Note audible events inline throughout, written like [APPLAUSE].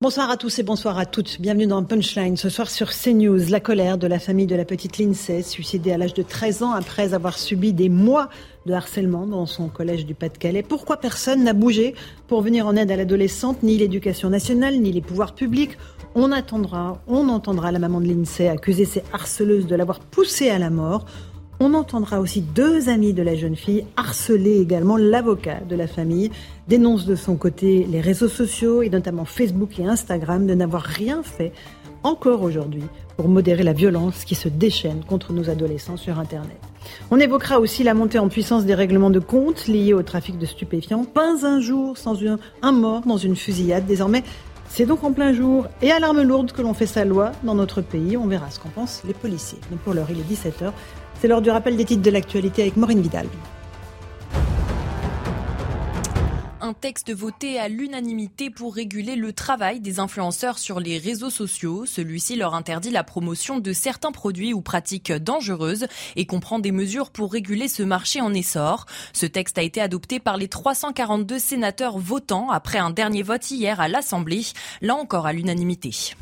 Bonsoir à tous et bonsoir à toutes. Bienvenue dans Punchline. Ce soir sur CNews, la colère de la famille de la petite Lindsay, suicidée à l'âge de 13 ans après avoir subi des mois de harcèlement dans son collège du Pas-de-Calais. Pourquoi personne n'a bougé pour venir en aide à l'adolescente, ni l'éducation nationale, ni les pouvoirs publics? On attendra, on entendra la maman de l'INSEE accuser ses harceleuses de l'avoir poussée à la mort. On entendra aussi deux amis de la jeune fille harceler également l'avocat de la famille, dénonce de son côté les réseaux sociaux et notamment Facebook et Instagram de n'avoir rien fait encore aujourd'hui pour modérer la violence qui se déchaîne contre nos adolescents sur Internet. On évoquera aussi la montée en puissance des règlements de compte liés au trafic de stupéfiants. Pas un jour sans un, mort dans une fusillade. Désormais, c'est donc en plein jour et à l'arme lourde que l'on fait sa loi dans notre pays. On verra ce qu'en pensent les policiers. Mais pour l'heure, il est 17h. C'est l'heure du rappel des titres de l'actualité avec Maureen Vidal. un texte voté à l'unanimité pour réguler le travail des influenceurs sur les réseaux sociaux. Celui-ci leur interdit la promotion de certains produits ou pratiques dangereuses et comprend des mesures pour réguler ce marché en essor. Ce texte a été adopté par les 342 sénateurs votants après un dernier vote hier à l'Assemblée, là encore à l'unanimité.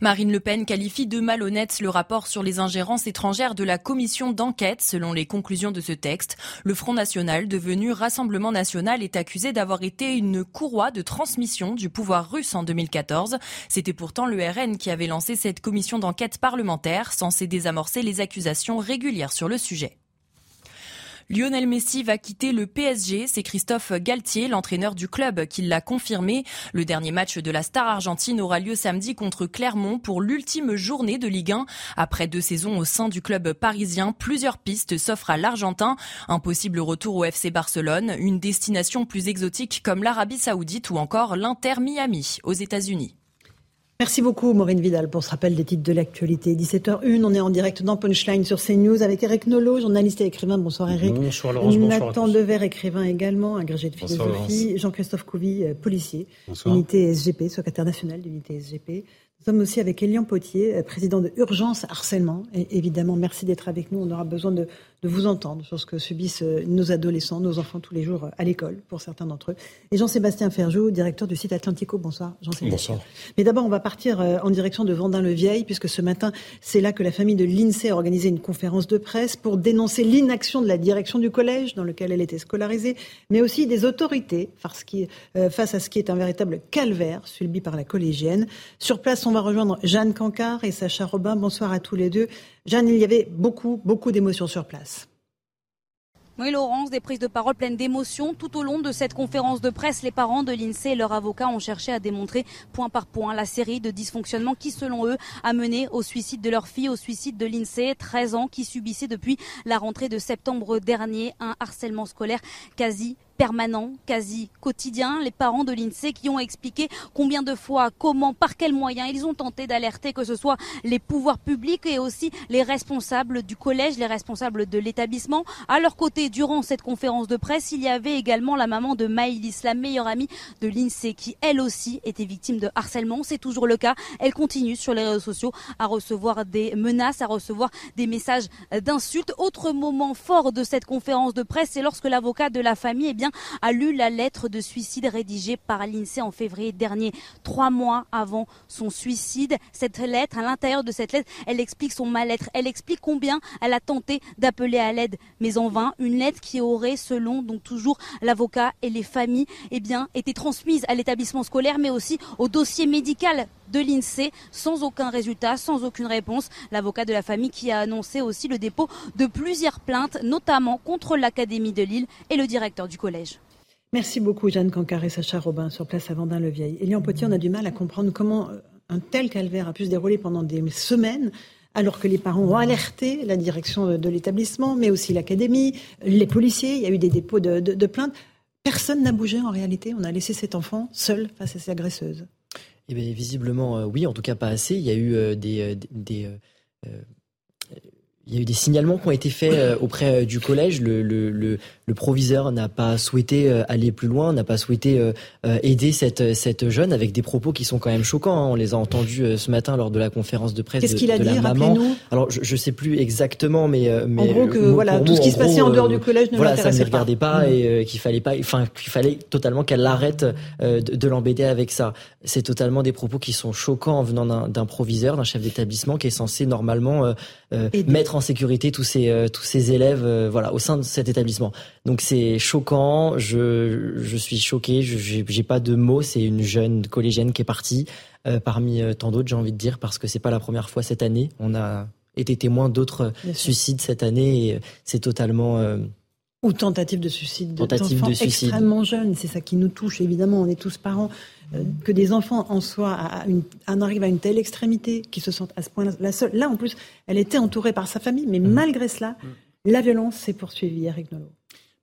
Marine Le Pen qualifie de malhonnête le rapport sur les ingérences étrangères de la commission d'enquête. Selon les conclusions de ce texte, le Front National, devenu Rassemblement National, est accusé d'avoir été une courroie de transmission du pouvoir russe en 2014. C'était pourtant le RN qui avait lancé cette commission d'enquête parlementaire censée désamorcer les accusations régulières sur le sujet. Lionel Messi va quitter le PSG. C'est Christophe Galtier, l'entraîneur du club, qui l'a confirmé. Le dernier match de la star argentine aura lieu samedi contre Clermont pour l'ultime journée de Ligue 1. Après deux saisons au sein du club parisien, plusieurs pistes s'offrent à l'Argentin. Un possible retour au FC Barcelone, une destination plus exotique comme l'Arabie Saoudite ou encore l'Inter Miami aux États-Unis. Merci beaucoup Maureen Vidal pour ce rappel des titres de l'actualité. 17h01, on est en direct dans Punchline sur CNews avec Eric Nolot, journaliste et écrivain. Bonsoir Eric. Bonsoir Laurence, Nathan Dever, écrivain également, agrégé de philosophie. Jean-Christophe Couvi, euh, policier, unité SGP, secrétaire national d'unité SGP. Nous sommes aussi avec Elian Potier, euh, président de Urgence Harcèlement. Et évidemment, merci d'être avec nous. On aura besoin de de vous entendre sur ce que subissent euh, nos adolescents, nos enfants tous les jours euh, à l'école, pour certains d'entre eux. Et Jean-Sébastien Ferjou, directeur du site Atlantico. Bonsoir, Jean-Sébastien. Bonsoir. Mais d'abord, on va partir euh, en direction de Vendin-le-Vieil, puisque ce matin, c'est là que la famille de l'INSEE a organisé une conférence de presse pour dénoncer l'inaction de la direction du collège dans lequel elle était scolarisée, mais aussi des autorités face à ce qui est un véritable calvaire subi par la collégienne. Sur place, on va rejoindre Jeanne Cancard et Sacha Robin. Bonsoir à tous les deux. Jeanne, il y avait beaucoup, beaucoup d'émotions sur place. Oui, Laurence, des prises de parole pleines d'émotions. Tout au long de cette conférence de presse, les parents de l'INSEE et leurs avocats ont cherché à démontrer point par point la série de dysfonctionnements qui, selon eux, a mené au suicide de leur fille, au suicide de l'INSEE, 13 ans, qui subissait depuis la rentrée de septembre dernier un harcèlement scolaire quasi permanent, quasi quotidien. Les parents de l'INSEE qui ont expliqué combien de fois, comment, par quels moyens ils ont tenté d'alerter que ce soit les pouvoirs publics et aussi les responsables du collège, les responsables de l'établissement. À leur côté, durant cette conférence de presse, il y avait également la maman de Maïlis, la meilleure amie de l'INSEE, qui elle aussi était victime de harcèlement. C'est toujours le cas. Elle continue sur les réseaux sociaux à recevoir des menaces, à recevoir des messages d'insultes. Autre moment fort de cette conférence de presse, c'est lorsque l'avocat de la famille, eh bien, a lu la lettre de suicide rédigée par l'INSEE en février dernier, trois mois avant son suicide. Cette lettre, à l'intérieur de cette lettre, elle explique son mal-être. Elle explique combien elle a tenté d'appeler à l'aide, mais en vain. Une lettre qui aurait, selon toujours l'avocat et les familles, eh bien, été transmise à l'établissement scolaire, mais aussi au dossier médical de l'INSEE sans aucun résultat, sans aucune réponse. L'avocat de la famille qui a annoncé aussi le dépôt de plusieurs plaintes, notamment contre l'Académie de Lille et le directeur du collège. Merci beaucoup Jeanne Cancar et Sacha Robin sur place à Vendin-le-Vieil. Elian Potier, on a du mal à comprendre comment euh, un tel calvaire a pu se dérouler pendant des semaines alors que les parents ont alerté la direction de l'établissement, mais aussi l'académie, les policiers, il y a eu des dépôts de, plaintes. Personne n'a bougé en réalité, on a laissé cet enfant seul face à ses agresseuses. Eh bien, visiblement, euh, oui, en tout cas pas assez. Il y a eu euh, des, il y a eu des signalements qui ont été faits euh, auprès euh, du collège. Le proviseur n'a pas souhaité euh, aller plus loin, n'a pas souhaité aider cette, cette jeune avec des propos qui sont quand même choquants. Hein. On les a entendus ce matin lors de la conférence de presse Qu'est-ce qu'il a de dit, la maman. Alors je, je sais plus exactement, mais, mais en gros que voilà tout ce qui se passait en dehors du collège ne voilà, ça ne regardait pas, pas mmh. et qu'il fallait pas, enfin qu'il fallait totalement qu'elle arrête de, de l'embêter avec ça. C'est totalement des propos qui sont choquants en venant d'un proviseur, d'un chef d'établissement qui est censé normalement mettre en sécurité tous ces euh, tous ces élèves euh, voilà au sein de cet établissement. Donc c'est choquant, je je suis choqué, je j'ai pas de mots, c'est une jeune collégienne qui est partie euh, parmi tant d'autres, j'ai envie de dire parce que c'est pas la première fois cette année, on a été témoin d'autres suicides cette année et c'est totalement ou tentative de suicide tentative de suicide. extrêmement jeunes. C'est ça qui nous touche, évidemment. On est tous parents. Euh, que des enfants en soi en arrivent à une telle extrémité, qu'ils se sentent à ce point-là la seule. Là, en plus, elle était entourée par sa famille, mais mmh. malgré cela, mmh. la violence s'est poursuivie, Eric Nolot.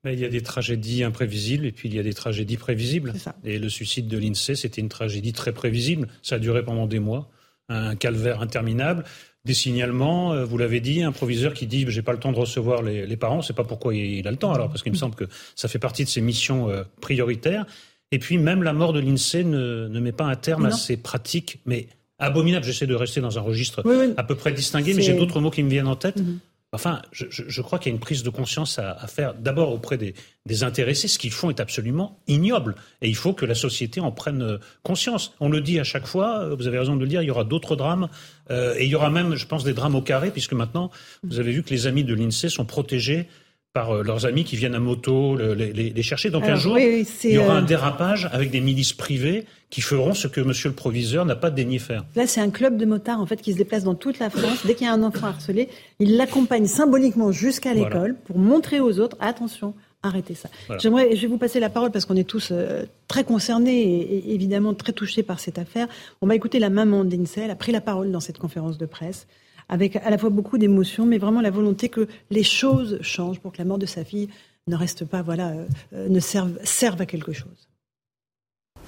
Il y a des tragédies imprévisibles et puis il y a des tragédies prévisibles. Et le suicide de l'INSEE, c'était une tragédie très prévisible. Ça a duré pendant des mois, un calvaire interminable des signalements, euh, vous l'avez dit, un proviseur qui dit j'ai pas le temps de recevoir les, les parents, c'est pas pourquoi il a le temps alors, parce qu'il me semble que ça fait partie de ses missions euh, prioritaires. Et puis même la mort de l'INSEE ne, ne met pas un terme à ces pratiques, mais abominables. J'essaie de rester dans un registre à peu près distingué, mais j'ai d'autres mots qui me viennent en tête. Mhm. Enfin, je, je, crois qu'il y a une prise de conscience à, à faire d'abord auprès des, des, intéressés. Ce qu'ils font est absolument ignoble. Et il faut que la société en prenne euh, conscience. On le dit à chaque fois, euh, vous avez raison de le dire, il y aura d'autres drames. Euh, et il y aura même, je pense, des drames au carré, puisque maintenant, vous avez vu que les amis de l'INSEE sont protégés par euh, leurs amis qui viennent à moto les, les, les chercher. Donc un jour, il y aura un dérapage avec des milices privées qui feront ce que Monsieur le proviseur n'a pas daigné faire. Là, c'est un club de motards en fait qui se déplace dans toute la France. Dès qu'il y a un enfant harcelé, il l'accompagne symboliquement jusqu'à l'école pour montrer aux autres attention. Arrêtez ça. J'aimerais, je vais vous passer la parole parce qu'on est tous euh, très concernés et, évidemment très touchés par cette affaire. On va écouter la maman d'Insel, a pris la parole dans cette conférence de presse avec à la fois beaucoup d'émotions, mais vraiment la volonté que les choses changent pour que la mort de sa fille ne reste pas, voilà, euh, euh, ne serve, serve à quelque chose.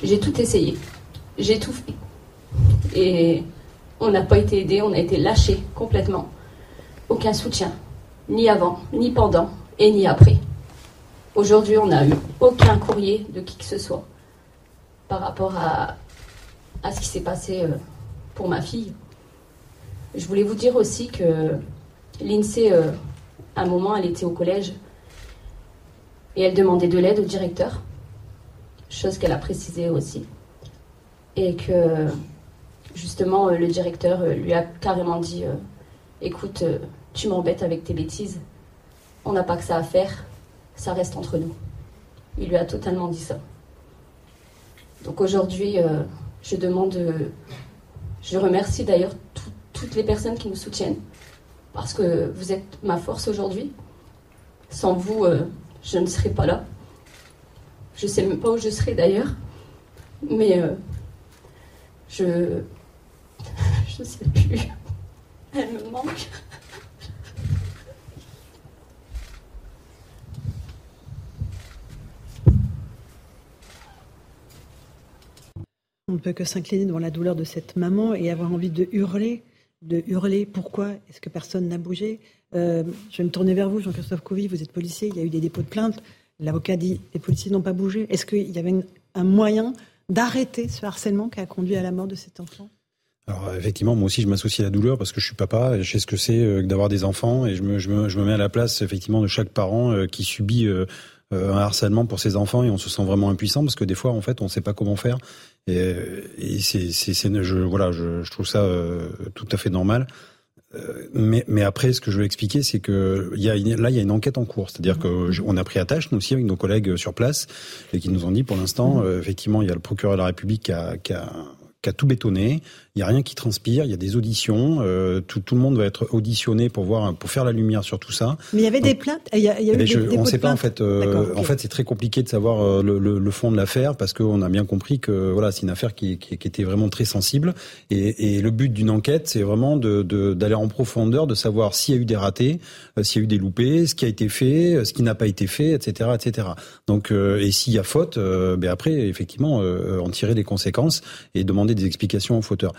J'ai tout essayé, j'ai tout fait. Et on n'a pas été aidé, on a été lâché complètement. Aucun soutien, ni avant, ni pendant, et ni après. Aujourd'hui, on n'a eu aucun courrier de qui que ce soit par rapport à, à ce qui s'est passé euh, pour ma fille. Je voulais vous dire aussi que l'INSEE, euh, à un moment, elle était au collège et elle demandait de l'aide au directeur chose qu'elle a précisé aussi. Et que justement, euh, le directeur euh, lui a carrément dit euh, Écoute, tu m'embêtes avec tes bêtises, on n'a pas que ça à faire, ça reste entre nous. Il lui a totalement dit ça. Donc aujourd'hui, je demande, je remercie d'ailleurs toutes les personnes qui nous soutiennent, parce que vous êtes ma force aujourd'hui. Sans vous, je ne serais pas là. Je sais même pas où je serai d'ailleurs. Mais euh, je. [LAUGHS] Je sais plus. Elle me manque. On ne peut que s'incliner devant la douleur de cette maman et avoir envie de hurler, de hurler. Pourquoi est-ce que personne n'a bougé? Euh, Je vais me tourner vers vous, Jean-Christophe Couvi, vous êtes policier, il y a eu des dépôts de plainte. L'avocat dit les policiers n'ont pas bougé. Est-ce qu'il y avait un moyen d'arrêter ce harcèlement qui a conduit à la mort de cet enfant? Alors effectivement, moi aussi, je m'associe à la douleur parce que je suis papa, et je sais ce que c'est euh, d'avoir des enfants, et je me, je, me, je me, mets à la place effectivement de chaque parent euh, qui subit euh, un harcèlement pour ses enfants, et on se sent vraiment impuissant parce que des fois, en fait, on ne sait pas comment faire. Et, et c'est, je, voilà, je trouve ça tout à fait normal. Euh, mais, après, ce que je veux expliquer, c'est que y a là, il y a une enquête en cours. C'est-à-dire que on a pris attache, nous aussi, avec nos collègues sur place, et qui nous ont dit, pour l'instant, euh, effectivement, il y a le procureur de la République qui a tout bétonné. Il y a rien qui transpire. Il y a des auditions. Euh, tout, tout, le monde va être auditionné pour voir, pour faire la lumière sur tout ça. Mais il y avait des plaintes. Il y a, il y a eu des, je, on ne sait pas en fait. Euh, en fait, c'est très compliqué de savoir euh, le, le, le, fond de l'affaire parce qu'on a bien compris que voilà, c'est une affaire qui, qui, qui, était vraiment très sensible. Et, et le but d'une enquête, c'est vraiment de, d'aller en profondeur, de savoir s'il y a eu des ratés, euh, s'il y a eu des loupés, ce qui a été fait, ce qui n'a pas été fait, etc., etc. Donc, et s'il y a faute, ben après, effectivement, en tirer les conséquences et demander des explications aux fauteurs.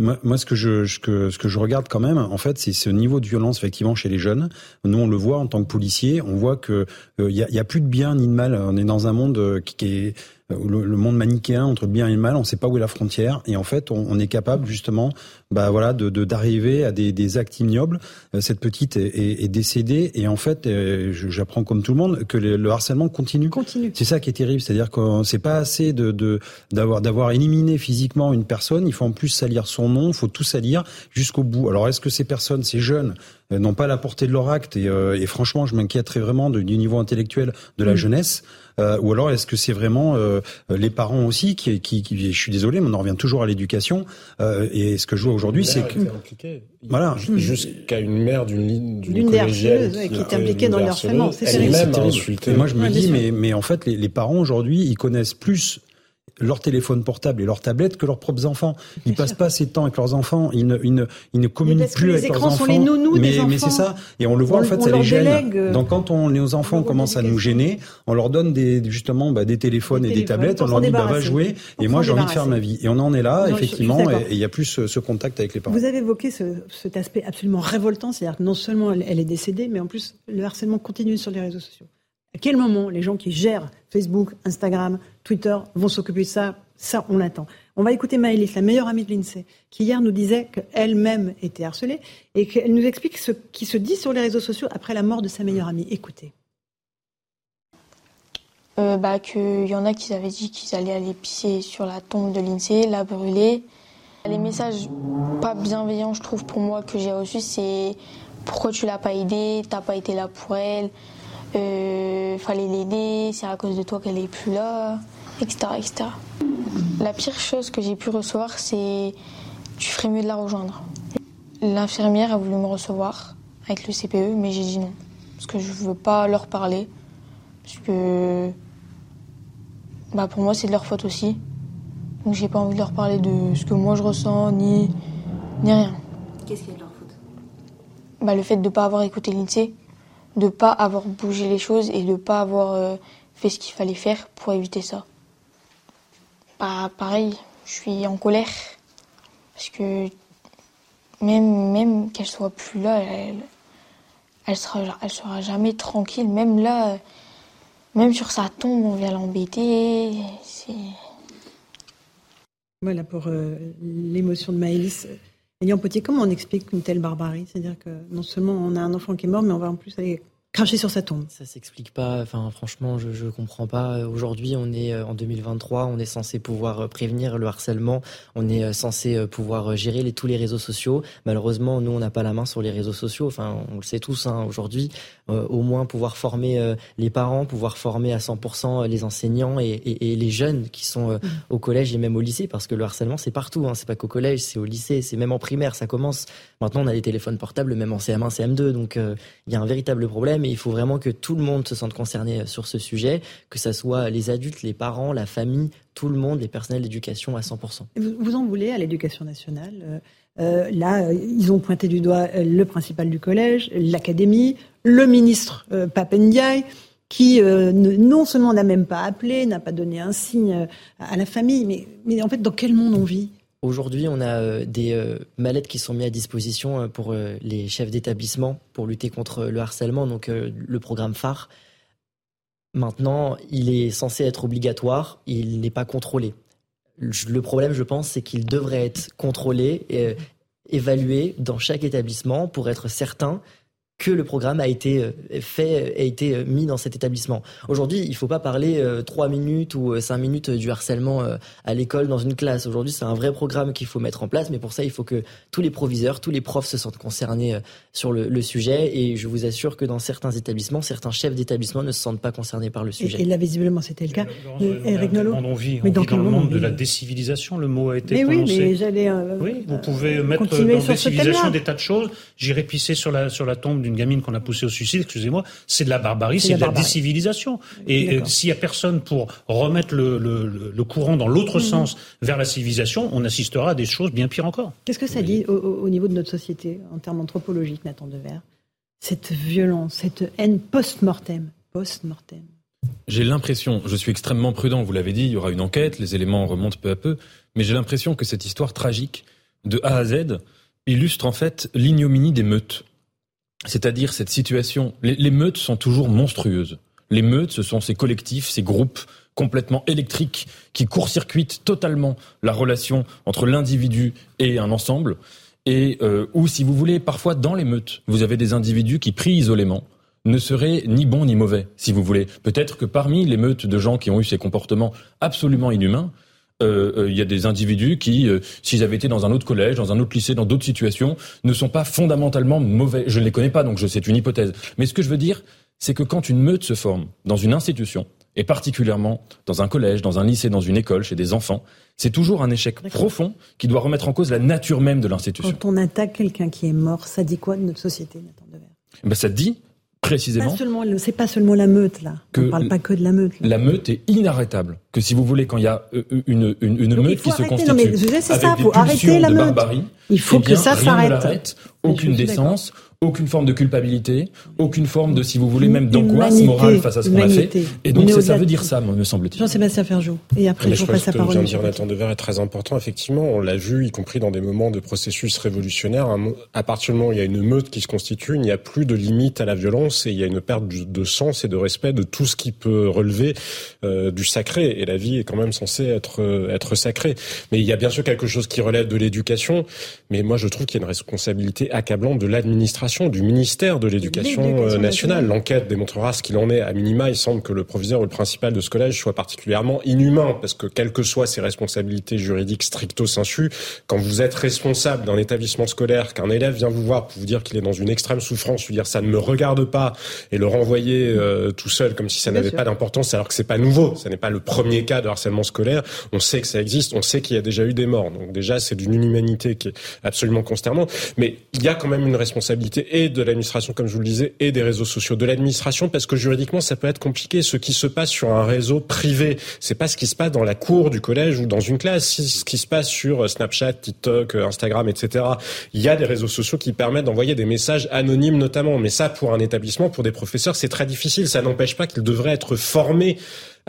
moi, ce que je ce que, ce que je regarde quand même, en fait, c'est ce niveau de violence effectivement chez les jeunes. Nous, on le voit en tant que policier, on voit que il euh, y, a, y, a, plus de bien ni de mal. On est dans un monde euh, qui, qui est le, monde manichéen entre le bien et le mal, on ne sait pas où est la frontière, et en fait, on, est capable justement, bah voilà, de d'arriver à des, des, actes ignobles. Euh, cette petite est, est, décédée, et en fait, euh, j'apprends comme tout le monde que le, harcèlement continue. Continue. C'est ça qui est terrible, c'est-à-dire qu'on sait pas assez de d'avoir d'avoir éliminé physiquement une personne, il faut en plus salir son nom, il faut tout salir jusqu'au bout. Alors, est-ce que ces personnes, ces jeunes, n'ont pas la portée de leur acte et, et franchement, je m'inquiéterais vraiment du niveau intellectuel de la mm. jeunesse. Euh, ou alors est-ce que c'est vraiment euh, les parents aussi qui, qui, qui, je suis désolé, mais on en revient toujours à l'éducation. Euh, et ce que je vois aujourd'hui, c'est que voilà, jusqu'à une mère d'une d'une collégienne qui, qui est impliquée dans le harcèlement. C'est terrible. moi, je me dis, mais mais en fait, les, les parents aujourd'hui, ils connaissent plus leur téléphone portable et leur tablette que leurs propres enfants. Ils passent pas assez de temps avec leurs enfants, ils ne, ils ne, ils ne communiquent plus avec leurs enfants. Sont les nounous mais, mais c'est ça. Et on le voit en fait, ça les gêne. Donc quand on, nos enfants commencent à nous gêner, on leur donne des, justement bah, des téléphones et des tablettes, on leur dit bah, va jouer. Et moi j'ai envie de faire ma vie. Et on en est là, effectivement, et il y a plus ce, contact avec les parents. Vous avez évoqué ce, cet aspect absolument révoltant, c'est-à-dire que non seulement elle, elle est décédée, mais en plus le harcèlement continue sur les réseaux sociaux. À quel moment les gens qui gèrent Facebook, Instagram, Vont s'occuper de ça ça, on l'attend. On va écouter Maëlys, la meilleure amie de l'INSEE, qui hier nous disait qu'elle-même était harcelée et qu'elle nous explique ce qui se dit sur les réseaux sociaux après la mort de sa meilleure amie. Écoutez. Euh, bah, Qu'il y en a qui avaient dit qu'ils allaient aller pisser sur la tombe de l'INSEE, la brûler. Les messages pas bienveillants, je trouve, pour moi, que j'ai reçus, c'est pourquoi tu l'as pas aidée, t'as pas été là pour elle, euh, fallait l'aider, c'est à cause de toi qu'elle est plus là, etc., etc. La pire chose que j'ai pu recevoir, c'est tu ferais mieux de la rejoindre. L'infirmière a voulu me recevoir avec le CPE, mais j'ai dit non. Parce que je veux pas leur parler. Parce que bah pour moi, c'est de leur faute aussi. Donc j'ai pas envie de leur parler de ce que moi je ressens, ni, ni rien. Qu'est-ce qui est de leur faute? Bah, Le fait de ne pas avoir écouté l'INSEE, de ne pas avoir bougé les choses et de ne pas avoir euh, fait ce qu'il fallait faire pour éviter ça. Pareil, je suis en colère. Parce que même, même qu'elle soit plus là, elle, sera, jamais tranquille. Même là, même sur sa tombe, on vient l'embêter. Voilà pour euh, l'émotion de Maëlys. Elian Potier, comment on explique une telle barbarie? C'est-à-dire que non seulement on a un enfant qui est mort, mais on va en plus aller cracher sur sa tombe. Ça s'explique pas. Enfin, franchement, je, je comprends pas. Aujourd'hui, on est euh, en 2023. On est censé pouvoir euh, prévenir le harcèlement. On est euh, censé pouvoir gérer les, tous les réseaux sociaux. Malheureusement, nous, on n'a pas la main sur les réseaux sociaux. Enfin, on le sait tous. Hein, Aujourd'hui, au moins pouvoir former les parents, pouvoir former à 100% les enseignants et, et, et, les jeunes qui sont mmh. au collège et même au lycée, parce que le harcèlement, c'est partout. Hein. C'est pas qu'au collège, c'est au lycée, c'est même en primaire. Ça commence. Maintenant, on a les téléphones portables, même en CM1, CM2. Donc, il y a un véritable problème mais il faut vraiment que tout le monde se sente concerné euh, sur ce sujet, que ce soit les adultes, les parents, la famille, tout le monde, les personnels d'éducation à 100%. Vous, en voulez à l'éducation nationale euh, euh, Là, ils ont pointé du doigt le principal du collège, l'académie, le ministre Papendiaï, qui non seulement n'a même pas appelé, n'a pas donné un signe à la famille, mais, mais en fait, dans quel monde on vit? Aujourd'hui, on a euh, des euh, mallettes qui sont mises à disposition euh, pour les chefs d'établissement pour lutter contre le harcèlement, donc le programme phare. Maintenant, il est censé être obligatoire, il n'est pas contrôlé. Le problème, je pense, c'est qu'il devrait être contrôlé et évalué dans chaque établissement pour être certain que le programme a été euh, fait, a été euh, mis dans cet établissement. Aujourd'hui, il ne faut pas parler euh, trois minutes ou cinq minutes du harcèlement à l'école dans une classe. Aujourd'hui, c'est un vrai programme qu'il faut mettre en place, mais pour ça, il faut que tous les proviseurs, tous les profs se sentent concernés sur le, sujet. Et je vous assure que dans certains établissements, certains chefs d'établissement ne se sentent pas concernés par le sujet. Et, là, visiblement, c'était le cas. Eric Nolot. On vit, mais dans, le monde de la décivilisation. Le mot a été mais prononcé. Oui, mais j'allais. oui, vous pouvez mettre dans la décivilisation des tas de choses. J'irai pisser sur la sur la tombe d'une gamine qu'on a poussée au suicide, excusez-moi, c'est de la barbarie, c'est de la, décivilisation. Et euh, s'il y a personne pour remettre le, le, le courant dans l'autre mhm. sens vers la civilisation, on assistera à des choses bien pires encore. Qu'est-ce que ça dit au, niveau de notre société en termes anthropologiques, Nathan Devers? Cette violence, cette haine post-mortem, post-mortem. J'ai l'impression, je suis extrêmement prudent, vous l'avez dit, il y aura une enquête, les éléments remontent peu à peu, mais j'ai l'impression que cette histoire tragique de A à Z, illustre en fait l'ignominie des meutes. C'est-à-dire cette situation. Les, meutes sont toujours monstrueuses. Les meutes, ce sont ces collectifs, ces groupes complètement électriques qui court-circuitent totalement la relation entre l'individu et un ensemble. Et euh, ou, si vous voulez, parfois dans les meutes, vous avez des individus qui, pris isolément, ne seraient ni bons ni mauvais, si vous voulez. Peut-être que parmi les meutes de gens qui ont eu ces comportements absolument inhumains, euh, euh, il y a des individus qui, euh, s'ils avaient été dans un autre collège, dans un autre lycée, dans d'autres situations, ne sont pas fondamentalement mauvais. Je ne les connais pas, donc c'est une hypothèse. Mais ce que je veux dire, c'est que quand une meute se forme dans une institution, et particulièrement dans un collège, dans un lycée, dans une école, chez des enfants, c'est toujours un échec profond qui doit remettre en cause la nature même de l'institution. Quand on attaque quelqu'un qui est mort, ça dit quoi de notre société, Nathan Devers? Ben, Ça dit précisément. C'est pas seulement la meute là. Que on parle pas que de la meute. La meute est inarrêtable. Que si vous voulez, quand il y a euh, euh, une, une, meute qui se constitue avec ça, des faut arrêter la meute. il faut eh que ça s'arrête. Aucune décence, aucune forme de culpabilité, aucune forme de, si vous voulez, même d'angoisse morale face à ce qu'on a fait. Et donc, ça veut dire ça, me semble-t-il. Jean-Sébastien Ferjou. Et après, je, passe la parole. Ce que vient de dire Nathan Dever est très important. Effectivement, on l'a vu, y compris dans des moments de processus révolutionnaires. À partir du moment où il y a une meute qui se constitue, il n'y a plus de limite à la violence et il y a une perte de sens et de respect de tout ce qui peut relever euh, du sacré. Et la vie est quand même censée être, euh, être sacrée. Mais il y a bien sûr quelque chose qui relève de l'éducation. Mais moi, je trouve qu'il y a une responsabilité accablante de l'administration, du ministère de l'Éducation euh, nationale. L'enquête démontrera ce qu'il en est. À minima, il semble que le proviseur ou le principal de ce collège soit particulièrement inhumain, parce que quelles que soient ses responsabilités juridiques stricto sensu, quand vous êtes responsable d'un établissement scolaire, qu'un élève vient vous voir pour vous dire qu'il est dans une extrême souffrance, lui dire ça ne me regarde pas, et le renvoyer euh, tout seul comme si ça n'avait pas d'importance, alors que c'est pas nouveau, ça n'est pas le premier cas de harcèlement scolaire. On sait que ça existe, on sait qu'il y a déjà eu des morts. Donc déjà, c'est d'une inhumanité qui est absolument consternante. Mais il y a quand même une responsabilité et de l'administration, comme je vous le disais, et des réseaux sociaux. De l'administration, parce que juridiquement, ça peut être compliqué. Ce qui se passe sur un réseau privé, c'est pas ce qui se passe dans la cour du collège ou dans une classe. Ce qui se passe sur Snapchat, TikTok, Instagram, etc. Il y a des réseaux sociaux qui permettent d'envoyer des messages anonymes, notamment. Mais ça, pour un établissement, pour des professeurs, c'est très difficile. Ça n'empêche pas qu'ils devraient être formés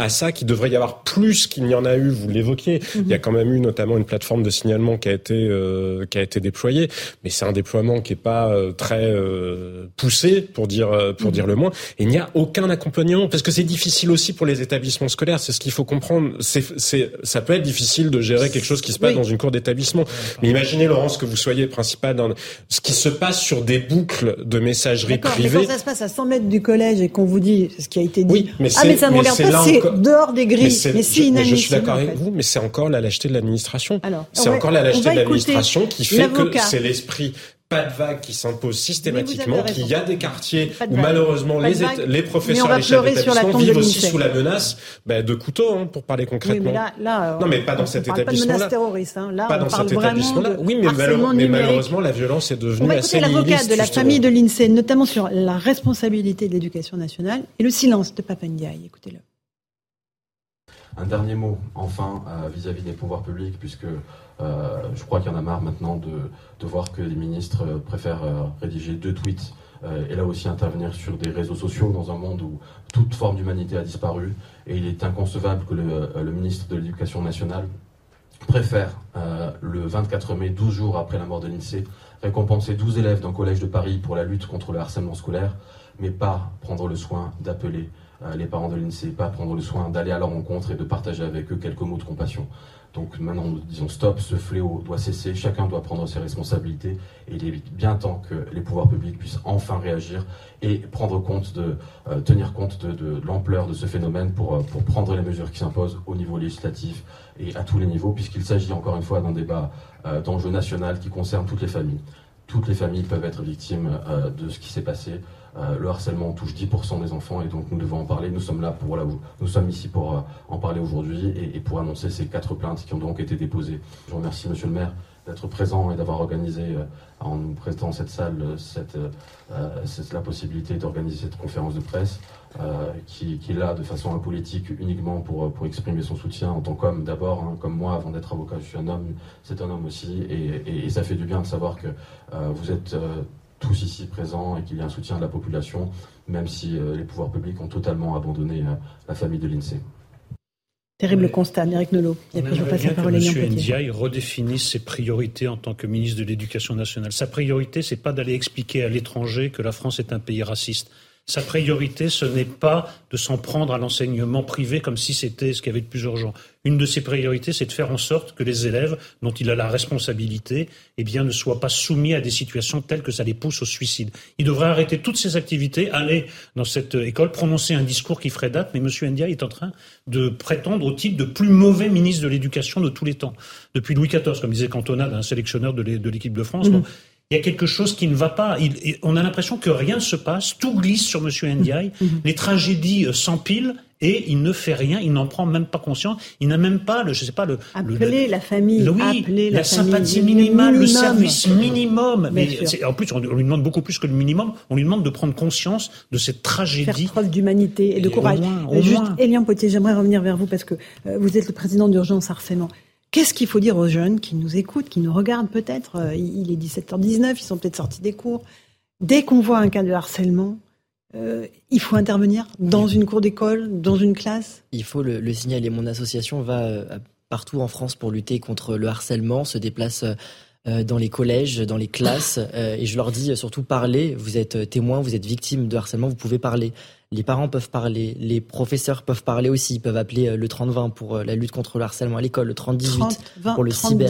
à ça qu'il devrait y avoir plus qu'il n'y en a eu. Vous l'évoquiez. Il y a quand même eu notamment une plateforme de signalement qui a été euh, qui a été déployée, mais c'est un déploiement qui est pas euh, très euh, poussé pour dire euh, pour dire le moins. Et il n'y a aucun accompagnement parce que c'est difficile aussi pour les établissements scolaires. C'est ce qu'il faut comprendre. C'est c'est ça peut être difficile de gérer quelque chose qui se passe dans une cour d'établissement. Mais imaginez Laurence que vous soyez principal dans ce qui se passe sur des boucles de messagerie privée. Mais quand ça se passe à 100 mètres du collège et qu'on vous dit ce qui a été dit, oui, mais ah mais ça ne regarde pas, dehors des grilles. Mais, je, je, suis d'accord avec vous, mais c'est encore la lâcheté de l'administration. C'est encore la lâcheté de l'administration qui fait que c'est l'esprit pas de vague qui s'impose systématiquement, qu'il y a des quartiers où malheureusement les, les professeurs et les chefs d'établissement vivent aussi sous la menace bah, de couteaux, hein, pour parler concrètement. mais là, là, non, mais pas dans cet établissement-là. Hein. Là, pas dans cet établissement-là. Oui, mais, mais, malheureusement, la violence est devenue on va assez l'avocat de la famille de l'INSEE, notamment sur la responsabilité de l'éducation nationale et le silence de Papandiaï. Écoutez-le. Un dernier mot, enfin, euh, vis-à-vis des pouvoirs publics, puisque euh, je crois qu'il y en a marre maintenant de, voir que les ministres préfèrent euh, rédiger deux tweets et là aussi intervenir sur des réseaux sociaux dans un monde où toute forme d'humanité a disparu. Et il est inconcevable que le, ministre de l'Éducation nationale préfère, le 24 mai, 12 jours après la mort de l'INSEE, récompenser 12 élèves d'un collège de Paris pour la lutte contre le harcèlement scolaire, mais pas prendre le soin d'appeler euh, les parents de l'INSEE, pas prendre le soin d'aller à leur rencontre et de partager avec eux quelques mots de compassion. Donc maintenant, nous disons stop, ce fléau doit cesser, chacun doit prendre ses responsabilités et il est bien temps que les pouvoirs publics puissent enfin réagir et prendre compte de, euh, tenir compte de, l'ampleur de ce phénomène euh, pour prendre les mesures qui s'imposent au niveau législatif et à tous les niveaux, puisqu'il s'agit encore une fois d'un débat d'enjeu national qui concerne toutes les familles. Toutes les familles peuvent être victimes de ce qui s'est passé. Euh, le harcèlement touche 10% des enfants et donc nous devons en parler. Nous sommes là pour nous sommes ici pour euh, en parler aujourd'hui et, pour annoncer ces quatre plaintes qui ont donc été déposées. Je remercie Monsieur le maire d'être présent et d'avoir organisé euh, en nous présentant cette salle cette, la possibilité d'organiser cette conférence de presse qui, est là de façon apolitique uniquement pour, pour exprimer son soutien en tant qu'homme d'abord, hein, comme moi avant d'être avocat je suis un homme, c'est un homme aussi et, et, ça fait du bien de savoir que vous êtes tous ici présents et qu'il y a un soutien de la population, même si euh, les pouvoirs publics ont totalement abandonné euh, la famille de l'INSEE. Terrible constat, Eric Nolot. Et après, je passe la parole à M. Ndiaye redéfinisse ses priorités en tant que ministre de l'Éducation nationale. Sa priorité, c'est pas d'aller expliquer à l'étranger que la France est un pays raciste. Sa priorité, ce n'est pas de s'en prendre à l'enseignement privé comme si c'était ce qu'il y avait de plus urgent. Une de ses priorités, c'est de faire en sorte que les élèves dont il a la responsabilité eh bien, ne soient pas soumis à des situations telles que ça les pousse au suicide. Il devrait arrêter toutes ses activités, aller dans cette école, prononcer un discours qui ferait date, mais M. Ndia est en train de prétendre au titre de plus mauvais ministre de l'Éducation de tous les temps. Depuis Louis XIV, comme disait Cantona, un sélectionneur de l'équipe de France. Mmh il y a quelque chose qui ne va pas. on a l'impression que rien ne se passe, tout glisse sur M. Ndiaye, mm-hmm. les tragédies euh, s'empilent et il ne fait rien, il n'en prend même pas conscience, il n'a même pas le, je sais pas le. Appeler la famille, oui, la, la sympathie minimale, le service minimum. Mais en plus, on lui demande beaucoup plus que le minimum. On lui demande de prendre conscience de cette tragédie. Faire preuve d'humanité et, de courage. Juste, Elian Potier, j'aimerais revenir vers vous parce que euh, vous êtes le président d'urgence harcèlement. Qu'est-ce qu'il faut dire aux jeunes qui nous écoutent, qui nous regardent peut-être euh, Il est 17h19, ils sont peut-être sortis des cours. Dès qu'on voit un cas de harcèlement, euh, il faut intervenir dans une cour d'école, dans une classe Il faut le, signaler. Mon association va euh, partout en France pour lutter contre le harcèlement, se déplace dans les collèges, dans les classes, et je leur dis surtout parlez, vous êtes témoin, vous êtes victime de harcèlement, vous pouvez parler les parents peuvent parler, les professeurs peuvent parler aussi, ils peuvent appeler euh, le 30-20 pour euh, la lutte contre le harcèlement à l'école, le 30-18 pour le cyber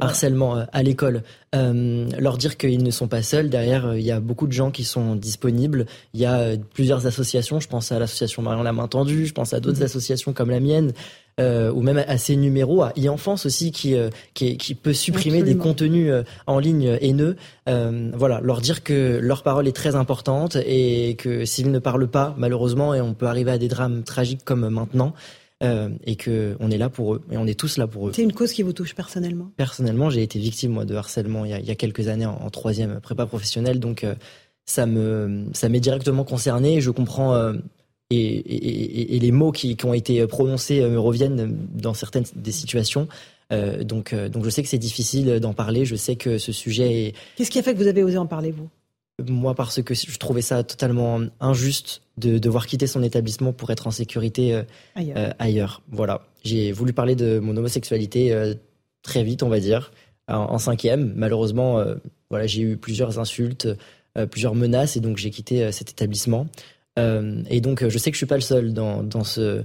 harcèlement euh, à l'école. leur dire qu'ils ne sont pas seuls. Derrière, il y a beaucoup de gens qui sont disponibles. Il y a plusieurs associations. Je pense à l'association Marion la main tendue. Je pense à d'autres mmh. associations comme la mienne. Euh, ou même à ces numéros, à e-enfance aussi, qui, euh, qui, qui, peut supprimer des contenus euh, en ligne haineux. voilà, leur dire que leur parole est très importante et que s'ils ne parlent pas, malheureusement, et on peut arriver à des drames tragiques comme maintenant, euh, et que on est là pour eux et on est tous là pour eux. C'est une cause qui vous touche personnellement? Personnellement, j'ai été victime moi de harcèlement il y a, il y a quelques années en, troisième prépa professionnelle, donc ça me ça m'est directement concerné. Et je comprends et, les mots qui, ont été prononcés euh, me reviennent dans certaines des situations. Euh, donc, euh, donc je sais que c'est difficile d'en parler. Je sais que ce sujet est. Qu'est-ce qui a fait que vous avez osé en parler vous? Moi, parce que je trouvais ça totalement injuste de devoir quitter son établissement pour être en sécurité ailleurs. Voilà. J'ai voulu parler de mon homosexualité très vite, on va dire, en, cinquième. Malheureusement, voilà, j'ai eu plusieurs insultes, plusieurs menaces, et donc j'ai quitté cet établissement. Euh, et donc, je sais que je suis pas le seul dans, dans, ce,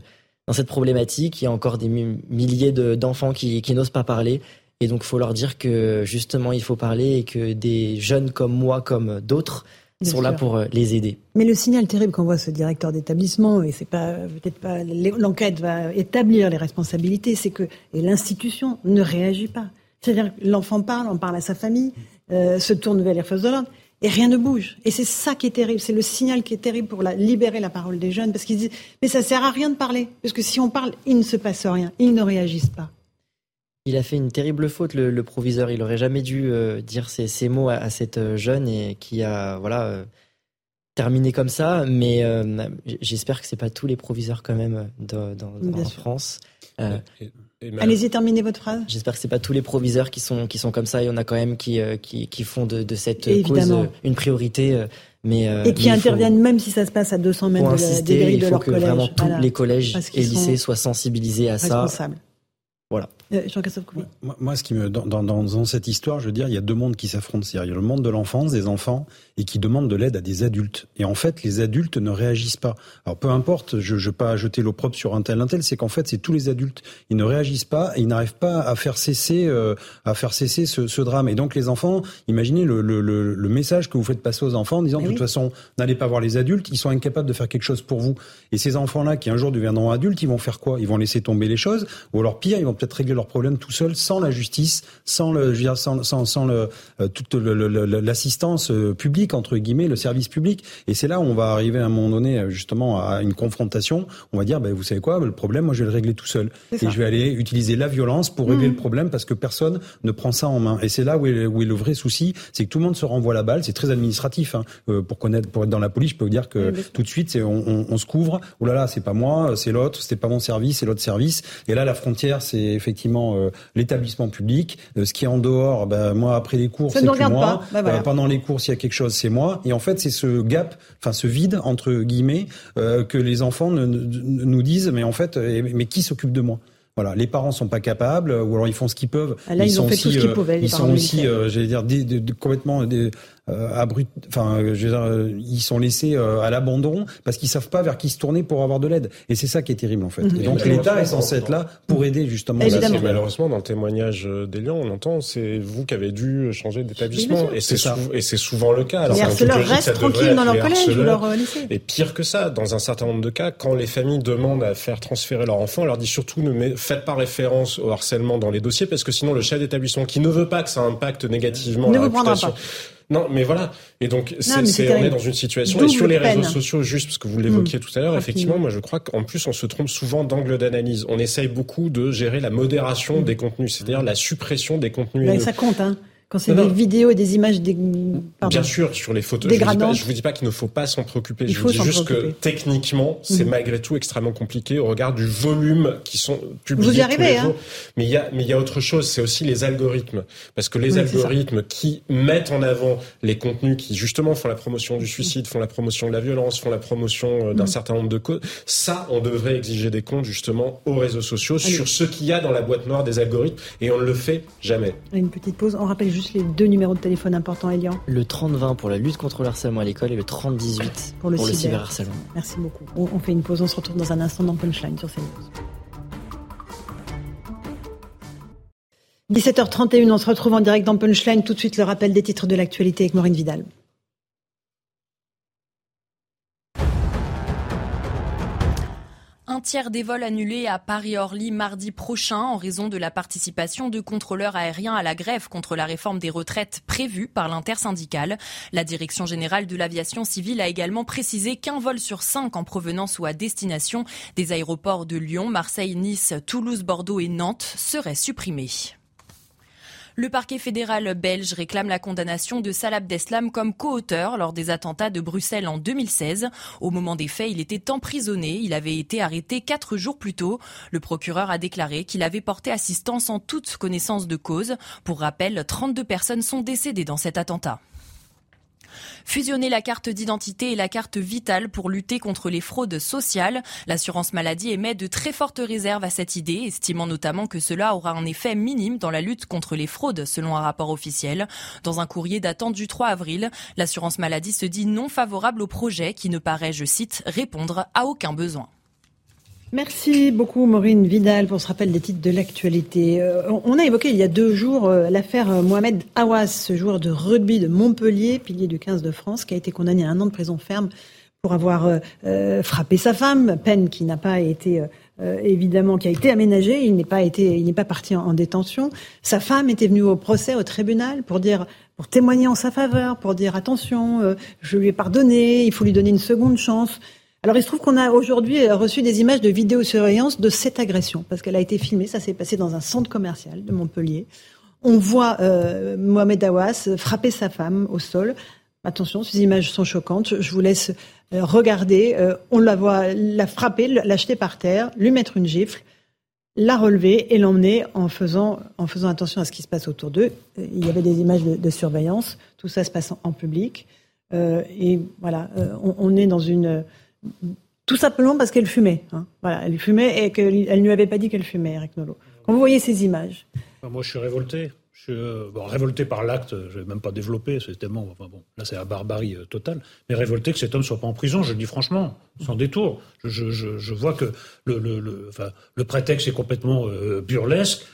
dans cette problématique. Il y a encore des milliers d'enfants qui, qui n'osent pas parler. Et donc, il faut leur dire que justement, il faut parler et que des jeunes comme moi, comme d'autres, sont là pour euh, les aider. Mais le signal terrible qu'envoie ce directeur d'établissement, et c'est pas peut-être pas l'enquête va établir les responsabilités, c'est que et l'institution ne réagit pas. C'est-à-dire l'enfant parle, on parle à sa famille, euh, se tourne vers les forces de l'ordre et rien ne bouge. Et c'est ça qui est terrible, c'est le signal qui est terrible pour la, libérer la parole des jeunes, parce qu'ils disent mais ça sert à rien de parler, parce que si on parle, il ne se passe rien, ils ne réagissent pas. Il a fait une terrible faute, le, proviseur. Il aurait jamais dû euh, dire ces, mots à, cette euh, jeune et qui a voilà euh, terminé comme ça. Mais j'espère que c'est pas tous les proviseurs quand même dans, en France. Allez-y, terminez votre phrase. J'espère que c'est pas tous les proviseurs qui sont qui sont comme ça. Il y en a quand même qui euh, qui, qui, font de, de cette cause euh, une priorité. Euh, mais, et qui interviennent même si ça se passe à 200 mètres de la, des grilles de leur collège. Il faut que vraiment tous les collèges et lycées soient sensibilisés à ça. Voilà. Euh, moi, ce qui me dans, dans, dans, cette histoire, je veux dire, il y a deux mondes qui s'affrontent. Il y a le monde de l'enfance, des enfants, et qui demandent de l'aide à des adultes. Et en fait, les adultes ne réagissent pas. Alors, peu importe, je ne veux pas jeter l'opprobre sur un tel, un tel, c'est qu'en fait, c'est tous les adultes. Ils ne réagissent pas et ils n'arrivent pas à faire cesser, euh, à faire cesser ce, ce, drame. Et donc, les enfants, imaginez le, le, le, le, message que vous faites passer aux enfants en disant, de toute façon, n'allez pas voir les adultes, ils sont incapables de faire quelque chose pour vous. Et ces enfants-là, qui un jour deviendront adultes, ils vont faire quoi? Ils vont laisser tomber les choses, ou alors pire, ils vont peut-être régler leurs problèmes tout seuls sans la justice, sans le, sans, sans, sans le, euh, toute l'assistance euh, publique entre guillemets, le service public. Et c'est là où on va arriver à un moment donné euh, justement à une confrontation. On va dire, ben, vous savez quoi, le problème, moi je vais le régler tout seul. Et je vais aller utiliser la violence pour régler mmh. le problème parce que personne ne prend ça en main. Et c'est là où est, où est, le vrai souci, c'est que tout le monde se renvoie la balle. C'est très administratif. Hein. pour connaître, pour être dans la police, je peux vous dire que tout de suite, on, on, on, se couvre. Oh là là, c'est pas moi, c'est l'autre. C'était pas mon service, c'est l'autre service. Et là, la frontière, c'est effectivement l'établissement public. ce qui est en dehors, ben, moi après les cours, c'est moi. Bah, pendant les cours, s'il y a quelque chose, c'est moi. Et en fait, c'est ce gap, enfin ce vide entre guillemets que les enfants nous disent, mais en fait, mais qui s'occupe de moi? Voilà, les parents sont pas capables, ou alors ils font ce qu'ils peuvent. Ah, là, ils, ont fait tout ce qu'ils pouvaient. Ils sont aussi, j'allais dire, complètement euh, enfin, euh, ils sont laissés euh, à l'abandon parce qu'ils savent pas vers qui se tourner pour avoir de l'aide. Et c'est ça qui est terrible en fait. Mhm. Et donc l'État est censé être là pour aider justement. Évidemment. Malheureusement, dans le témoignage d'Elian, on entend c'est vous qui avez dû changer d'établissement et c'est et c'est souvent le cas. Alors, les leur restent tranquilles dans leur collège ou leur lycée. Et pire que ça, dans un certain nombre de cas, quand les familles demandent à faire transférer leur enfant, on leur dit surtout ne faites pas référence au harcèlement dans les dossiers parce que sinon le chef d'établissement qui ne veut pas que ça impacte négativement ne la réputation, non, mais voilà. Et donc, c'est, on est dans une situation. et sur les réseaux sociaux, juste parce que vous l'évoquiez mm. tout à l'heure, effectivement, moi, je crois qu'en plus, on se trompe souvent d'angle d'analyse. On essaye beaucoup de gérer la modération mm. des contenus, c'est-à-dire la suppression des contenus. Ben, ça compte, hein. Quand c'est des vidéos et des images des... Bien sûr, sur les photos. Je ne vous dis pas qu'il ne faut pas s'en préoccuper. je vous dis juste que techniquement, c'est mhm. malgré tout extrêmement compliqué au regard du volume qui sont publiés vous y arrivez, hein Mais il y a, mais il y a autre chose. C'est aussi les algorithmes, parce que les algorithmes qui mettent en avant les contenus qui justement font la promotion du suicide, font la promotion de la violence, font la promotion euh, d'un mhm. certain nombre de causes. Ça, on devrait exiger des comptes justement aux réseaux sociaux sur ce qu'il y a dans la boîte noire des algorithmes, et on ne le fait jamais. Une petite pause. On rappelle juste les deux numéros de téléphone importants, Elian Le 3020 pour la lutte contre le harcèlement à l'école et le 3018 pour le, pour cyberharcèlement. Merci beaucoup. On, fait une pause, on se retrouve dans un instant dans Punchline sur CNews. 17h31, on se retrouve en direct dans Punchline. Tout de suite, le rappel des titres de l'actualité avec Maureen Vidal. Un tiers des vols annulés à Paris-Orly mardi prochain en raison de la participation de contrôleurs aériens à la grève contre la réforme des retraites prévue par l'intersyndicale. La direction générale de l'aviation civile a également précisé qu'un vol sur cinq en provenance ou à destination des aéroports de Lyon, Marseille, Nice, Toulouse, Bordeaux et Nantes serait supprimé. Le parquet fédéral belge réclame la condamnation de Salah Abdeslam comme co-auteur lors des attentats de Bruxelles en 2016. Au moment des faits, il était emprisonné. Il avait été arrêté quatre jours plus tôt. Le procureur a déclaré qu'il avait porté assistance en toute connaissance de cause. Pour rappel, 32 personnes sont décédées dans cet attentat. Fusionner la carte d'identité et la carte vitale pour lutter contre les fraudes sociales. L'assurance maladie émet de très fortes réserves à cette idée, estimant notamment que cela aura un effet minime dans la lutte contre les fraudes, selon un rapport officiel. Dans un courrier datant du 3 avril, l'assurance maladie se dit non favorable au projet qui ne paraît, je cite, répondre à aucun besoin. Merci beaucoup Maureen Vidal pour ce rappel des titres de l'actualité. Euh, on a évoqué il y a deux jours euh, l'affaire euh, Mohamed Awas, ce joueur de rugby de Montpellier, pilier du 15 de France, qui a été condamné à un an de prison ferme pour avoir frappé sa femme, peine qui n'a pas été évidemment qui a été aménagée. Il n'est pas été, il n'est pas parti en, détention. Sa femme était venue au procès au tribunal pour dire pour témoigner en sa faveur, pour dire attention, je lui ai pardonné, il faut lui donner une seconde chance. Alors il se trouve qu'on a aujourd'hui reçu des images de vidéosurveillance de cette agression, parce qu'elle a été filmée, ça s'est passé dans un centre commercial de Montpellier. On voit euh, Mohamed Awas frapper sa femme au sol. Attention, ces images sont choquantes. Je vous laisse euh, regarder. Euh, on la voit la frapper, la jeter par terre, lui mettre une gifle, la relever et l'emmener en faisant, en faisant attention à ce qui se passe autour d'eux. Il y avait des images de, surveillance. Tout ça se passe en, public. et voilà, on, est dans une tout simplement parce qu'elle fumait. Hein. Voilà, elle fumait et qu'elle ne lui avait pas dit qu'elle fumait, Eric Nolot. Quand vous voyez ces images. Moi, je suis révolté. Je suis euh, révolté par l'acte, je vais même pas développer, c'est tellement. Enfin bon, là, c'est la barbarie euh, totale. Mais révolté que cet homme soit pas en prison, je le dis franchement, sans détour. Je, vois que le, prétexte est complètement euh, burlesque.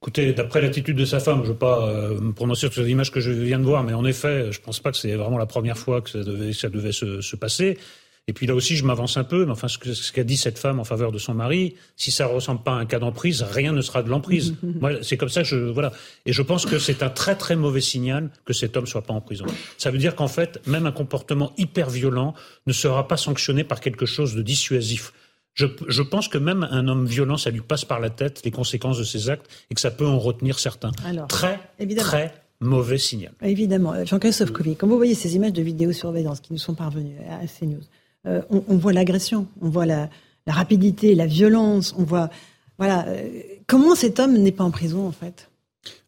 Écoutez, d'après l'attitude de sa femme, je ne veux pas me prononcer sur les images que je viens de voir, mais en effet, je ne pense pas que c'est vraiment la première fois que ça devait, se passer. Et puis là aussi, je m'avance un peu, mais enfin, ce qu'a dit cette femme en faveur de son mari, si ça ressemble pas à un cas d'emprise, rien ne sera de l'emprise. [LAUGHS] Moi, c'est comme ça que je, voilà. Et je pense que c'est un très très mauvais signal que cet homme soit pas en prison. Ça veut dire qu'en fait, même un comportement hyper violent ne sera pas sanctionné par quelque chose de dissuasif. Je, je, pense que même un homme violent, ça lui passe par la tête les conséquences de ses actes et que ça peut en retenir certains. Alors, très, très mauvais signal. Évidemment. Jean-Christophe Covey, quand vous voyez ces images de vidéosurveillance qui nous sont parvenues à CNews, euh, on, voit l'agression, on voit la, rapidité, la violence, on voit Voilà. Comment cet homme n'est pas en prison, en fait?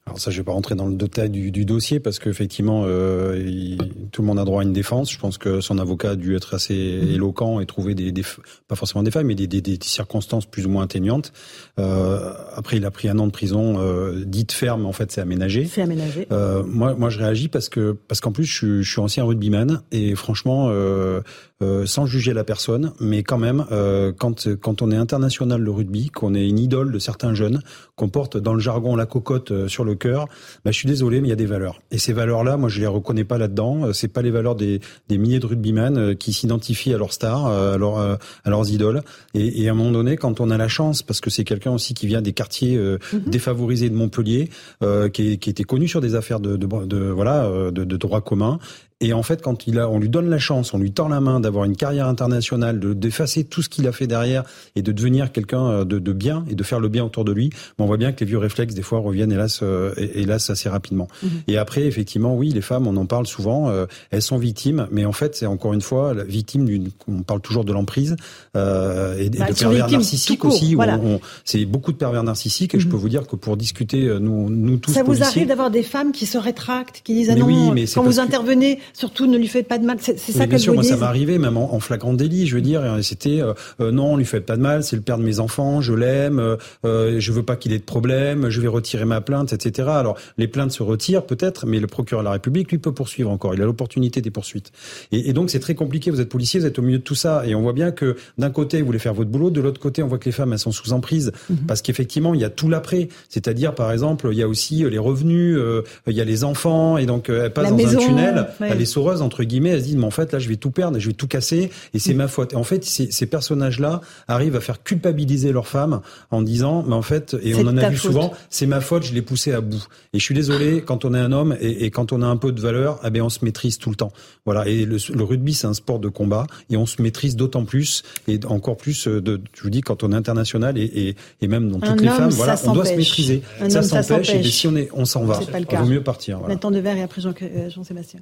Alors ça, je vais pas rentrer dans le détail du, du dossier parce qu'effectivement, euh, tout le monde a droit à une défense. Je pense que son avocat a dû être assez mmh. éloquent et trouver des, des, pas forcément des failles, mais des, des, des, circonstances plus ou moins atteignantes. Euh, après, il a pris un an de prison euh, dite ferme. En fait, c'est aménagé. C'est aménagé. Euh, moi, moi, je réagis parce que parce qu'en plus, je, je, suis ancien rugbyman et franchement, euh, euh, sans juger la personne, mais quand même, euh, quand quand on est international de rugby, qu'on est une idole de certains jeunes, qu'on porte dans le jargon la cocotte euh, sur le cœur, bah, je suis désolé, mais il y a des valeurs. Et ces valeurs-là, moi, je les reconnais pas là-dedans. C'est pas les valeurs des, des milliers de rugbyman qui s'identifient à leurs stars, à, leur, à leurs idoles. Et, et, à un moment donné, quand on a la chance, parce que c'est quelqu'un aussi qui vient des quartiers mhm. défavorisés de Montpellier, qui, qui, était connu sur des affaires de, de, de voilà de, de droit commun, et en fait, quand il a, on lui donne la chance, on lui tend la main d'avoir une carrière internationale, de d'effacer tout ce qu'il a fait derrière et de devenir quelqu'un euh, de, de, bien et de faire le bien autour de lui, on voit bien que les vieux réflexes des fois reviennent hélas, euh, hélas assez rapidement. Mhm. Et après, effectivement, oui, les femmes, on en parle souvent, euh, elles sont victimes, mais en fait, c'est encore une fois la victime d'une. On parle toujours de l'emprise euh, et, bah, de pervers narcissiques aussi. Voilà. C'est beaucoup de pervers narcissiques et je mhm. peux vous dire que pour discuter, nous, nous tous. Ça vous arrive d'avoir des femmes qui se rétractent, qui disent ah non, oui, mais quand vous intervenez surtout ne lui faites pas de mal. C'est ça bien sûr, moi ça m'est arrivé même en, flagrant délit. Je veux dire, c'était euh, euh, non, on lui fait pas de mal, c'est le père de mes enfants, je l'aime, euh, euh, je veux pas qu'il ait de problème, je vais retirer ma plainte, etc. Alors les plaintes se retirent peut-être, mais le procureur de la République lui peut poursuivre encore. Il a l'opportunité des poursuites. Et, et donc c'est très compliqué. Vous êtes policier, vous êtes au milieu de tout ça, et on voit bien que d'un côté vous voulez faire votre boulot, de l'autre côté on voit que les femmes elles sont sous emprise mhm. parce qu'effectivement il y a tout l'après. C'est-à-dire par exemple il y a aussi les revenus, il y a les enfants, et donc elles passent dans un tunnel, elle est soureuse entre guillemets, elle se dit mais en fait là je vais tout perdre, je vais tout casser et c'est mm. ma faute. Et en fait ces, ces personnages-là arrivent à faire culpabiliser leurs femmes en disant mais en fait et on en a vu souvent c'est ma faute, je l'ai poussé à bout. Et je suis désolé quand on est un homme et, et quand on a un peu de valeur, eh bien on se maîtrise tout le temps. Voilà et le, le rugby c'est un sport de combat et on se maîtrise d'autant plus et encore plus euh, de je vous dis quand on est international et, et, et même dans toutes les femmes voilà on doit se maîtriser. ça s'empêche et si on est on s'en va. Il vaut mieux partir. Voilà. Temps de verre et après euh, Jean-Sébastien.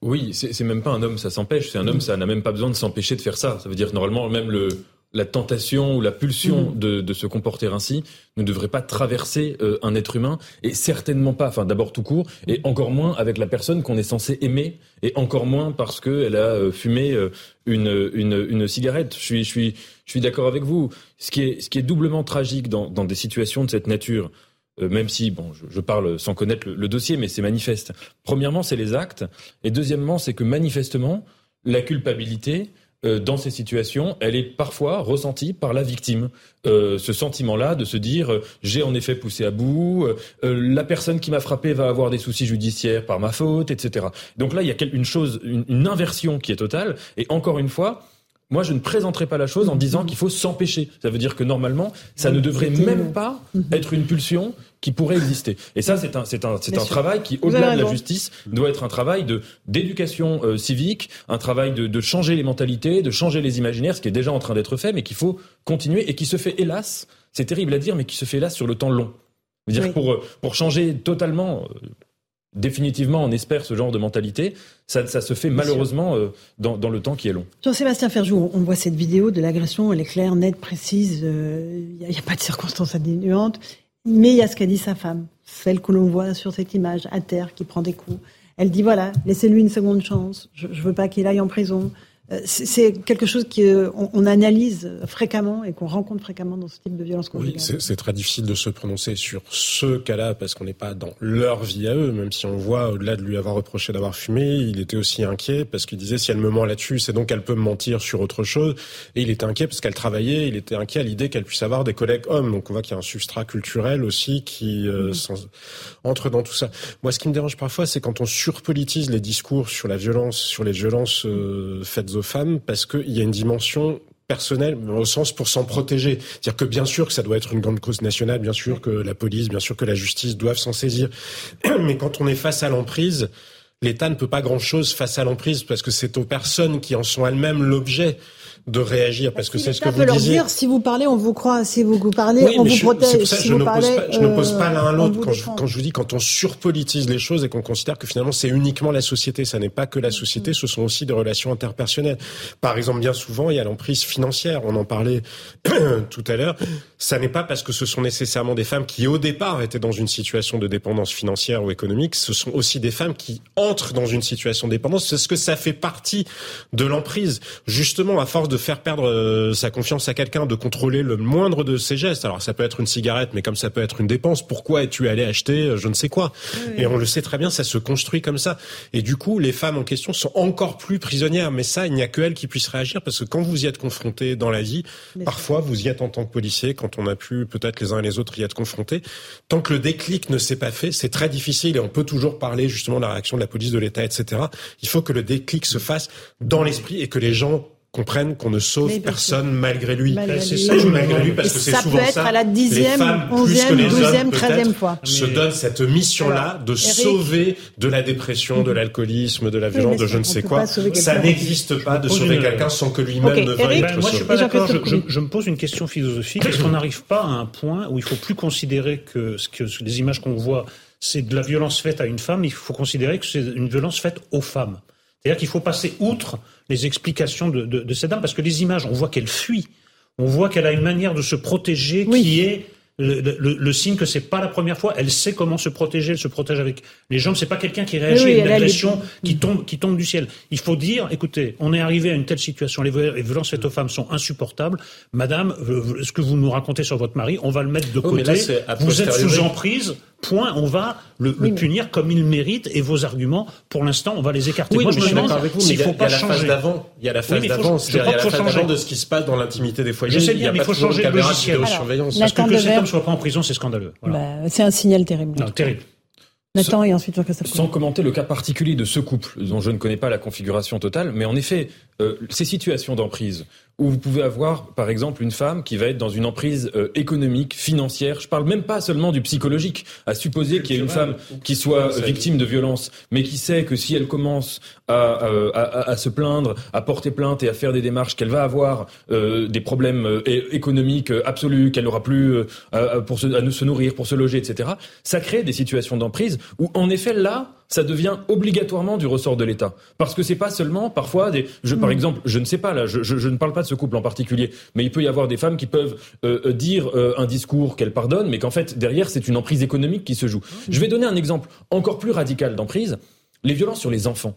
Oui, c'est même pas un homme, ça s'empêche. C'est un homme, ça n'a même pas besoin de s'empêcher de faire ça. Ça veut dire normalement même le la tentation ou la pulsion mm. de, de, se comporter ainsi ne devrait pas traverser euh, un être humain et certainement pas, enfin d'abord tout court et encore moins avec la personne qu'on est censé aimer et encore moins parce qu'elle a euh, fumé euh, une, une, une, cigarette. Je suis, je suis, je suis d'accord avec vous. Ce qui est, ce qui est doublement tragique dans, dans des situations de cette nature, même si, bon, je, parle sans connaître le, dossier, mais c'est manifeste. Premièrement, c'est les actes, et deuxièmement, c'est que manifestement, la culpabilité, euh, dans ces situations, elle est parfois ressentie par la victime. Euh, ce sentiment-là de se dire j'ai en effet poussé à bout, la personne qui m'a frappé va avoir des soucis judiciaires par ma faute, etc. Donc là, il y a une chose, une inversion qui est totale. Et encore une fois, moi, je ne présenterai pas la chose en disant qu'il faut s'empêcher. Ça veut dire que normalement, ça ne devrait même pas mhm. être une pulsion qui pourrait exister. Et ça, c'est un, c'est un, c'est un travail qui, au-delà de la justice, doit être un travail de d'éducation euh, civique, un travail de, de changer les mentalités, de changer les imaginaires, ce qui est déjà en train d'être fait, mais qu'il faut continuer et qui se fait, hélas, c'est terrible à dire, mais qui se fait hélas sur le temps long. Dire, pour, pour changer totalement, euh, définitivement, on espère ce genre de mentalité. Ça, se fait malheureusement euh, dans, le temps qui est long. Jean-Sébastien Ferjou, on voit cette vidéo de l'agression, elle est claire, nette, précise, euh, il n'y a, pas de circonstances atténuantes, mais il y a ce qu'a dit sa femme, celle que l'on voit sur cette image, à terre, qui prend des coups. Elle dit voilà, laissez-lui une seconde chance, je ne veux pas qu'il aille en prison, euh, c'est quelque chose qu'on on analyse fréquemment et qu'on rencontre fréquemment dans ce type de violence conjugale. Oui, c'est très difficile de se prononcer sur ce cas-là parce qu'on n'est pas dans leur vie à eux, même si on voit, au-delà de lui avoir reproché d'avoir fumé, il était aussi inquiet parce qu'il disait si elle me ment là-dessus, c'est donc qu'elle peut me mentir sur autre chose. Et il était inquiet parce qu'elle travaillait, il était inquiet à l'idée qu'elle puisse avoir des collègues hommes. Donc on voit qu'il y a un substrat culturel aussi qui euh, mm. entre dans tout ça. Moi, ce qui me dérange parfois, c'est quand on surpolitise les discours sur la violence, sur les violences euh, faites femmes parce qu'il y a une dimension personnelle au sens pour s'en protéger. C'est-à-dire que bien sûr que ça doit être une grande cause nationale, bien sûr que la police, bien sûr que la justice doivent s'en saisir. [CLEARS THROAT] Mais quand on est face à l'emprise, l'État ne peut pas grand-chose face à l'emprise parce que c'est aux personnes qui en sont elles-mêmes l'objet de réagir parce que c'est ce que vous leur disiez. dire si vous parlez, on vous croit, si vous, vous parlez, on vous protège. Pour ça si je, parlez, pas, je pose pas l'un à euh, l'autre quand, quand je vous dis quand on surpolitise les choses et qu'on considère que finalement c'est uniquement la société, ça n'est pas que la société, ce sont aussi des relations interpersonnelles. Par exemple, bien souvent, il y a l'emprise financière. On en parlait [CLEARS THROAT] tout à l'heure. Ça n'est pas parce que ce sont nécessairement des femmes qui, au départ, étaient dans une situation de dépendance financière ou économique. Ce sont aussi des femmes qui entrent dans une situation de dépendance. C'est ce que ça fait partie de l'emprise. Justement, à force de faire perdre euh, sa confiance à quelqu'un, de contrôler le moindre de ses gestes. Alors, ça peut être une cigarette, mais comme ça peut être une dépense, pourquoi es-tu allé acheter euh, je ne sais quoi? Et on le sait très bien, ça se construit comme ça. Et du coup, les femmes en question sont encore plus prisonnières. Mais ça, il n'y a que elles qui puissent réagir parce que quand vous y êtes confrontés dans la vie, parfois vous y êtes en tant que policier, quand on a pu peut-être les uns et les autres y être confrontés. Tant que le déclic ne s'est pas fait, c'est très difficile et on peut toujours parler justement de la réaction de la police, de l'État, etc. Il faut que le déclic se fasse dans l'esprit et que les gens comprennent qu'on ne sauve Mais personne malgré lui. Malgré c'est lui. ça, Oui, malgré lui, Et parce que c'est ça souvent peut être ça. à la dixième, les femmes, plus onzième, que les douzième, hommes, treizième fois. se Mais- donnent cette mission-là de Eric- sauver de la dépression, de l'alcoolisme, de la violence, de ça, je ne sais quoi. Ça n'existe pas de sauver quelqu'un sans que lui-même ne veuille être moi, je suis sauvé. pas d'accord. Je, Jean-Christophe je- je me pose une question philosophique. Est-ce qu'on n'arrive pas à un point où il faut plus considérer que, ce que les images qu'on voit, c'est de la violence faite à une femme, il faut considérer que c'est une violence faite aux femmes. C'est-à-dire qu'il faut passer outre les explications de, de, de cette dame, parce que les images, on voit qu'elle fuit. On voit qu'elle a une manière de se protéger Oui. qui est le, le- le signe que c'est pas la première fois. Elle sait comment se protéger. Elle se protège avec les jambes. C'est pas quelqu'un qui réagit Oui, à une les- agression qui tombe, qui tombe du ciel. Il faut dire, écoutez, on est arrivé à une telle situation. Les viol- les violences faites aux femmes sont insupportables. Madame, euh, ce que vous nous racontez sur votre mari, on va le mettre de Oh, côté. là, vous êtes sous emprise. Point. On va le, le punir comme il mérite. Et vos arguments, pour l'instant, on va les écarter. Oui, Moi, je me je suis demande d'accord avec vous, mais s'il il y a, faut il y pas a la phase changer. d'avant. Il y a la phase d'avant, il y a la phase de ce qui se passe dans l'intimité des foyers. Je sais il n'y bien, a mais pas il faut changer de logiciel. vidéosurveillance. Parce que, que cet homme soit pas en prison, c'est scandaleux. Bah, c'est un signal terrible. Non, terrible. Nathan et ensuite. Sans commenter le cas particulier de ce couple, dont je ne connais pas la configuration totale, mais en effet, euh, ces situations d'emprise, où vous pouvez avoir, par exemple, une femme qui va être dans une emprise euh, économique, financière, je parle même pas seulement du psychologique, à supposer qu'il y ait une femme qui soit victime de violence, mais qui sait que si elle commence à, euh, à, à- à se plaindre, à porter plainte et à faire des démarches, qu'elle va avoir euh, des problèmes euh, économiques absolus, qu'elle n'aura plus euh, à- pour se, à se nourrir, pour se loger, etc. Ça crée des situations d'emprise où, en effet, là, ça devient obligatoirement du ressort de l'État. Parce que c'est pas seulement parfois des, je, par exemple, je ne sais pas là, je, je, je ne parle pas de ce couple en particulier, mais il peut y avoir des femmes qui peuvent euh, euh, dire euh, un discours qu'elles pardonnent, mais qu'en fait derrière c'est une emprise économique qui se joue. Je vais donner un exemple encore plus radical d'emprise les violences sur les enfants.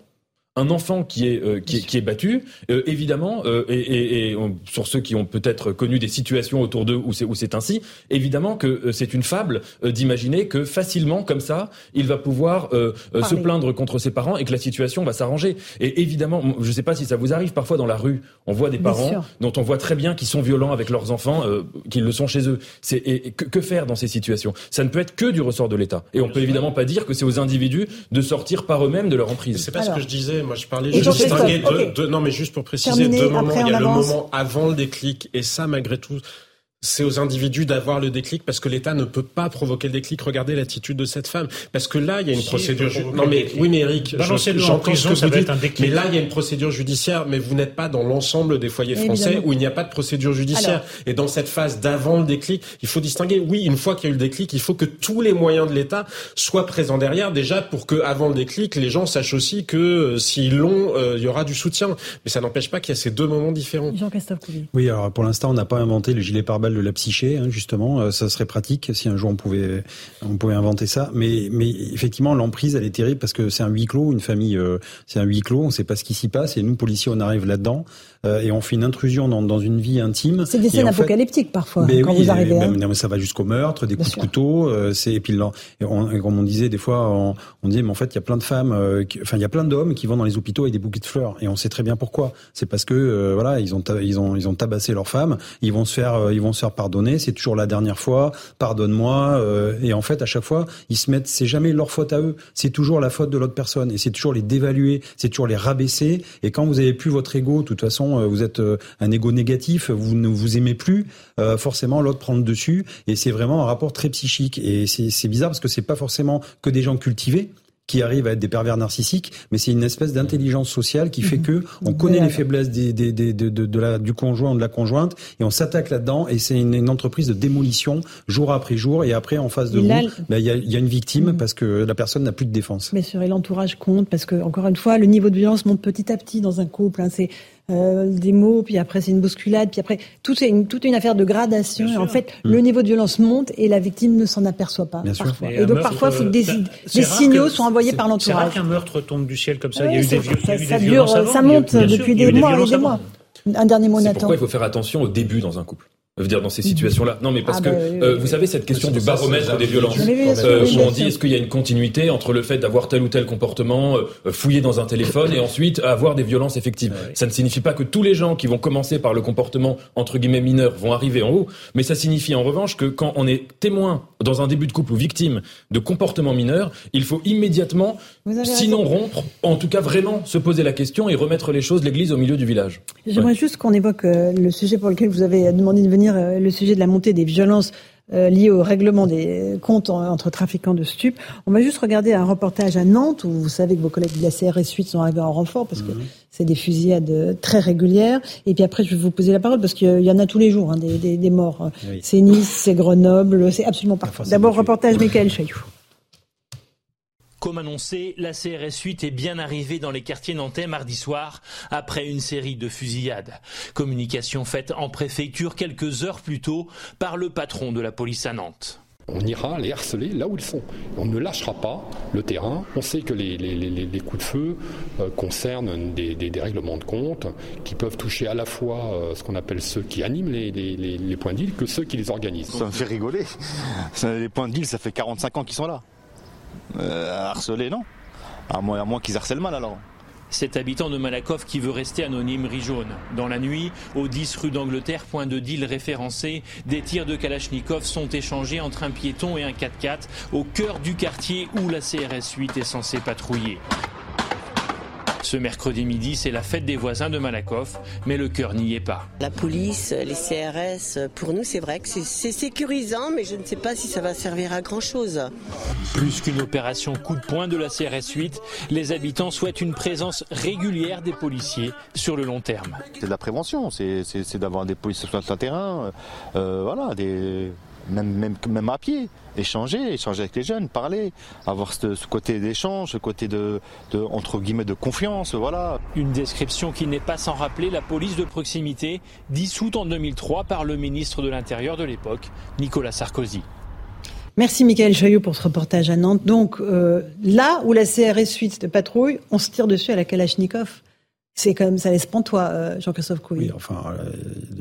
Un enfant qui est euh, qui est, qui est battu, euh, évidemment, euh, et, et, et on- sur ceux qui ont peut-être connu des situations autour d'eux où c'est où c'est ainsi, évidemment que euh, c'est une fable euh, d'imaginer que facilement comme ça, il va pouvoir euh, euh, se plaindre contre ses parents et que la situation va s'arranger. Et évidemment, je ne sais pas si ça vous arrive parfois dans la rue, on voit des parents dont on voit très bien qu'ils sont violents avec leurs enfants, euh, qu'ils le sont chez eux. C'est et, et que, que faire dans ces situations? Ça ne peut être que du ressort de l'État. Et on peut évidemment pas dire que c'est aux individus de sortir par eux-mêmes de leur emprise. C'est pas Alors. ce que je disais. Moi, je parlais Et juste de Jean-Christophe, distinguer deux, ok. deux- Non, mais juste pour préciser Terminé, deux moments. Il y a le moment avant le déclic, et ça, malgré tout, c'est aux individus d'avoir le déclic parce que l'État ne peut pas provoquer le déclic. Regardez l'attitude de cette femme. Parce que là, il y a une Si, procédure. Non, mais oui, mais Eric, Balancez-le je- j'entends ce prison, que ça vous va dites. être un déclic. Mais là, il y a une procédure judiciaire, mais vous n'êtes pas dans l'ensemble des foyers français Évidemment. où il n'y a pas de procédure judiciaire. Alors. Et dans cette phase d'avant le déclic, il faut distinguer. Oui, une fois qu'il y a eu le déclic, il faut que tous les moyens de l'État soient présents derrière, déjà pour que avant le déclic, les gens sachent aussi que euh, s'ils l'ont, euh, il y aura du soutien. Mais ça n'empêche pas qu'il y a ces deux moments différents. Jean-Christophe. Oui, alors pour l'instant, on n'a pas inventé le gilet pare-balles de la psyché, hein, justement. Euh, ça serait pratique si un jour on pouvait, on pouvait inventer ça. Mais, mais effectivement, l'emprise, elle est terrible parce que c'est un huis clos, une famille, euh, c'est un huis clos. On ne sait pas ce qui s'y passe et nous, policiers, on arrive là-dedans et on fait une intrusion dans, dans une vie intime. C'est des scènes fait- apocalyptiques parfois mais quand oui, vous arrivez. et hein. mais ça va jusqu'au meurtre, des Bien coups sûr. de couteau. euh, c'est et puis là, on- comme on disait des fois, on, on disait mais en fait il y a plein de femmes, euh, qui- enfin il y a plein d'hommes qui vont dans les hôpitaux avec des bouquets de fleurs et on sait très bien pourquoi. C'est parce que euh, voilà ils ont ils ont ils ont tabassé leurs femmes, ils vont se faire euh, ils vont se faire pardonner. C'est toujours la dernière fois, pardonne-moi. euh, et en fait à chaque fois ils se mettent, c'est jamais leur faute à eux, c'est toujours la faute de l'autre personne et c'est toujours les dévaluer, c'est toujours les rabaisser. Et quand vous avez plus votre ego, de toute façon euh, vous êtes euh, un ego négatif, vous ne vous aimez plus, euh, forcément l'autre prend le dessus et c'est vraiment un rapport très psychique et c'est bizarre parce que c'est pas forcément que des gens cultivés qui arrivent à être des pervers narcissiques, mais c'est une espèce d'intelligence sociale qui fait mhm. que on connaît les faiblesses des, des, des, de, de, la, du conjoint ou de la conjointe et on s'attaque là-dedans et c'est une, entreprise de démolition jour après jour et après en face de vous, ben, il y, a, y, a, une victime mhm. parce que la personne n'a plus de défense. Mais sur l'entourage compte parce que encore une fois, le niveau de violence monte petit à petit dans un couple. Hein, c'est euh, des mots, puis après c'est une bousculade, puis après tout est une, toute une affaire de gradation. Et en fait, le mm. niveau de violence monte et la victime ne s'en aperçoit pas. parfois. Et, donc parfois, il faut que des, des signaux soient envoyés par l'entourage. C'est rare qu'un meurtre tombe du ciel comme ça. il y a eu des, ça, ça, dure, ça monte depuis des mois et des mois. Un dernier mot, Nathan. Pourquoi il faut faire attention au début dans un couple veut dire dans ces situations-là. Non, mais parce ah que bah, euh, vous savez cette question du baromètre des violences, euh, où on dit est-ce qu'il y a une continuité entre le fait d'avoir tel ou tel comportement, euh, fouiller dans un téléphone, et ensuite avoir des violences effectives? Ça ne signifie pas que tous les gens qui vont commencer par le comportement entre guillemets mineur vont arriver en haut, mais ça signifie en revanche que quand on est témoin dans un début de couple ou victime de comportements mineurs, il faut immédiatement, sinon rompre, en tout cas vraiment se poser la question et remettre les choses, l'église au milieu du village. J'aimerais juste qu'on évoque le sujet pour lequel vous avez demandé de venir euh, le sujet de la montée des violences euh, liées au règlement des comptes entre trafiquants de stupes. On va juste regarder un reportage à Nantes où vous savez que vos collègues de la CRS 8 sont arrivés en renfort parce que mhm. c'est des fusillades très régulières. Et puis après, je vais vous poser la parole parce qu'il y en a tous les jours hein, des, morts. C'est Nice, c'est Grenoble, c'est absolument partout. D'abord, reportage Michael Chailloux. Comme annoncé, la CRS 8 est bien arrivée dans les quartiers nantais mardi soir après une série de fusillades. Communication faite en préfecture quelques heures plus tôt par le patron de la police à Nantes. On ira les harceler là où ils sont. On ne lâchera pas le terrain. On sait que les, coups de feu euh, concernent des, règlements de compte qui peuvent toucher à la fois euh, ce qu'on appelle ceux qui animent les, points d'île que ceux qui les organisent. Ça me fait rigoler. Les points d'île, ça fait 45 ans qu'ils sont là. Euh, harceler, non. À moins, à moins qu'ils harcèlent mal alors. Cet habitant de Malakoff qui veut rester anonyme rit jaune. Dans la nuit, au 10 rue d'Angleterre, point de deal référencé, des tirs de Kalachnikov sont échangés entre un piéton et un 4x4 au cœur du quartier où la CRS 8 est censée patrouiller. Ce mercredi midi, c'est la fête des voisins de Malakoff, mais le cœur n'y est pas. La police, les CRS, pour nous, c'est vrai que c'est sécurisant, mais je ne sais pas si ça va servir à grand-chose. Plus qu'une opération coup de poing de la CRS 8, les habitants souhaitent une présence régulière des policiers sur le long terme. C'est de la prévention, c'est d'avoir des policiers sur le terrain, euh, voilà, des même, même, même à pied, échanger, échanger avec les jeunes, parler, avoir ce, côté d'échange, ce côté de, entre guillemets de confiance, voilà. Une description qui n'est pas sans rappeler la police de proximité, dissoute en 2003 par le ministre de l'Intérieur de l'époque, Nicolas Sarkozy. Merci Michael Chaillot pour ce reportage à Nantes. Donc euh, là où la CRS 8 de patrouille, on se tire dessus à la Kalachnikov. C'est quand même, ça laisse toi, euh, Jean-Christophe Couille. Oui, enfin, euh,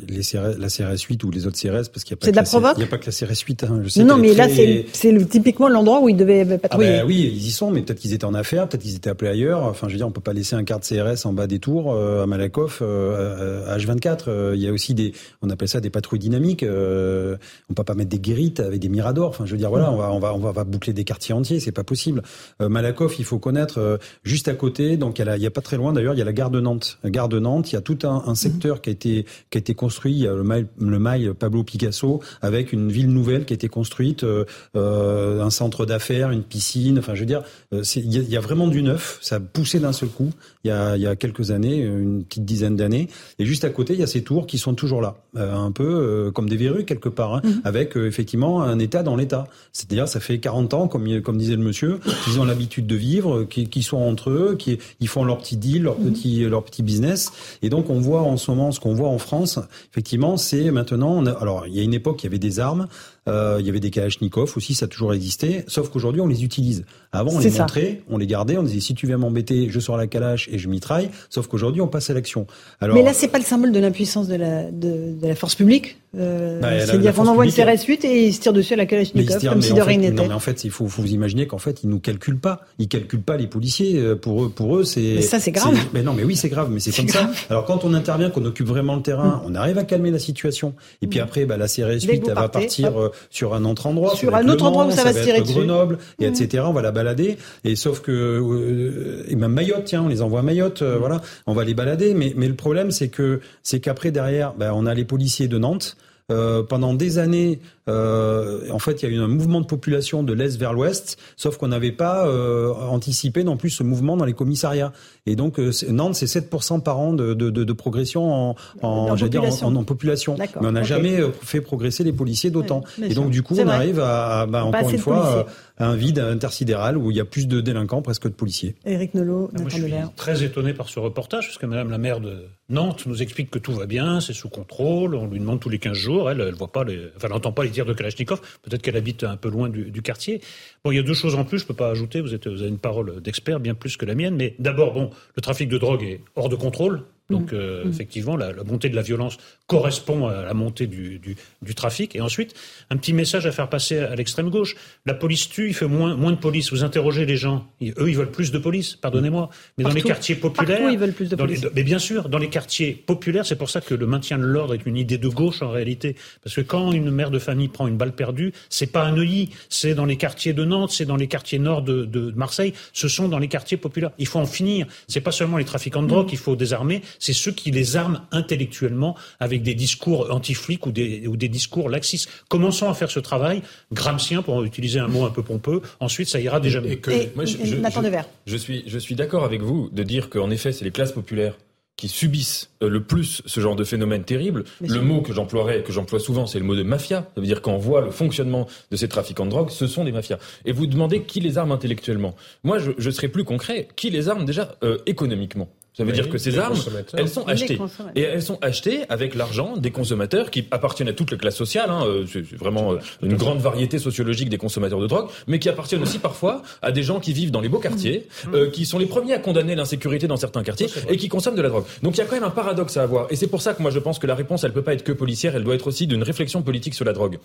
les CRS, la CRS 8 ou les autres CRS, parce qu'il n'y a pas, que la, il a pas que la CRS 8. Hein, je sais non, mais là, c'est, c'est typiquement l'endroit où ils devaient patrouiller. Ah ben, oui, ils y sont, mais peut-être qu'ils étaient en affaires, peut-être qu'ils étaient appelés ailleurs. Enfin, je veux dire, on peut pas laisser un quart de CRS en bas des tours euh, à Malakoff, à H24. Il y a aussi des, on appelle ça des patrouilles dynamiques. on peut pas mettre des guérites avec des miradors. Enfin, je veux dire, voilà, on va, on va, on va, boucler des quartiers entiers, c'est pas possible. Malakoff, il faut connaître juste à côté. Donc, il y y a pas très loin d'ailleurs, il y a la gare de Nantes, gare de Nantes, il y a tout un, un secteur mhm. qui a été qui a été construit, le mail, le mail Pablo Picasso, avec une ville nouvelle qui a été construite, euh, euh un centre d'affaires, une piscine. Enfin, je veux dire, euh, il y, y, a vraiment du neuf. Ça a poussé d'un seul coup. Il y a, il y a quelques années, une petite dizaine d'années. Et juste à côté, il y a ces tours qui sont toujours là, euh, un peu comme des verrues quelque part, hein, mhm. avec effectivement un État dans l'État. C'est-à-dire, ça fait 40 ans, comme comme disait le monsieur, qu'ils ont l'habitude de vivre, qu'ils sont entre eux, qu'ils ils font leur petit deal, leur mhm. petit leur petit business. Et donc on voit en ce moment ce qu'on voit en France, effectivement, c'est maintenant. alors il y a une époque, il y avait des armes, euh, il y avait des Kalachnikov aussi, ça a toujours existé. Sauf qu'aujourd'hui, on les utilise. Avant, on les montrait, on les gardait, on disait si tu viens m'embêter, je sors la Kalash et je mitraille. Sauf qu'aujourd'hui, on passe à l'action. Alors, Mais là, c'est pas le symbole de l'impuissance de la, de, de la force publique. Euh, bah, C'est-à-dire qu'on envoie une CRS 8 et ils se tirent dessus à la Kalachnikov comme si de rien n'était. Non, mais en fait, il faut, faut vous imaginer qu'en fait, ils nous calculent pas. Ils calculent pas les policiers. Euh, pour eux, pour eux, c'est. Mais ça, c'est grave. Mais non, mais oui, c'est grave. Mais c'est comme ça. Alors quand on intervient, qu'on occupe vraiment le terrain, mm. on arrive à calmer la situation. Et puis mm. après, bah, la CRS 8, elle va partir euh, sur un entrant endroit. Sur un autre endroit où ça, va se tirer dessus. Grenoble, et mmh. etc. On va la balader. Et sauf que, euh, et même Mayotte, tiens, on les envoie à Mayotte, euh, mmh. voilà. On va les balader. Mais, mais le problème, c'est que, c'est qu'après, derrière, ben, on a les policiers de Nantes. Euh, pendant des années, en fait, il y a eu un mouvement de population de l'est vers l'ouest, sauf qu'on n'avait pas anticipé non plus ce mouvement dans les commissariats. Et donc Nantes, c'est 7% par an de, de, de, progression en, en, population. en, en, population. Mais on n'a jamais fait progresser les policiers d'autant. et donc du coup, on arrive à, bah, encore une fois un vide intersidéral où il y a plus de délinquants presque que de policiers. Éric Nolot, Moi, je suis très étonné par ce reportage, parce que Madame la maire de Nantes nous explique que tout va bien, c'est sous contrôle, on lui demande tous les 15 jours, elle, elle voit pas les, enfin, elle n'entend pas les de Kalachnikov, peut-être qu'elle habite un peu loin du, quartier. Bon, il y a deux choses en plus, je peux pas ajouter, vous, êtes, vous avez une parole d'expert bien plus que la mienne, mais d'abord, bon, le trafic de drogue est hors de contrôle, donc, mmh. euh, mmh. effectivement, la, la, montée de la violence correspond à la montée du, du, du, trafic. Et ensuite, un petit message à faire passer à l'extrême gauche. La police tue, il fait moins, moins de police. Vous interrogez les gens. eux, ils veulent plus de police, pardonnez-moi. Mais dans les quartiers populaires. ils veulent plus de police. mais bien sûr, dans les quartiers populaires, c'est pour ça que le maintien de l'ordre est une idée de gauche en réalité. Parce que quand une mère de famille prend une balle perdue, c'est pas à Neuilly, c'est dans les quartiers de Nantes, c'est dans les quartiers nord de, de, Marseille, ce sont dans les quartiers populaires. Il faut en finir. C'est pas seulement les trafiquants de drogue mmh. qu'il faut désarmer, c'est ceux qui les arment intellectuellement avec des discours anti-flics ou des, ou des discours laxistes. Commençons à faire ce travail gramscien, pour utiliser un mot un peu pompeux. Ensuite, ça ira déjà mieux. moi, je, je, je, suis, je suis d'accord avec vous de dire qu'en effet, c'est les classes populaires qui subissent euh, le plus ce genre de phénomène terrible. le mot que j'emploierais, que j'emploie souvent, c'est le mot de mafia. Ça veut dire qu'on voit le fonctionnement de ces trafiquants de drogue, ce sont des mafias. Et vous demandez qui les arme intellectuellement. Moi, je, je serais plus concret. Qui les arme déjà euh, économiquement? Ça veut dire que ces armes, elles sont achetées. Et elles sont achetées avec l'argent des consommateurs qui appartiennent à toutes les classes sociales. Hein, euh, c'est vraiment euh, une grande variété sociologique des consommateurs de drogue, mais qui appartiennent aussi parfois à des gens qui vivent dans les beaux quartiers, mmh. euh, qui sont les premiers à condamner l'insécurité dans certains quartiers et qui consomment de la drogue. Donc il y a quand même un paradoxe à avoir. Et c'est pour ça que moi je pense que la réponse, elle peut pas être que policière, elle doit être aussi d'une réflexion politique sur la drogue.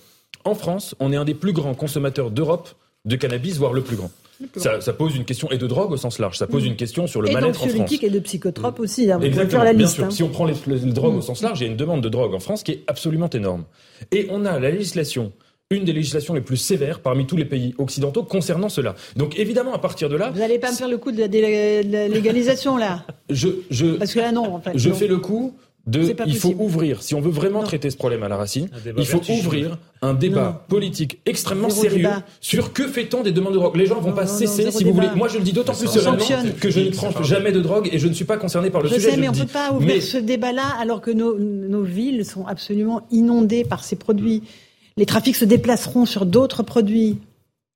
En France, on est un des plus grands consommateurs d'Europe de cannabis, voire le plus grand. Ça, ça, pose une question et de drogue au sens large. Ça pose mm. une question sur le mal-être en France. Et de psychotropes aussi. Hein, Exactement. la liste, bien sûr. Hein. Si on prend les, drogues au mm. sens large, il y a une demande de drogue en France qui est absolument énorme. Et on a la législation une des législations les plus sévères parmi tous les pays occidentaux concernant cela. Donc évidemment, à partir de là... Vous n'allez pas me faire le coup de la, légalisation, là [LAUGHS] je, je, Parce que là, non, en fait. Je fais le coup de, il faut ouvrir, si on veut vraiment traiter ce problème à la racine, il faut ouvrir un débat politique extrêmement sérieux sur que fait-on des demandes de drogue. Les gens vont pas cesser, si vous voulez. Moi, je le dis d'autant plus sereinement que je ne prends jamais de drogue et je ne suis pas concerné par le je sujet. Sais, mais on ne peut pas ouvrir ce débat-là alors que nos, nos villes sont absolument inondées par ces produits. Les trafics se déplaceront sur d'autres produits.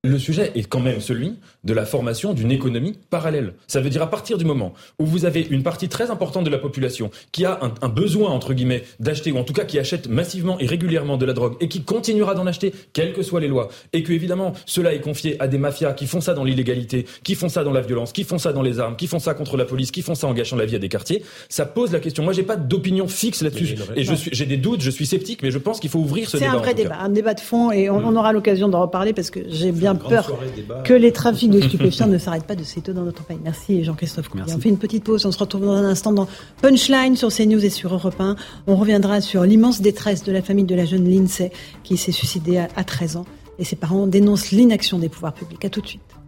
Le sujet est quand même celui de la formation d'une économie parallèle. Ça veut dire à partir du moment où vous avez une partie très importante de la population qui a un, besoin, entre guillemets, d'acheter, ou en tout cas qui achète massivement et régulièrement de la drogue, et qui continuera d'en acheter, quelles que soient les lois, et que évidemment cela est confié à des mafias qui font ça dans l'illégalité, qui font ça dans la violence, qui font ça dans les armes, qui font ça contre la police, qui font ça en gâchant la vie à des quartiers, ça pose la question. Moi, j'ai pas d'opinion fixe là-dessus, et je suis, j'ai des doutes, je suis sceptique, mais je pense qu'il faut ouvrir ce débat. C'est un vrai débat, un débat de fond, et on, mm. aura l'occasion d'en reparler parce que j'ai bien peur que les trafics de stupéfiants [LAUGHS] ne s'arrêtent pas de s'étonnant dans notre pays. Merci Jean-Christophe Couillard. On fait une petite pause, on se retrouve dans un instant dans Punchline sur CNews et sur Europe 1. On reviendra sur l'immense détresse de la famille de la jeune Lindsay qui s'est suicidée à 13 ans et ses parents dénoncent l'inaction des pouvoirs publics. À tout de suite.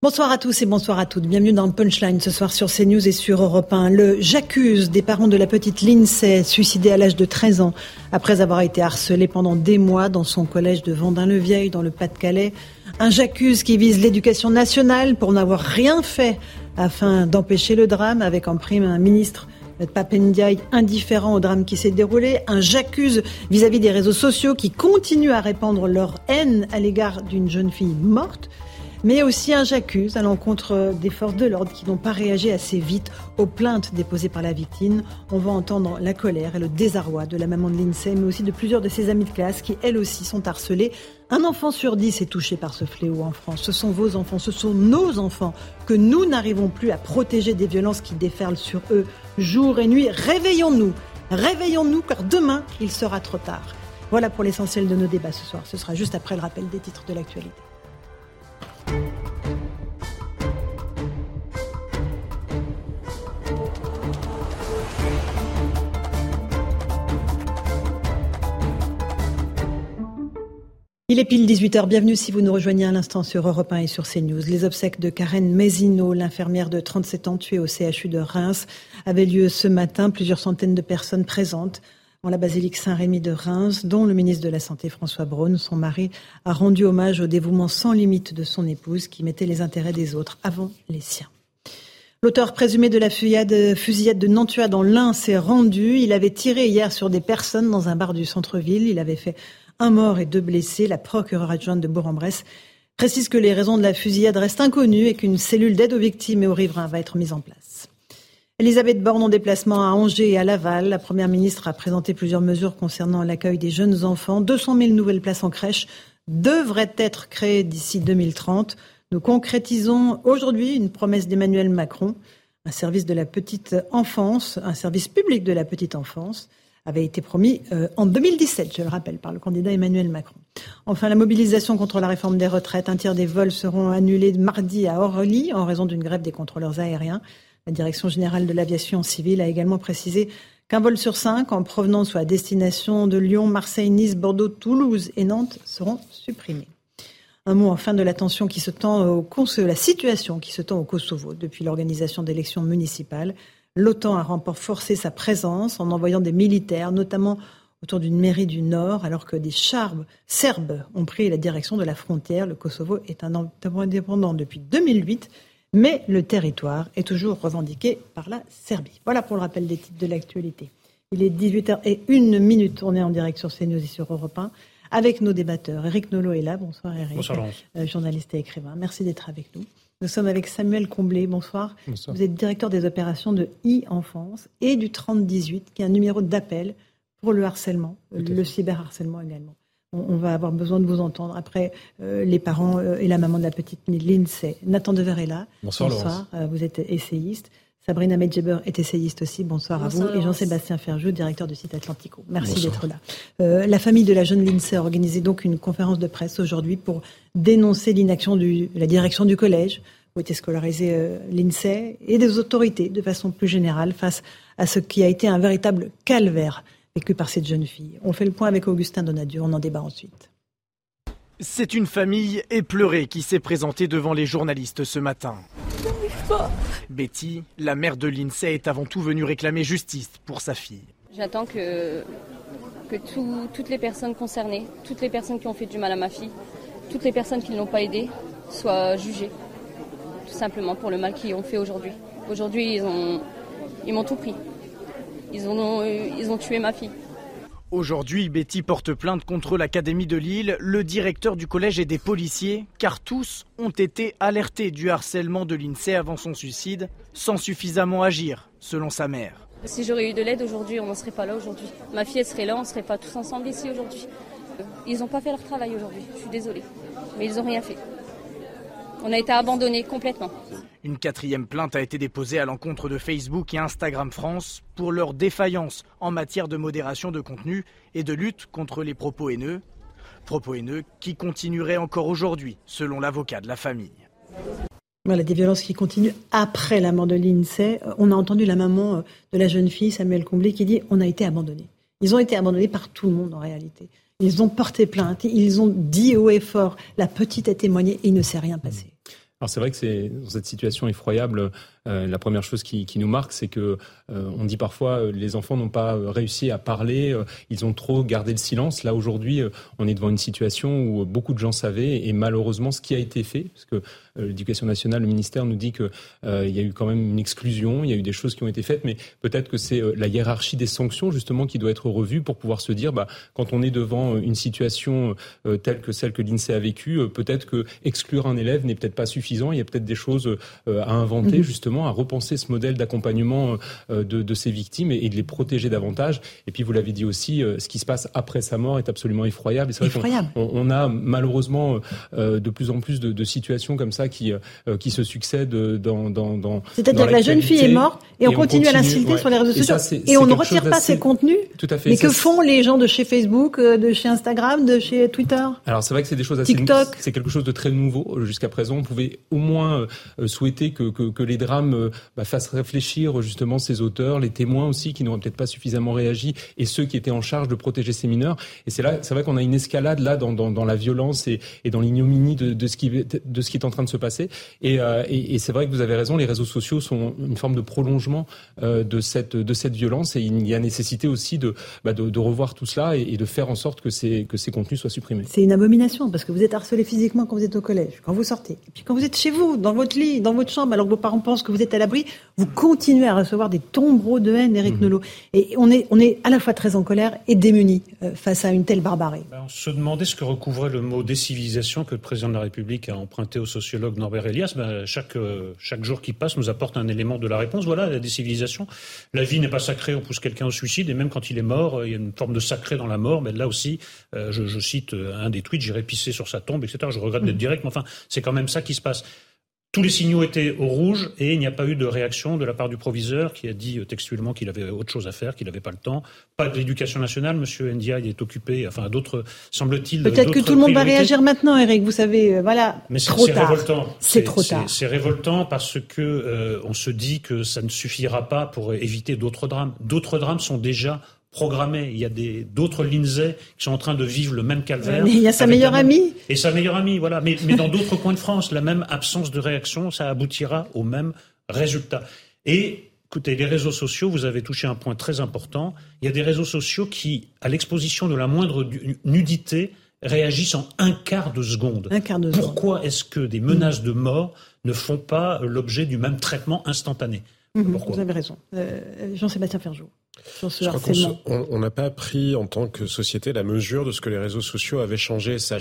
Bonsoir à tous et bonsoir à toutes. Bienvenue dans Punchline ce soir sur CNews et sur Europe 1. Le J'accuse des parents de la petite Lindsay, suicidée à l'âge de 13 ans, après avoir été harcelée pendant des mois dans son collège de Vendin-le-Vieil, dans le Pas-de-Calais. Un J'accuse qui vise l'éducation nationale pour n'avoir rien fait afin d'empêcher le drame, avec en prime un ministre Papendiaï indifférent au drame qui s'est déroulé. Un J'accuse vis-à-vis des réseaux sociaux qui continuent à répandre leur haine à l'égard d'une jeune fille morte mais aussi un j'accuse à l'encontre des forces de l'ordre qui n'ont pas réagi assez vite aux plaintes déposées par la victime. On va entendre la colère et le désarroi de la maman de Lindsay, mais aussi de plusieurs de ses amies de classe qui, elles aussi, sont harcelées. Un enfant sur dix est touché par ce fléau en France. Ce sont vos enfants, ce sont nos enfants que nous n'arrivons plus à protéger des violences qui déferlent sur eux jour et nuit. Réveillons-nous, réveillons-nous, car demain, il sera trop tard. Voilà pour l'essentiel de nos débats ce soir. Ce sera juste après le rappel des titres de l'actualité. Il est pile 18h. Bienvenue si vous nous rejoignez à l'instant sur Europe 1 et sur CNews. Les obsèques de Karen Mézineau, l'infirmière de 37 ans tuée au CHU de Reims, avaient lieu ce matin. Plusieurs centaines de personnes présentes en la basilique Saint-Rémy de Reims, dont le ministre de la Santé François Braun, son mari, a rendu hommage au dévouement sans limite de son épouse qui mettait les intérêts des autres avant les siens. L'auteur présumé de la fusillade de Nantua dans l'Ain s'est rendu. Il avait tiré hier sur des personnes dans un bar du centre-ville. Il avait fait un mort et deux blessés. La procureure adjointe de Bourg-en-Bresse précise que les raisons de la fusillade restent inconnues et qu'une cellule d'aide aux victimes et aux riverains va être mise en place. Elisabeth Borne en déplacement à Angers et à Laval. La Première ministre a présenté plusieurs mesures concernant l'accueil des jeunes enfants. 200 000 nouvelles places en crèche devraient être créées d'ici 2030. Nous concrétisons aujourd'hui une promesse d'Emmanuel Macron. Un service de la petite enfance, un service public de la petite enfance avait été promis euh, en 2017, je le rappelle, par le candidat Emmanuel Macron. Enfin, la mobilisation contre la réforme des retraites. Un tiers des vols seront annulés mardi à Orly en raison d'une grève des contrôleurs aériens. La Direction générale de l'aviation civile a également précisé qu'un vol sur cinq en provenance ou à destination de Lyon, Marseille, Nice, Bordeaux, Toulouse et Nantes seront supprimés. Un mot enfin de la qui se tend au la situation qui se tend au Kosovo depuis l'organisation d'élections municipales. L'OTAN a renforcé sa présence en envoyant des militaires, notamment autour d'une mairie du Nord, alors que des chars serbes ont pris la direction de la frontière. Le Kosovo est un indépendant depuis 2008, mais le territoire est toujours revendiqué par la Serbie. Voilà pour le rappel des titres de l'actualité. Il est 18h et une minute, on est en direct sur CNews et sur Europe 1 avec nos débatteurs. Eric Nolot est là. Bonsoir Eric. Bonsoir euh, journaliste et écrivain. Merci d'être avec nous. Nous sommes avec Samuel Comblé. Bonsoir. Vous êtes directeur des opérations de e-enfance et du 3018, qui est un numéro d'appel pour le harcèlement, le cyberharcèlement également. On, va avoir besoin de vous entendre. Après, euh, les parents euh, et la maman de la petite Lindsay. Nathan Dever est là. Bonsoir, Bonsoir. vous êtes essayiste. Sabrina Medjeber est essayiste aussi. Bonsoir, à vous. Et Jean-Sébastien Ferjou, directeur du site Atlantico. Merci d'être là. Euh, la famille de la jeune Lindsay a organisé donc une conférence de presse aujourd'hui pour dénoncer l'inaction de la direction du collège où était scolarisé euh, l'INSEE et des autorités de façon plus générale face à ce qui a été un véritable calvaire vécu par cette jeune fille. On fait le point avec Augustin Donadieu, on en débat ensuite. C'est une famille éplorée qui s'est présentée devant les journalistes ce matin. Betty, la mère de l'INSEE, est avant tout venue réclamer justice pour sa fille. J'attends que, toutes les personnes concernées, toutes les personnes qui ont fait du mal à ma fille, toutes les personnes qui ne l'ont pas aidée, soient jugées. Tout simplement pour le mal qu'ils ont fait aujourd'hui. Aujourd'hui, ils m'ont ils tout pris. Ils ont, ils ont tué ma fille. Aujourd'hui, Betty porte plainte contre l'Académie de Lille, le directeur du collège et des policiers, car tous ont été alertés du harcèlement de l'INSEE avant son suicide, sans suffisamment agir, selon sa mère. Si j'aurais eu de l'aide aujourd'hui, on n'en serait pas là aujourd'hui. Ma fille, serait là, on ne serait pas tous ensemble ici aujourd'hui. Ils n'ont pas fait leur travail aujourd'hui, je suis désolée. Mais ils n'ont rien fait. On a été abandonnés complètement. Une quatrième plainte a été déposée à l'encontre de Facebook et Instagram France pour leur défaillance en matière de modération de contenu et de lutte contre les propos haineux. Propos haineux qui continueraient encore aujourd'hui, selon l'avocat de la famille. Voilà, des violences qui continuent après la mort de l'INSEE. On a entendu la maman euh, de la jeune fille, Samuel Comblé, qui dit On a été abandonnés. Ils ont été abandonnés par tout le monde en réalité. Ils ont porté plainte, ils ont dit haut et fort, la petite a témoigné il ne s'est rien passé. Alors c'est vrai que c'est dans cette situation effroyable, la première chose qui, qui nous marque, c'est que euh, on dit parfois euh, les enfants n'ont pas réussi à parler, ils ont trop gardé le silence. Là aujourd'hui, on est devant une situation où beaucoup de gens savaient et malheureusement ce qui a été fait, parce que l'éducation nationale, le ministère nous dit que il y a eu quand même une exclusion, il y a eu des choses qui ont été faites, mais peut-être que c'est la hiérarchie des sanctions justement qui doit être revue pour pouvoir se dire, bah, quand on est devant une situation telle que celle que l'INSEE a vécue, peut-être que exclure un élève n'est peut-être pas suffisant. Il y a peut-être des choses à inventer mhm. À repenser ce modèle d'accompagnement euh, de, ces victimes et, de les protéger davantage. Et puis, vous l'avez dit aussi, euh, ce qui se passe après sa mort est absolument effroyable. c'est vrai qu'on on, a malheureusement euh, de plus en plus de, situations comme ça qui, qui se succèdent dans. dans, dans C'est-à-dire que la jeune fille est morte et, on, continue, à l'insulter sur les réseaux sociaux. Et, on ne retire pas ses contenus. Tout à fait. Mais que font les gens de chez Facebook, de chez Instagram, de chez Twitter? Alors c'est vrai que c'est des choses assez. TikTok? C'est quelque chose de très nouveau jusqu'à présent. On pouvait au moins souhaiter que, que, que les drames euh, bah, fasse réfléchir justement ces auteurs, les témoins aussi qui n'auraient peut-être pas suffisamment réagi et ceux qui étaient en charge de protéger ces mineurs. Et c'est là, c'est vrai qu'on a une escalade là dans, la violence et, dans l'ignominie de, ce qui est en train de se passer. Et, euh, et, c'est vrai que vous avez raison, les réseaux sociaux sont une forme de prolongement euh, de cette violence et il y a nécessité aussi de bah, revoir tout cela et, de faire en sorte que ces, que ces contenus soient supprimés. C'est une abomination parce que vous êtes harcelé physiquement quand vous êtes au collège, quand vous sortez. Et puis quand vous êtes chez vous, dans votre lit, dans votre chambre, alors que vos parents pensent que vous êtes à l'abri, vous continuez à recevoir des tombereaux de haine, Eric mmh. Nolot. Et on est, on est à la fois très en colère et démunis euh, face à une telle barbarie. Ben, on se demandait ce que recouvrait le mot décivilisation que le président de la République a emprunté au sociologue Norbert Elias. Ben, chaque, euh, chaque jour qui passe nous apporte un élément de la réponse. Voilà, la décivilisation. La vie n'est pas sacrée, on pousse quelqu'un au suicide, et même quand il est mort, il y a une forme de sacré dans la mort. Mais là aussi, euh, je, je, cite un des tweets, j'irai pisser sur sa tombe, etc. Je regrette d'être mmh. direct, mais enfin, c'est quand même ça qui se passe. Tous les signaux étaient au rouge et il n'y a pas eu de réaction de la part du proviseur qui a dit euh, textuellement qu'il avait autre chose à faire, qu'il n'avait pas le temps. Pas de l'éducation nationale, Monsieur Ndiaye est occupé, enfin d'autres, semble-t-il. Peut-être que tout le monde va réagir maintenant, Eric. Vous savez, euh, voilà. Mais c'est révoltant. C'est trop tard. C'est révoltant parce que euh, on se dit que ça ne suffira pas pour éviter d'autres drames. D'autres drames sont déjà programmé. Il y a d'autres Lindsay qui sont en train de vivre le même calvaire. Mais il y a sa meilleure amie. Et sa meilleure amie, voilà. Mais, mais dans d'autres [LAUGHS] coins de France, la même absence de réaction, ça aboutira au même résultat. Et écoutez, les réseaux sociaux, vous avez touché un point très important. Il y a des réseaux sociaux qui, à l'exposition de la moindre nudité, réagissent en un quart de seconde. Un quart de Pourquoi est-ce que des menaces de mort ne font pas l'objet du même traitement instantané? Mhm, Vous avez raison. Euh, Jean-Sébastien Ferjou. On n'a pas pris en tant que société la mesure de ce que les réseaux sociaux avaient changé. Ça,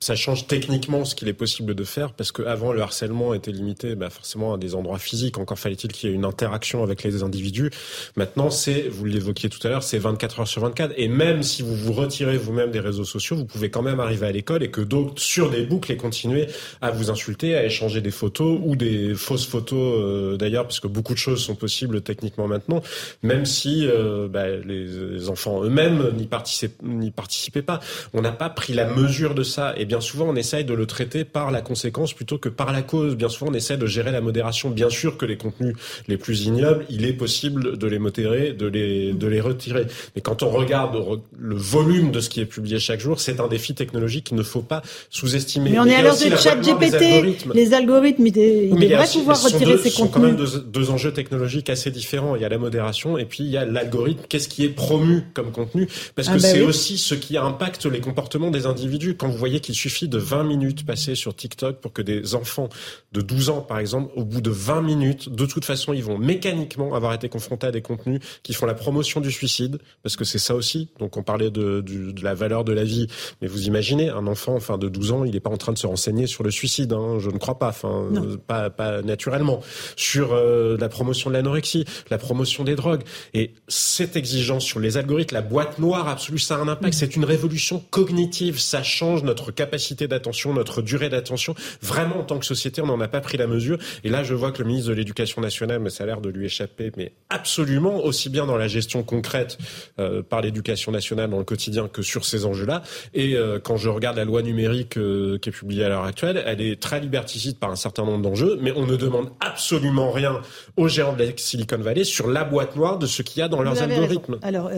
ça change techniquement ce qu'il est possible de faire parce qu'avant le harcèlement était limité bah, forcément à des endroits physiques. Encore fallait-il qu'il y ait une interaction avec les individus. Maintenant, c'est, vous l'évoquiez tout à l'heure, c'est 24 heures sur 24. Et même si vous vous retirez vous-même des réseaux sociaux, vous pouvez quand même arriver à l'école et que d'autres sur des boucles et continuer à vous insulter, à échanger des photos ou des fausses photos euh, d'ailleurs, parce que beaucoup de choses sont possibles techniquement maintenant, même si euh, bah, les, enfants eux-mêmes n'y participaient, pas. On n'a pas pris la mesure de ça. Bien souvent on essaye de le traiter par la conséquence plutôt que par la cause. Bien souvent on essaie de gérer la modération. Bien sûr que les contenus les plus ignobles, il est possible de les modérer, de les, de les retirer. Mais quand on regarde le volume de ce qui est publié chaque jour, c'est un défi technologique qu'il ne faut pas sous-estimer. Mais on est à l'heure de chat GPT. Les algorithmes, il devrait pouvoir retirer ces contenus. Ce sont quand même deux, deux enjeux technologiques assez différents. Il y a la modération et puis il y a l'algorithme. Qu'est-ce qui est promu comme contenu? Parce ah que bah c'est aussi ce qui impacte les comportements des individus. Quand vous voyez qu'il suffit de 20 minutes passées sur TikTok pour que des enfants de 12 ans, par exemple, au bout de 20 minutes, de toute façon, ils vont mécaniquement avoir été confrontés à des contenus qui font la promotion du suicide, parce que c'est ça aussi. Donc on parlait de, de, la valeur de la vie, mais vous imaginez, un enfant, enfin de 12 ans, il n'est pas en train de se renseigner sur le suicide, hein, je ne crois pas, enfin pas, pas naturellement, sur euh, la promotion de l'anorexie, la promotion des drogues, et cette exigence sur les algorithmes, la boîte noire absolue, ça a un impact. Mm. C'est une révolution cognitive, ça change notre capacité d'attention, notre durée d'attention. Vraiment, en tant que société, on n'en a pas pris la mesure. Et là, je vois que le ministre de l'Éducation nationale, mais ça a l'air de lui échapper, mais absolument, aussi bien dans la gestion concrète euh, par l'éducation nationale dans le quotidien que sur ces enjeux-là. Et euh, quand je regarde la loi numérique euh, qui est publiée à l'heure actuelle, elle est très liberticide par un certain nombre d'enjeux, mais on ne demande absolument rien aux géants de la Silicon Valley sur la boîte noire de ce qu'il y a dans leurs algorithmes. Alors,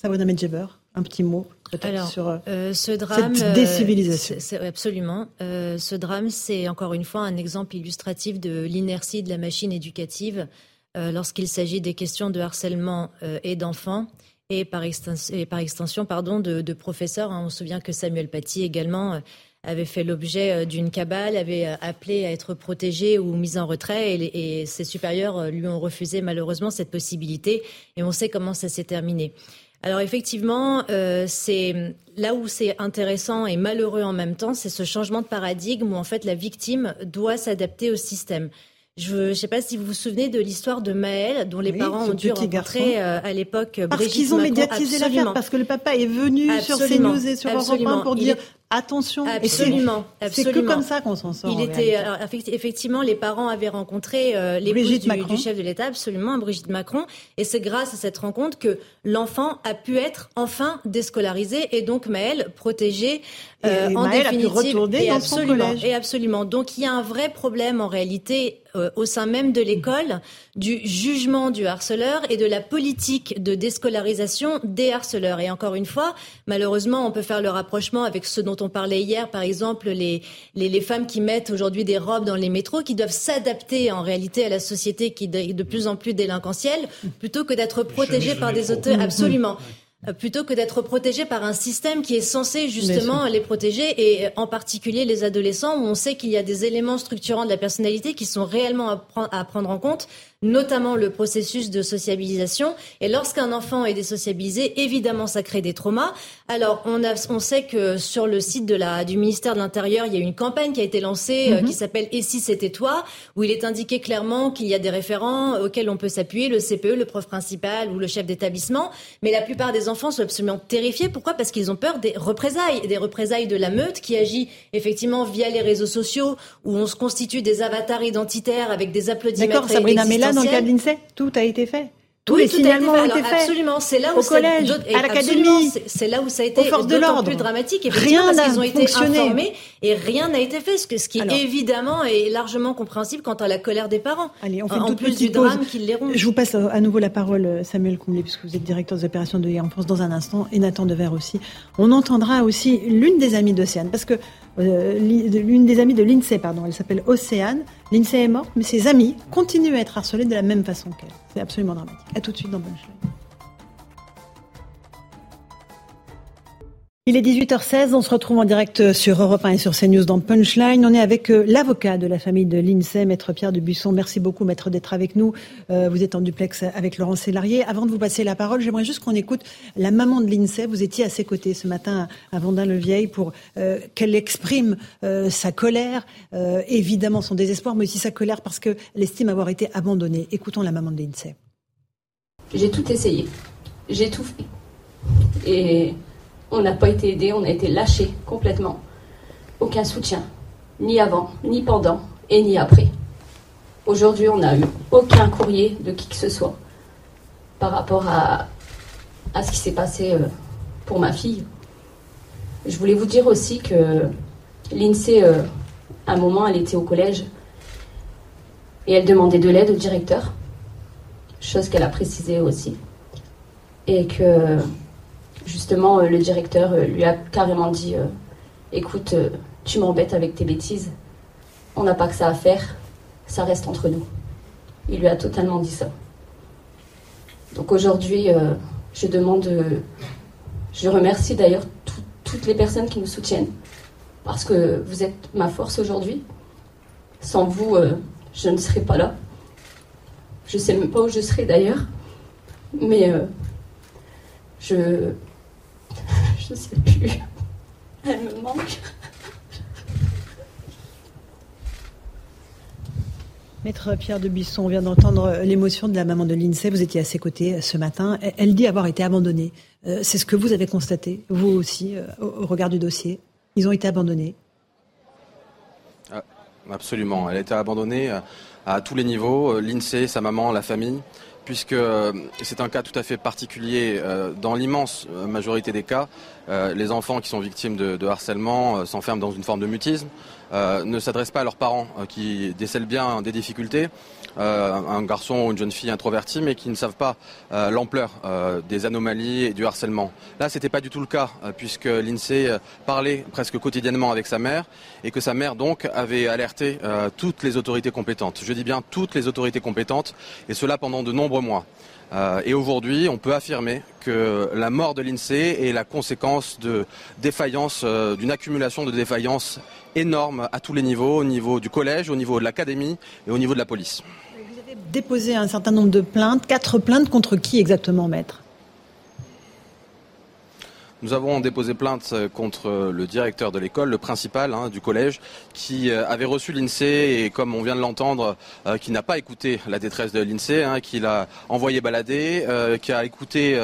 Sabrina Medjeber, un petit mot sur euh, euh, ce drame, cette décivilisation. absolument. Euh, ce drame, c'est encore une fois un exemple illustratif de l'inertie de la machine éducative lorsqu'il s'agit des questions de harcèlement et d'enfants. Et par, extension, et par extension pardon, de, professeurs. Hein. On se souvient que Samuel Paty également avait fait l'objet d'une cabale, avait appelé à être protégé ou mis en retrait, et, et, ses supérieurs lui ont refusé malheureusement cette possibilité, et on sait comment ça s'est terminé. Alors effectivement, euh, c'est là où c'est intéressant et malheureux en même temps, c'est ce changement de paradigme où en fait la victime doit s'adapter au système. Je ne sais pas si vous vous souvenez de l'histoire de Maël, dont les parents ont dû rencontrer euh, à l'époque Parce qu'ils ont médiatisé l'affaire, parce que le papa est venu sur CNews et sur Europe 1 pour dire attention. Absolument, C'est que comme ça qu'on s'en sort. Il était effectivement, les parents avaient rencontré euh, l'épouse du, du, chef de l'État, absolument, Brigitte Macron, et c'est grâce à cette rencontre que l'enfant a pu être enfin déscolarisé et donc Maël protégé euh, en définitive. A pu et dans absolument, son et absolument. Donc il y a un vrai problème en réalité euh, au sein même de l'école du jugement du harceleur et de la politique de déscolarisation des harceleurs. Et encore une fois, malheureusement, on peut faire le rapprochement avec ce dont on parlait hier, par exemple, les, les, les femmes qui mettent aujourd'hui des robes dans les métros, qui doivent s'adapter en réalité à la société qui est de plus en plus délinquentielle, plutôt que d'être protégées par des auteurs. Absolument. euh, plutôt que d'être protégés par un système qui est censé justement les protéger et en particulier les adolescents où on sait qu'il y a des éléments structurants de la personnalité qui sont réellement à prendre en compte notamment le processus de sociabilisation. Et lorsqu'un enfant est désociabilisé, évidemment, ça crée des traumas. Alors, on, a, on sait que sur le site de la, du ministère de l'Intérieur, il y a une campagne qui a été lancée euh, mhm. qui s'appelle Et si c'était toi, où il est indiqué clairement qu'il y a des référents auxquels on peut s'appuyer, le CPE, le prof principal ou le chef d'établissement. Mais la plupart des enfants sont absolument terrifiés. Pourquoi? Parce qu'ils ont peur des représailles, des représailles de la meute qui agit effectivement via les réseaux sociaux, où on se constitue des avatars identitaires avec des applaudissements. D'accord, Sabrina, mais là, dans le cas de l'INSEE, tout a été fait. Tous les signalements ont été faits. Absolument, c'est là où au collège, à l'académie, c'est là où ça a été d'autant plus dramatique. Rien parce qu'ils ont été informés et rien n'a été fait, ce, qui évidemment est largement compréhensible quant à la colère des parents. Allez, on fait en plus du drame qu'ils les ronge. Je vous passe à nouveau la parole, Samuel Comblé, puisque vous êtes directeur des opérations de en France dans un instant, et Nathan Dever aussi. On entendra aussi l'une des amies d'Océane, parce que euh, l'une des amies de l'INSEE, pardon, elle s'appelle Océane. L'INSEE est morte, mais ses amis continuent à être harcelés de la même façon qu'elle. C'est absolument dramatique. A tout de suite dans Punchline. Il est 18h16, on se retrouve en direct sur Europe 1 et sur CNews dans Punchline. On est avec euh, l'avocat de la famille de l'INSEE, Maître Pierre de Buisson. Merci beaucoup, Maître, d'être avec nous. Euh, vous êtes en duplex avec Laurent Sélarié. Avant de vous passer la parole, j'aimerais juste qu'on écoute la maman de l'INSEE. Vous étiez à ses côtés ce matin à Vendin-le-Vieil pour euh, qu'elle exprime sa colère, évidemment son désespoir, mais aussi sa colère parce qu'elle estime avoir été abandonnée. Écoutons la maman de l'INSEE. J'ai tout essayé. J'ai tout fait. Et on n'a pas été aidé, on a été lâché complètement. Aucun soutien, ni avant, ni pendant et ni après. Aujourd'hui, on n'a eu aucun courrier de qui que ce soit par rapport à, à ce qui s'est passé euh, pour ma fille. Je voulais vous dire aussi que l'INSEE, euh, à un moment, elle était au collège et elle demandait de l'aide au directeur, chose qu'elle a précisé aussi. Et que justement, euh, le directeur euh, lui a carrément dit euh, Écoute, tu m'embêtes avec tes bêtises. On n'a pas que ça à faire. Ça reste entre nous. Il lui a totalement dit ça. Donc aujourd'hui, je demande. je remercie d'ailleurs toutes les personnes qui nous soutiennent. Parce que vous êtes ma force aujourd'hui. Sans vous, je ne serais pas là. Je ne sais même pas où je serais d'ailleurs. Mais je, [LAUGHS] je sais plus. Elle me manque. Maître Pierre de Buisson, on vient d'entendre l'émotion de la maman de l'INSEE. Vous étiez à ses côtés ce matin. Elle dit avoir été abandonnée. Euh, c'est ce que vous avez constaté, vous aussi, euh, au regard du dossier. Ils ont été abandonnés. Ah, absolument. Elle a été abandonnée euh, à tous les niveaux. L'INSEE, sa maman, la famille puisque euh, c'est un cas tout à fait particulier. Euh, dans l'immense euh, majorité des cas, les enfants qui sont victimes de, harcèlement s'enferment dans une forme de mutisme, ne s'adressent pas à leurs parents qui décèlent bien des difficultés, un garçon ou une jeune fille introvertie, mais qui ne savent pas l'ampleur des anomalies et du harcèlement. Là, ce n'était pas du tout le cas, puisque l'INSEE parlait presque quotidiennement avec sa mère et que sa mère donc avait alerté toutes les autorités compétentes. Je dis bien toutes les autorités compétentes, et cela pendant de nombreux mois. Euh, et aujourd'hui, on peut affirmer que la mort de l'INSEE est la conséquence de défaillance, euh, d'une accumulation de défaillances énormes à tous les niveaux, au niveau du collège, au niveau de l'académie et au niveau de la police. Vous avez déposé un certain nombre de plaintes, quatre plaintes contre qui exactement, maître? Nous avons déposé plainte euh, contre le directeur de l'école, le principal hein, du collège, qui euh, avait reçu l'INSEE et, comme on vient de l'entendre, euh, qui n'a pas écouté la détresse de l'INSEE, hein, qui l'a envoyé balader, qui a écouté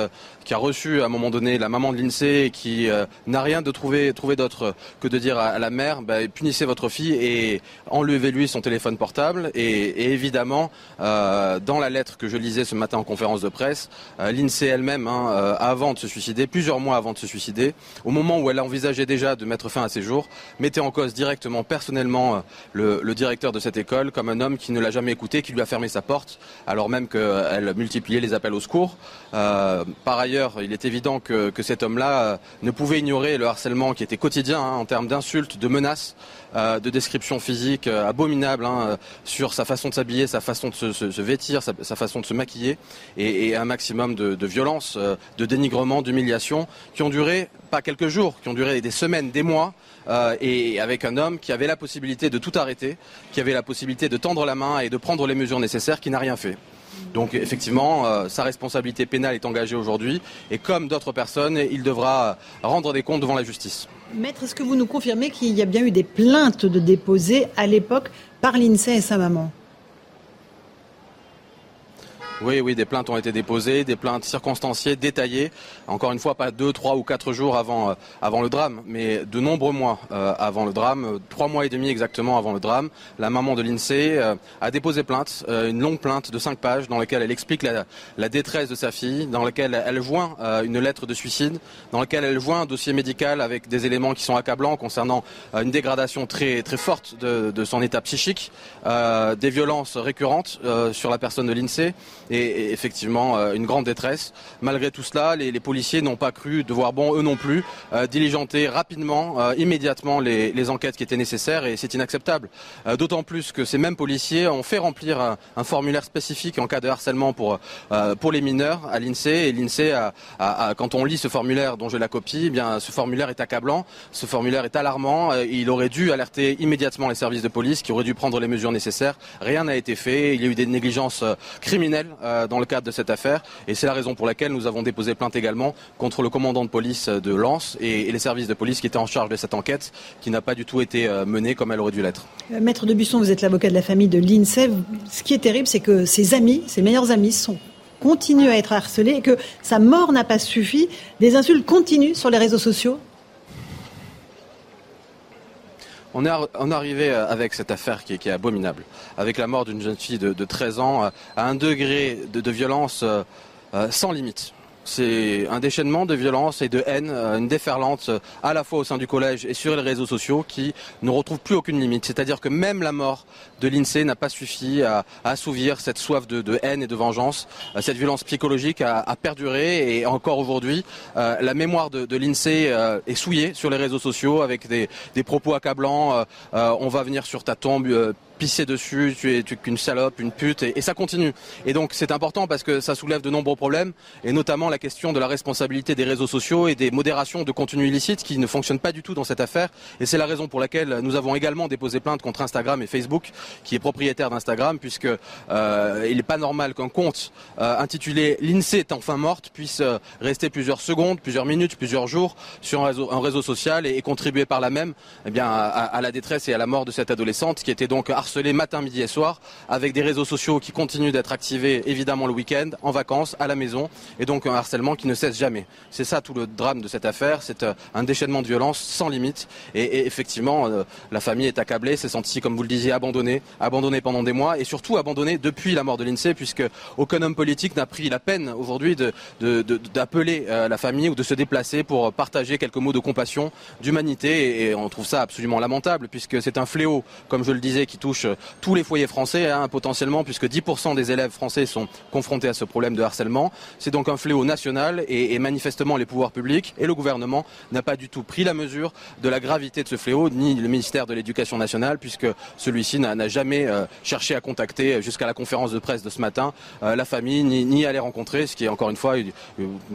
qui a reçu à un moment donné la maman de l'INSEE qui euh, n'a rien de trouvé, trouvé d'autre que de dire à, la mère bah, punissez votre fille et enlevez-lui son téléphone portable. Et, évidemment, euh, dans la lettre que je lisais ce matin en conférence de presse, euh, l'INSEE elle-même, hein, avant de se suicider, plusieurs mois avant de se suicider, au moment où elle envisageait déjà de mettre fin à ses jours, mettait en cause directement, personnellement, le, le directeur de cette école comme un homme qui ne l'a jamais écouté, qui lui a fermé sa porte, alors même qu'elle multipliait les appels au secours. Euh, par ailleurs, il est évident que, que cet homme-là euh, ne pouvait ignorer le harcèlement qui était quotidien hein, en termes d'insultes, de menaces, euh, de descriptions physiques euh, abominables hein, sur sa façon de s'habiller, sa façon de se, vêtir, sa, façon de se maquiller, et, un maximum de, de violence, euh, de dénigrement, d'humiliation, qui ont duré pas quelques jours, qui ont duré des semaines, des mois, euh, et avec un homme qui avait la possibilité de tout arrêter, qui avait la possibilité de tendre la main et de prendre les mesures nécessaires, qui n'a rien fait. Donc effectivement, euh, sa responsabilité pénale est engagée aujourd'hui et comme d'autres personnes, il devra rendre des comptes devant la justice. Maître, est-ce que vous nous confirmez qu'il y a bien eu des plaintes de déposées à l'époque par l'INSEE et sa maman? Oui, oui, des plaintes ont été déposées, des plaintes circonstanciées, détaillées. Encore une fois, pas deux, trois ou quatre jours avant, euh, avant le drame, mais de nombreux mois euh, avant le drame, euh, trois mois et demi exactement avant le drame. La maman de l'INSEE a déposé plainte, une longue plainte de cinq pages dans laquelle elle explique la, détresse de sa fille, dans laquelle elle joint une lettre de suicide, dans laquelle elle joint un dossier médical avec des éléments qui sont accablants concernant une dégradation très, très forte de, de son état psychique, des violences récurrentes sur la personne de l'INSEE et, effectivement euh, une grande détresse. Malgré tout cela, les, les policiers n'ont pas cru devoir, bon, eux non plus, euh, diligenter rapidement, euh, immédiatement les, les, enquêtes qui étaient nécessaires et c'est inacceptable. D'autant plus que ces mêmes policiers ont fait remplir un, un formulaire spécifique en cas de harcèlement pour, pour les mineurs à l'INSEE et l'INSEE, a, a, a, quand on lit ce formulaire dont j'ai la copie, eh bien, ce formulaire est accablant, ce formulaire est alarmant, il aurait dû alerter immédiatement les services de police qui auraient dû prendre les mesures nécessaires. Rien n'a été fait, il y a eu des négligences criminelles euh, dans le cadre de cette affaire. Et c'est la raison pour laquelle nous avons déposé plainte également contre le commandant de police de Lens et, les services de police qui étaient en charge de cette enquête, qui n'a pas du tout été euh, menée comme elle aurait dû l'être. Euh, Maître de Busson, vous êtes l'avocat de la famille de l'INSEE. Ce qui est terrible, c'est que ses amis, ses meilleurs amis, sont continuent à être harcelés et que sa mort n'a pas suffi. Des insultes continuent sur les réseaux sociaux on est, on arrivé avec cette affaire qui est, abominable, avec la mort d'une jeune fille de, de, 13 ans à un degré de, de violence euh, sans limite. C'est un déchaînement de violence et de haine, une déferlante à la fois au sein du collège et sur les réseaux sociaux qui ne retrouve plus aucune limite. C'est-à-dire que même la mort de l'INSEE n'a pas suffi à, assouvir cette soif de, haine et de vengeance. Cette violence psychologique a, perduré et encore aujourd'hui, euh, la mémoire de, l'INSEE euh, est souillée sur les réseaux sociaux avec des, propos accablants. Euh, on va venir sur ta tombe euh, pisser dessus, tu es, tu salope, une pute, et, ça continue. Et donc c'est important parce que ça soulève de nombreux problèmes, et notamment la question de la responsabilité des réseaux sociaux et des modérations de contenu illicite qui ne fonctionnent pas du tout dans cette affaire. Et c'est la raison pour laquelle nous avons également déposé plainte contre Instagram et Facebook, qui est propriétaire d'Instagram, puisque euh, il n'est pas normal qu'un compte euh, intitulé l'INSEE est enfin morte puisse euh, rester plusieurs secondes, plusieurs minutes, plusieurs jours sur un réseau, un réseau social et, et, contribuer par là même eh bien, à, à, la détresse et à la mort de cette adolescente qui était donc matin, midi et soir, avec des réseaux sociaux qui continuent d'être activés évidemment le week-end, en vacances, à la maison, et donc un harcèlement qui ne cesse jamais. C'est ça tout le drame de cette affaire, c'est euh, un déchaînement de violence sans limite, et, effectivement, euh, la famille est accablée, s'est sentie, comme vous le disiez, abandonnée, abandonnée pendant des mois, et surtout abandonnée depuis la mort de l'INSEE, puisque aucun homme politique n'a pris la peine aujourd'hui d'appeler de, euh, la famille ou de se déplacer pour partager quelques mots de compassion, d'humanité, et, et on trouve ça absolument lamentable, puisque c'est un fléau, comme je le disais, qui touche tous les foyers français, hein, potentiellement, puisque 10% des élèves français sont confrontés à ce problème de harcèlement. C'est donc un fléau national et, manifestement les pouvoirs publics et le gouvernement n'a pas du tout pris la mesure de la gravité de ce fléau, ni le ministère de l'Éducation nationale, puisque celui-ci n'a jamais euh, cherché à contacter jusqu'à la conférence de presse de ce matin euh, la famille, ni, à les rencontrer, ce qui est encore une fois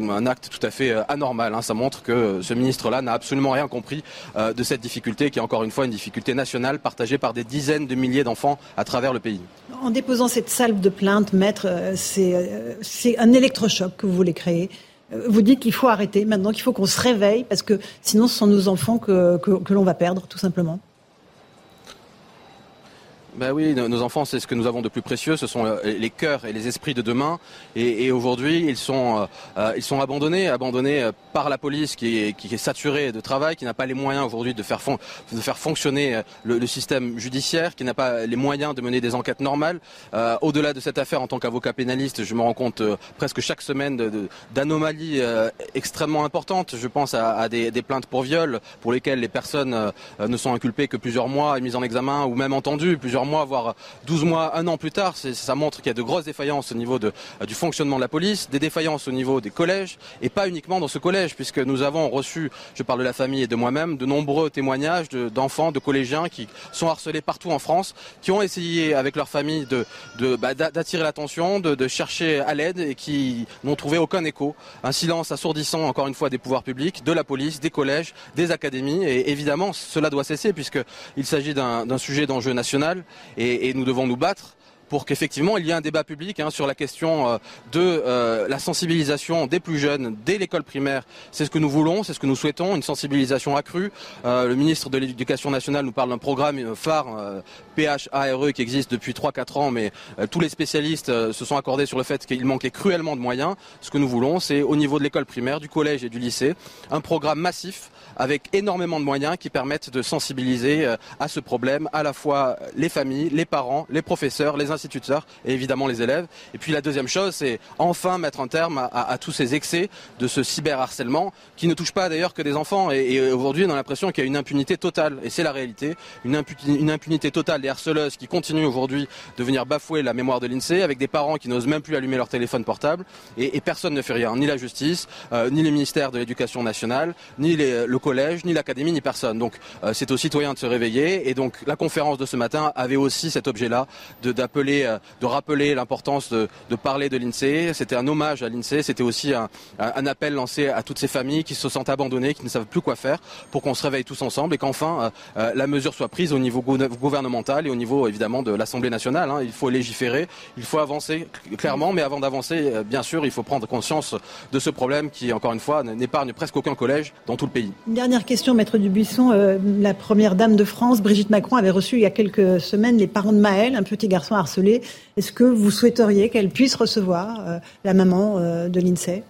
un acte tout à fait euh, anormal. Hein. Ça montre que ce ministre-là n'a absolument rien compris euh, de cette difficulté, qui est encore une fois une difficulté nationale partagée par des dizaines de milliers En déposant cette salve de plainte, maître, euh, c'est un électrochoc que vous voulez créer. Euh, vous dites qu'il faut arrêter maintenant, qu'il faut qu'on se réveille, parce que sinon ce sont nos enfants que l'on va perdre, tout simplement. Ben oui, nos enfants, c'est ce que nous avons de plus précieux. Ce sont euh, les cœurs et les esprits de demain. Et, aujourd'hui, ils sont, euh, euh, ils sont abandonnés, abandonnés par la police qui est, saturée de travail, qui n'a pas les moyens aujourd'hui de faire, fonctionner le, système judiciaire, qui n'a pas les moyens de mener des enquêtes normales. Au-delà de cette affaire, en tant qu'avocat pénaliste, je me rends compte presque chaque semaine d'anomalies extrêmement importantes. Je pense à, des, plaintes pour viol, pour lesquelles les personnes ne sont inculpées que plusieurs mois et mises en examen, ou même entendues plusieurs mois, voire 12 mois, un an plus tard, ça montre qu'il y a de grosses défaillances au niveau de, du fonctionnement de la police, des défaillances au niveau des collèges, et pas uniquement dans ce collège, puisque nous avons reçu, je parle de la famille et de moi-même, de nombreux témoignages d'enfants, de, collégiens qui sont harcelés partout en France, qui ont essayé avec leur famille bah, d'attirer l'attention, de, de, chercher à l'aide et qui n'ont trouvé aucun écho. Un silence assourdissant, encore une fois, des pouvoirs publics, de la police, des collèges, des académies, et évidemment, cela doit cesser puisqu'il s'agit d'un sujet d'enjeu national et, nous devons nous battre pour qu'effectivement il y ait un débat public hein, sur la question euh, de euh, la sensibilisation des plus jeunes dès l'école primaire. C'est ce que nous voulons, c'est ce que nous souhaitons, une sensibilisation accrue. Euh, le ministre de l'Éducation nationale nous parle d'un programme phare PHARE qui existe depuis 3-4 ans, mais tous les spécialistes se sont accordés sur le fait qu'il manquait cruellement de moyens. Ce que nous voulons, c'est au niveau de l'école primaire, du collège et du lycée, un programme massif avec énormément de moyens qui permettent de sensibiliser à ce problème à la fois les familles, les parents, les professeurs, les instituteurs et évidemment les élèves. Et puis la deuxième chose, c'est enfin mettre un terme à, tous ces excès de ce cyberharcèlement qui ne touche pas d'ailleurs que des enfants. Et, aujourd'hui, on a l'impression qu'il y a une impunité totale, et c'est la réalité, une, impunité, une impunité totale qui continuent aujourd'hui de venir bafouer la mémoire de l'INSEE avec des parents qui n'osent même plus allumer leur téléphone portable et, personne ne fait rien, ni la justice, euh, ni les ministères de l'Éducation nationale, ni le collège, ni l'académie, ni personne. Donc euh, c'est aux citoyens de se réveiller et donc la conférence de ce matin avait aussi cet objet-là d'appeler euh, de rappeler l'importance de, de, parler de l'INSEE. C'était un hommage à l'INSEE, c'était aussi un, un, appel lancé à toutes ces familles qui se sentent abandonnées, qui ne savent plus quoi faire, pour qu'on se réveille tous ensemble et qu'enfin la mesure soit prise au niveau gouvernemental et au niveau évidemment de l'Assemblée nationale. Hein. Il faut légiférer, il faut avancer clairement, mais avant d'avancer, euh, bien sûr, il faut prendre conscience de ce problème qui, encore une fois, n'épargne presque aucun collège dans tout le pays. Une dernière question, Maître Dubuisson. Euh, la première dame de France, Brigitte Macron, avait reçu il y a quelques semaines les parents de Maël, un petit garçon harcelé est-ce que vous souhaiteriez qu'elle puisse recevoir euh, la maman euh, de l'INSEE?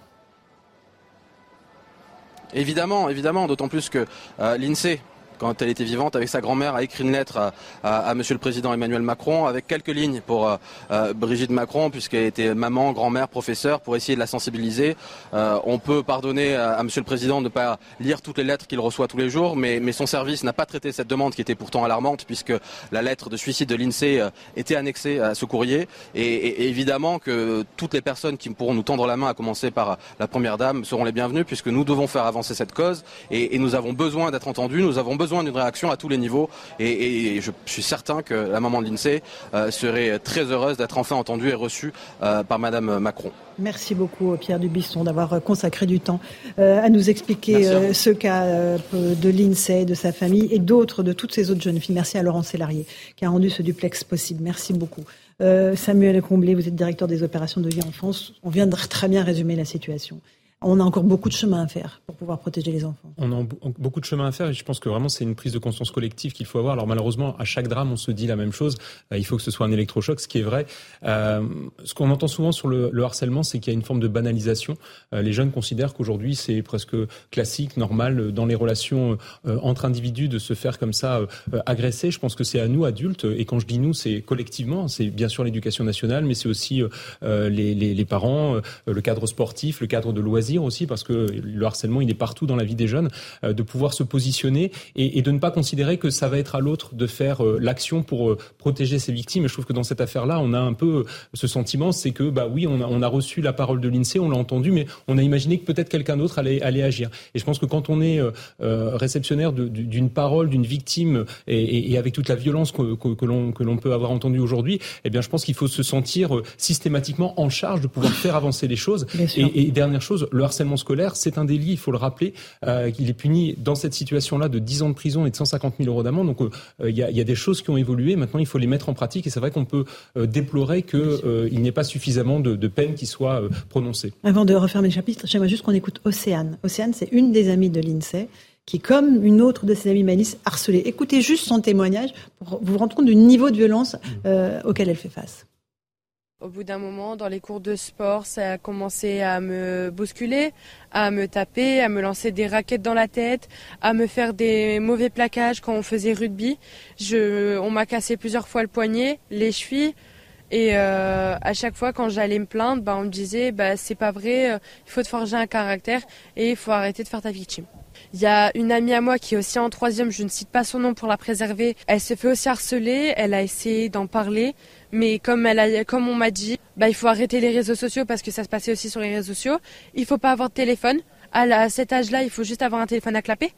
Évidemment, évidemment, d'autant plus que euh, l'INSEE quand elle était vivante, avec sa grand-mère, a écrit une lettre à, à, à, Monsieur le Président Emmanuel Macron, avec quelques lignes pour euh, euh Brigitte Macron, puisqu'elle était maman, grand-mère, professeur, pour essayer de la sensibiliser. Euh, on peut pardonner à, à, Monsieur le Président de ne pas lire toutes les lettres qu'il reçoit tous les jours, mais, mais son service n'a pas traité cette demande qui était pourtant alarmante, puisque la lettre de suicide de l'INSEE euh, était annexée à ce courrier. Et, et, et, évidemment que toutes les personnes qui pourront nous tendre la main, à commencer par la Première Dame, seront les bienvenues, puisque nous devons faire avancer cette cause, et, et nous avons besoin d'être entendus, nous avons besoin besoin d'une réaction à tous les niveaux et, et je suis certain que la maman de l'INSEE euh, serait très heureuse d'être enfin entendue et reçue euh, par Madame Macron. Merci beaucoup Pierre Dubisson d'avoir consacré du temps euh, à nous expliquer euh, ce cas euh, de l'INSEE, de sa famille et d'autres, de toutes ces autres jeunes filles. Merci à Laurent Sélarié qui a rendu ce duplex possible. Merci beaucoup. Euh, Samuel Comblé, vous êtes directeur des opérations de vie en France. On vient de très bien résumer la situation on a encore beaucoup de chemin à faire pour pouvoir protéger les enfants. On a beaucoup de chemin à faire et je pense que vraiment c'est une prise de conscience collective qu'il faut avoir. Alors malheureusement, à chaque drame, on se dit la même chose. Euh, il faut que ce soit un électrochoc, ce qui est vrai. Euh, ce qu'on entend souvent sur le, le harcèlement, c'est qu'il y a une forme de banalisation. Euh, les jeunes considèrent qu'aujourd'hui c'est presque classique, normal dans les relations entre individus de se faire comme ça agresser. Je pense que c'est à nous adultes et quand je dis nous, c'est collectivement. C'est bien sûr l'éducation nationale, mais c'est aussi les, parents, le cadre sportif, le cadre de loisirs aussi, parce que le harcèlement, il est partout dans la vie des jeunes, euh, de pouvoir se positionner et, et, de ne pas considérer que ça va être à l'autre de faire euh, l'action pour euh, protéger ses victimes. Et je trouve que dans cette affaire-là, on a un peu ce sentiment, c'est que bah oui, on a, on a reçu la parole de l'INSEE, on l'a entendu, mais on a imaginé que peut-être quelqu'un d'autre allait, allait agir. Et je pense que quand on est euh, réceptionnaire d'une parole d'une victime et, et, et, avec toute la violence que, que, que l'on peut avoir entendue aujourd'hui, eh bien, je pense qu'il faut se sentir systématiquement en charge de pouvoir faire avancer les choses. Et, et dernière chose, le harcèlement scolaire, c'est un délit, il faut le rappeler. Euh, il est puni dans cette situation-là de 10 ans de prison et de 150 000 euros d'amende. Donc euh, il y, a, y, a, des choses qui ont évolué. Maintenant, il faut les mettre en pratique. Et c'est vrai qu'on peut euh, déplorer qu'il n'y ait pas suffisamment de, de peines qui soient prononcées. Avant de refermer le chapitre, j'aimerais juste qu'on écoute Océane. Océane, c'est une des amies de l'INSEE qui comme une autre de ses amies Malice harcelée. Écoutez juste son témoignage pour vous rendre compte du niveau de violence euh, auquel elle fait face. Au bout d'un moment, dans les cours de sport, ça a commencé à me bousculer, à me taper, à me lancer des raquettes dans la tête, à me faire des mauvais plaquages quand on faisait rugby. Je, on m'a cassé plusieurs fois le poignet, les chevilles. Et euh, à chaque fois, quand j'allais me plaindre, bah, on me disait bah, c'est pas vrai, euh, il faut te forger un caractère et il faut arrêter de faire ta victime. Il y a une amie à moi qui est aussi en troisième, je ne cite pas son nom pour la préserver. Elle se fait aussi harceler, elle a essayé d'en parler. Mais comme, on m'a dit, bah, il faut arrêter les réseaux sociaux parce que ça se passait aussi sur les réseaux sociaux. Il faut pas avoir de téléphone. À, cet âge-là, il faut juste avoir un téléphone à clapper.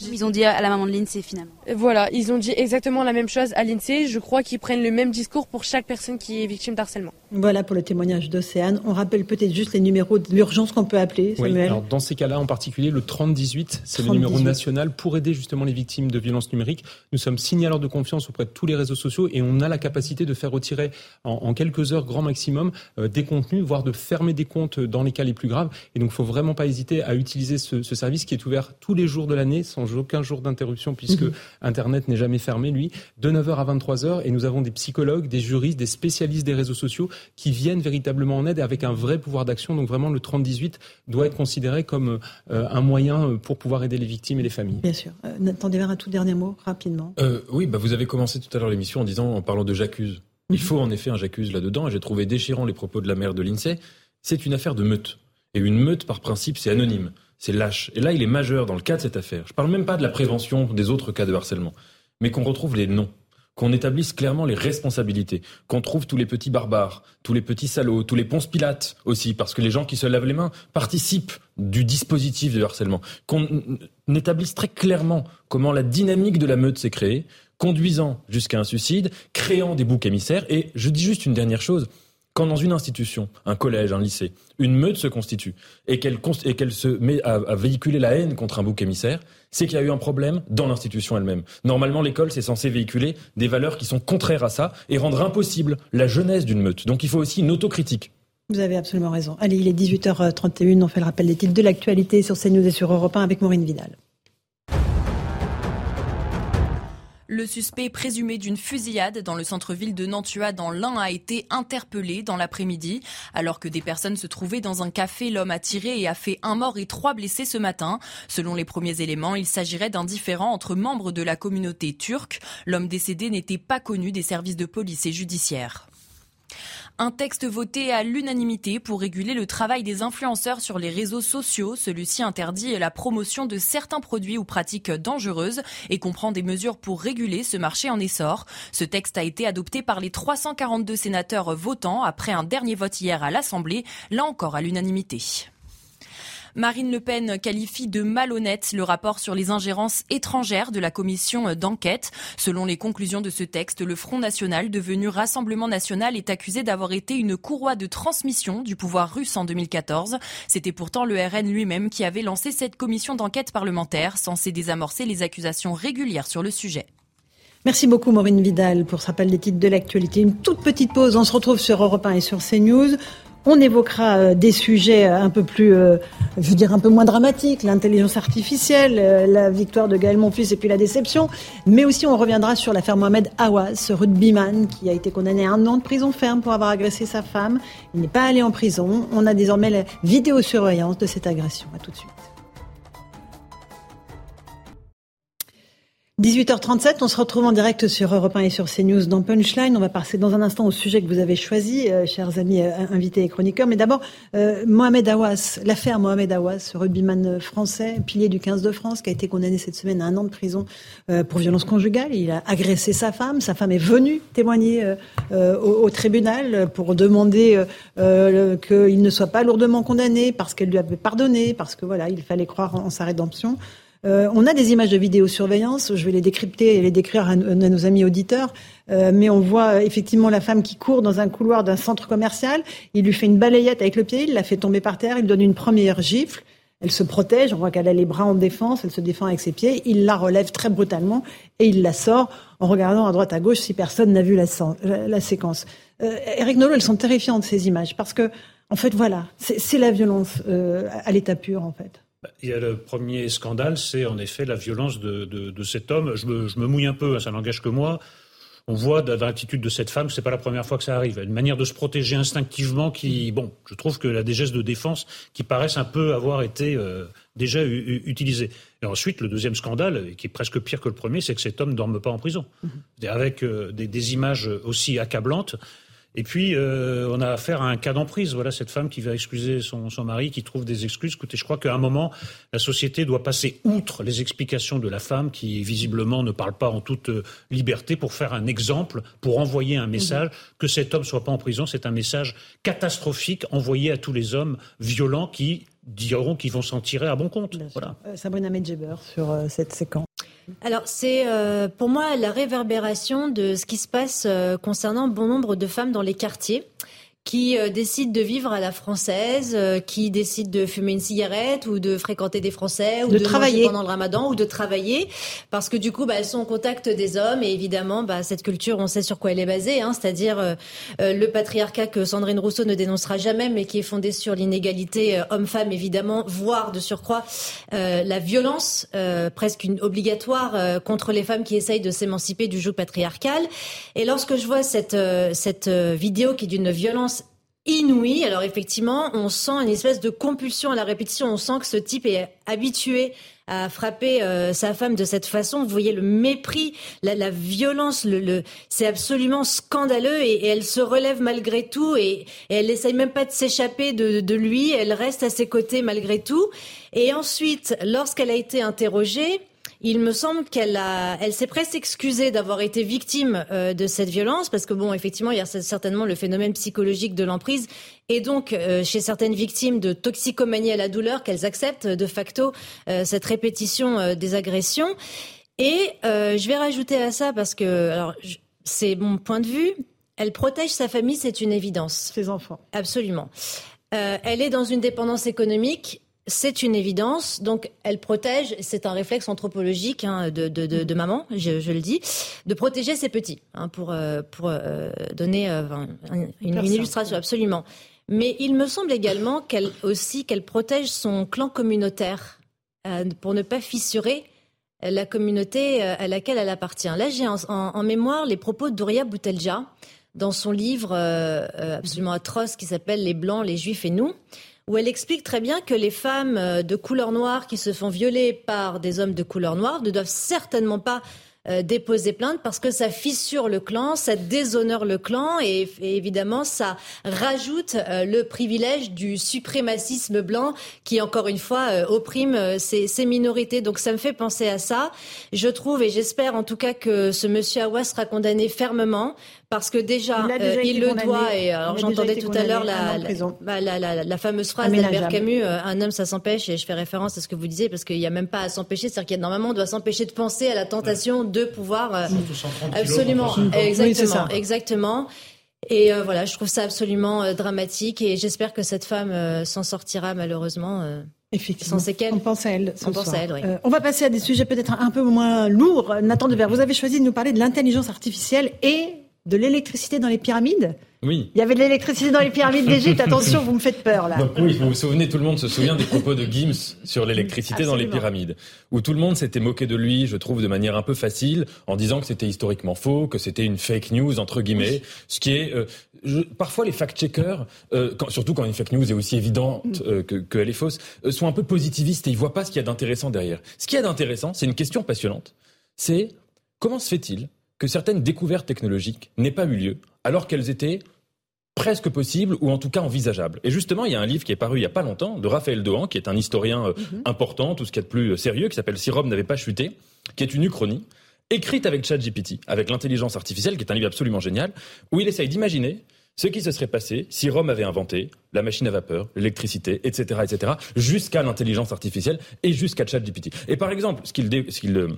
Ils ont dit à la maman de l'INSEE finalement. Voilà, ils ont dit exactement la même chose à l'INSEE. Je crois qu'ils prennent le même discours pour chaque personne qui est victime d'harcèlement. Voilà pour le témoignage d'Océane. On rappelle peut-être juste les numéros de l'urgence qu'on peut appeler, Samuel. Oui, alors dans ces cas-là, en particulier, le 3018, c'est le numéro national pour aider justement les victimes de violences numériques. Nous sommes signaleurs de confiance auprès de tous les réseaux sociaux et on a la capacité de faire retirer en, quelques heures, grand maximum, euh, des contenus, voire de fermer des comptes dans les cas les plus graves. Et donc, il faut vraiment pas hésiter à utiliser ce, ce service qui est ouvert tous les jours de l'année, sans aucun jour d'interruption, puisque mhm. Internet n'est jamais fermé, lui, de 9h à 23h. Et nous avons des psychologues, des juristes, des spécialistes des réseaux sociaux qui viennent véritablement en aide avec un vrai pouvoir d'action. Donc vraiment, le 3018 doit être considéré comme euh, un moyen pour pouvoir aider les victimes et les familles. Bien sûr. Euh, Nathan un tout dernier mot, rapidement. Euh, oui, bah vous avez commencé tout à l'heure l'émission en disant, en parlant de j'accuse. Il mhm. faut en effet un j'accuse là-dedans. J'ai trouvé déchirant les propos de la mère de l'INSEE. C'est une affaire de meute. Et une meute, par principe, c'est anonyme. C'est lâche. Et là, il est majeur dans le cas de cette affaire. Je parle même pas de la prévention des autres cas de harcèlement, mais qu'on retrouve les noms qu'on établisse clairement les responsabilités, qu'on trouve tous les petits barbares, tous les petits salauds, tous les ponces pilates aussi, parce que les gens qui se lavent les mains participent du dispositif de harcèlement, qu'on établisse très clairement comment la dynamique de la meute s'est créée, conduisant jusqu'à un suicide, créant des boucs émissaires, et je dis juste une dernière chose, quand dans une institution, un collège, un lycée, une meute se constitue et qu'elle se met à, véhiculer la haine contre un bouc émissaire, c'est qu'il y a eu un problème dans l'institution elle-même. Normalement, l'école, c'est censé véhiculer des valeurs qui sont contraires à ça et rendre impossible la jeunesse d'une meute. Donc il faut aussi une autocritique. Vous avez absolument raison. Allez, il est 18h31, on fait le rappel des titres de l'actualité sur CNews et sur Europe 1 avec Maureen Vidal. Le suspect présumé d'une fusillade dans le centre-ville de Nantua dans l'Ain a été interpellé dans l'après-midi. Alors que des personnes se trouvaient dans un café, l'homme a tiré et a fait un mort et trois blessés ce matin. Selon les premiers éléments, il s'agirait d'un différend entre membres de la communauté turque. L'homme décédé n'était pas connu des services de police et judiciaires. Un texte voté à l'unanimité pour réguler le travail des influenceurs sur les réseaux sociaux. Celui-ci interdit la promotion de certains produits ou pratiques dangereuses et comprend des mesures pour réguler ce marché en essor. Ce texte a été adopté par les 342 sénateurs votants après un dernier vote hier à l'Assemblée, là encore à l'unanimité. Marine Le Pen qualifie de malhonnête le rapport sur les ingérences étrangères de la commission d'enquête. Selon les conclusions de ce texte, le Front National, devenu Rassemblement National, est accusé d'avoir été une courroie de transmission du pouvoir russe en 2014. C'était pourtant le RN lui-même qui avait lancé cette commission d'enquête parlementaire censée désamorcer les accusations régulières sur le sujet. Merci beaucoup Maureen Vidal pour ce rappel des titres de l'actualité. Une toute petite pause, on se retrouve sur Europe 1 et sur CNews. On évoquera euh, des sujets euh, un peu plus, euh, je veux dire, un peu moins dramatiques, l'intelligence artificielle, la victoire de Gaël Monfils et puis la déception. Mais aussi, on reviendra sur l'affaire Mohamed Awas, ce rugbyman qui a été condamné à un an de prison ferme pour avoir agressé sa femme. Il n'est pas allé en prison. On a désormais la vidéosurveillance de cette agression. À tout de suite. 18h37, on se retrouve en direct sur Europe 1 et sur CNews dans Punchline. On va passer dans un instant au sujet que vous avez choisi, euh, chers amis euh, invités et chroniqueurs. Mais d'abord, euh, Mohamed Awas, l'affaire Mohamed Awas, ce rugbyman français, pilier du 15 de France, qui a été condamné cette semaine à un an de prison pour violence conjugale. Il a agressé sa femme. Sa femme est venue témoigner au, au, tribunal pour demander qu'il ne soit pas lourdement condamné parce qu'elle lui avait pardonné, parce que voilà, il fallait croire en sa rédemption. Euh, on a des images de vidéosurveillance, je vais les décrypter et les décrire à, nos amis auditeurs, euh, mais on voit effectivement la femme qui court dans un couloir d'un centre commercial, il lui fait une balayette avec le pied, il la fait tomber par terre, il donne une première gifle, elle se protège, on voit qu'elle a les bras en défense, elle se défend avec ses pieds, il la relève très brutalement et il la sort en regardant à droite à gauche si personne n'a vu la, séquence. Euh, Eric Nolot, elles sont terrifiantes ces images parce que, en fait, voilà, c'est la violence à l'état pur, en fait. Il y a le premier scandale, c'est en effet la violence de, de, cet homme. Je me, je me, mouille un peu, hein, ça n'engage que moi. On voit dans l'attitude de cette femme, c'est pas la première fois que ça arrive. Une manière de se protéger instinctivement qui, bon, je trouve que a des gestes de défense qui paraissent un peu avoir été euh, déjà utilisés. Et ensuite, le deuxième scandale, qui est presque pire que le premier, c'est que cet homme ne dorme pas en prison. Mm-hmm. Avec euh, des, des, images aussi accablantes. Et puis, euh, on a affaire à un cas d'emprise. Voilà, cette femme qui va excuser son, son, mari, qui trouve des excuses. Écoutez, je crois qu'à un moment, la société doit passer outre les explications de la femme, qui visiblement ne parle pas en toute euh, liberté, pour faire un exemple, pour envoyer un message. Mhm. Que cet homme soit pas en prison, c'est un message catastrophique envoyé à tous les hommes violents qui diront qu'ils vont s'en tirer à bon compte. Voilà. Euh, Sabrina Medjeber sur euh, cette séquence. Alors c'est euh, pour moi la réverbération de ce qui se passe concernant bon nombre de femmes dans les quartiers qui euh, décident de vivre à la française, euh, qui décident de fumer une cigarette ou de fréquenter des Français ou de, travailler. pendant le Ramadan ou de travailler. Parce que du coup bah, elles sont en contact des hommes et évidemment bah, cette culture on sait sur quoi elle est basée, hein, c'est-à-dire euh, le patriarcat que Sandrine Rousseau ne dénoncera jamais mais qui est fondé sur l'inégalité homme-femme évidemment, voire de surcroît la violence presque une obligatoire contre les femmes qui essayent de s'émanciper du joug patriarcal. Et lorsque je vois cette cette vidéo qui est d'une violence inouïe. Alors effectivement, on sent une espèce de compulsion à la répétition. On sent que ce type est habitué à frapper euh, sa femme de cette façon. Vous voyez le mépris, la, violence, le, c'est absolument scandaleux et, elle se relève malgré tout et, elle n'essaye même pas de s'échapper de, de, lui. Elle reste à ses côtés malgré tout. Et ensuite, lorsqu'elle a été interrogée, il me semble qu'elle a, elle s'est presque excusée d'avoir été victime euh, de cette violence parce que bon, effectivement, il y a certainement le phénomène psychologique de l'emprise et donc euh, chez certaines victimes de toxicomanie à la douleur qu'elles acceptent de facto euh, cette répétition des agressions. Et je vais rajouter à ça parce que alors c'est mon point de vue. Elle protège sa famille, c'est une évidence. Ses enfants. Absolument. elle est dans une dépendance économique c'est une évidence. Donc, elle protège, c'est un réflexe anthropologique hein, de, de, de, de, maman, je, je, le dis, de protéger ses petits, hein, pour, euh, pour euh, donner euh, une, une, illustration, absolument. Mais il me semble également qu'elle aussi qu'elle protège son clan communautaire pour ne pas fissurer la communauté à laquelle elle appartient. Là, j'ai en, en, mémoire les propos Douria Boutelja dans son livre absolument atroce qui s'appelle Les Blancs, les Juifs et nous où elle explique très bien que les femmes euh, de couleur noire qui se font violer par des hommes de couleur noire ne doivent certainement pas euh, déposer plainte parce que ça fissure le clan, ça déshonore le clan et, évidemment ça rajoute euh, le privilège du suprémacisme blanc qui encore une fois euh, opprime ces, ces, minorités. Donc ça me fait penser à ça. Je trouve et j'espère en tout cas que ce monsieur Awa sera condamné fermement parce que déjà, il, le doit. Et alors j'entendais tout à l'heure la, bah, la, la, la, fameuse phrase d'Albert Camus un homme, ça s'empêche. Et je fais référence à ce que vous disiez parce qu'il n'y a même pas à s'empêcher. C'est-à-dire qu'il normalement, on doit s'empêcher de penser à la tentation de pouvoir euh, absolument, exactement, exactement. Et euh, voilà, je trouve ça absolument euh, dramatique et j'espère que cette femme s'en sortira malheureusement. Effectivement. Sans séquelles. On pense à elle. On pense à elle, oui. on va passer à des sujets peut-être un peu moins lourds. Nathan Devers, vous avez choisi de nous parler de l'intelligence artificielle et de l'électricité dans les pyramides. Oui. Il y avait de l'électricité dans les pyramides d'Égypte. Attention, vous me faites peur là. Donc oui, vous vous souvenez, tout le monde se souvient des propos de Gims sur l'électricité dans les pyramides, où tout le monde s'était moqué de lui, je trouve, de manière un peu facile, en disant que c'était historiquement faux, que c'était une fake news entre guillemets, ce qui est euh, parfois les fact-checkers, euh, surtout quand une fake news est aussi évidente mm. euh, qu'elle est fausse, sont un peu positivistes et ils voient pas ce qu'il y a d'intéressant derrière. Ce qu'il y a d'intéressant, c'est une question passionnante. C'est comment se fait-il que certaines découvertes technologiques n'aient pas eu lieu alors qu'elles étaient presque possible ou en tout cas envisageable. Et justement, il y a un livre qui est paru il y a pas longtemps de Raphaël Dohan, qui est un historien euh, mhm. important, tout ce qui est de plus sérieux, qui s'appelle Si Rome n'avait pas chuté, qui est une uchronie écrite avec ChatGPT, avec l'intelligence artificielle, qui est un livre absolument génial, où il essaye d'imaginer ce qui se serait passé si Rome avait inventé la machine à vapeur, l'électricité, etc., etc., jusqu'à l'intelligence artificielle et jusqu'à ChatGPT. Et par exemple, ce qu'il, ce qu'il, euh,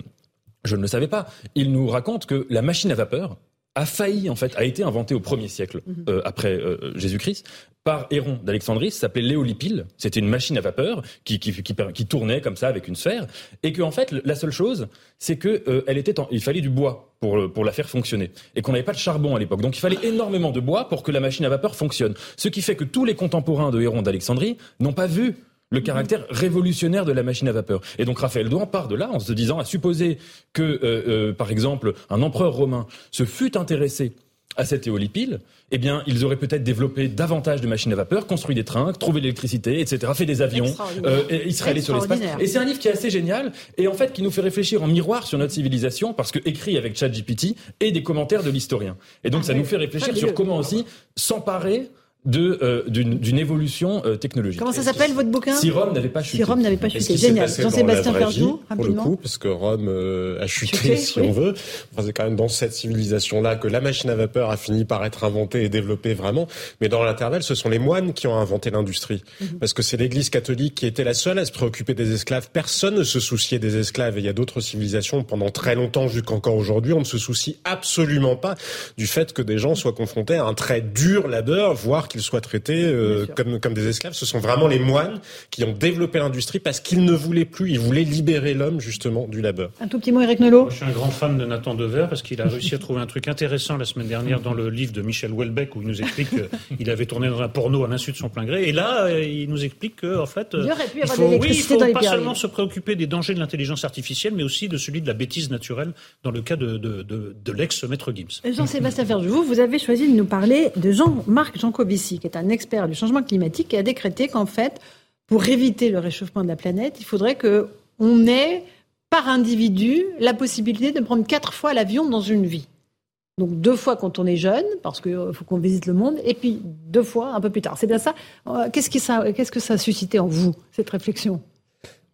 je ne le savais pas, il nous raconte que la machine à vapeur, a failli en fait, a été inventé au 1er siècle mhm. euh, après euh, Jésus-Christ par Héron d'Alexandrie, ça s'appelait l'éolipile. C'était une machine à vapeur qui, qui, qui, qui, tournait comme ça avec une sphère, et que en fait la seule chose, c'est que euh, elle était, en, il fallait du bois pour pour la faire fonctionner, et qu'on n'avait pas de charbon à l'époque, donc il fallait énormément de bois pour que la machine à vapeur fonctionne. Ce qui fait que tous les contemporains de Héron d'Alexandrie n'ont pas vu le caractère révolutionnaire de la machine à vapeur. Et donc Raphaël Douan part de là en se disant, à supposer que, euh, euh, par exemple, un empereur romain se fût intéressé à cette éolipile, eh bien, ils auraient peut-être développé davantage de machines à vapeur, construit des trains, trouvé l'électricité, etc., fait des avions, euh, et ils seraient allés sur l'espace. Et c'est un livre qui est assez génial, et en fait qui nous fait réfléchir en miroir sur notre civilisation, parce que écrit avec ChatGPT et des commentaires de l'historien. Et donc, ah ça nous fait réfléchir sur comment aussi s'emparer de euh, d'une évolution euh, technologique. Comment ça s'appelle votre bouquin Si Rome n'avait pas chuté. Si Rome n'avait pas chuté, génial. Jean-Sébastien Ferjou, rapidement. Pour le coup, parce que Rome euh, a chuté, si on veut. Enfin, c'est quand même dans cette civilisation-là que la machine à vapeur a fini par être inventée et développée vraiment. Mais dans l'intervalle, ce sont les moines qui ont inventé l'industrie, mhm. parce que c'est l'Église catholique qui était la seule à se préoccuper des esclaves. Personne ne se souciait des esclaves. Et il y a d'autres civilisations pendant très longtemps, jusqu'encore aujourd'hui, on ne se soucie absolument pas du fait que des gens soient confrontés à un très dur labeur, voire qu'ils soient traités euh, comme, comme des esclaves. Ce sont vraiment les moines qui ont développé l'industrie parce qu'ils ne voulaient plus, ils voulaient libérer l'homme justement du labeur. Un tout petit mot, Eric Nolot. je suis un grand fan de Nathan Dever parce qu'il a réussi à trouver un truc intéressant la semaine dernière dans le livre de Michel Houellebecq où il nous explique qu'il [LAUGHS] avait tourné dans un porno à l'insu de son plein gré. Et là, euh, il nous explique qu'en fait, il, il faut, oui, il faut pas seulement se préoccuper des dangers de l'intelligence artificielle, mais aussi de celui de la bêtise naturelle dans le cas de, de, de, de l'ex-maître Gims. Jean-Sébastien Ferjou, vous, vous avez choisi de nous parler de Jean-Marc Jancovici, qui est un expert du changement climatique et a décrété qu'en fait, pour éviter le réchauffement de la planète, il faudrait que on ait par individu la possibilité de prendre quatre fois l'avion dans une vie. Donc deux fois quand on est jeune, parce qu'il faut qu'on visite le monde, et puis deux fois un peu plus tard. C'est bien ça? Euh, qu'est-ce que ça a suscité en vous, cette réflexion?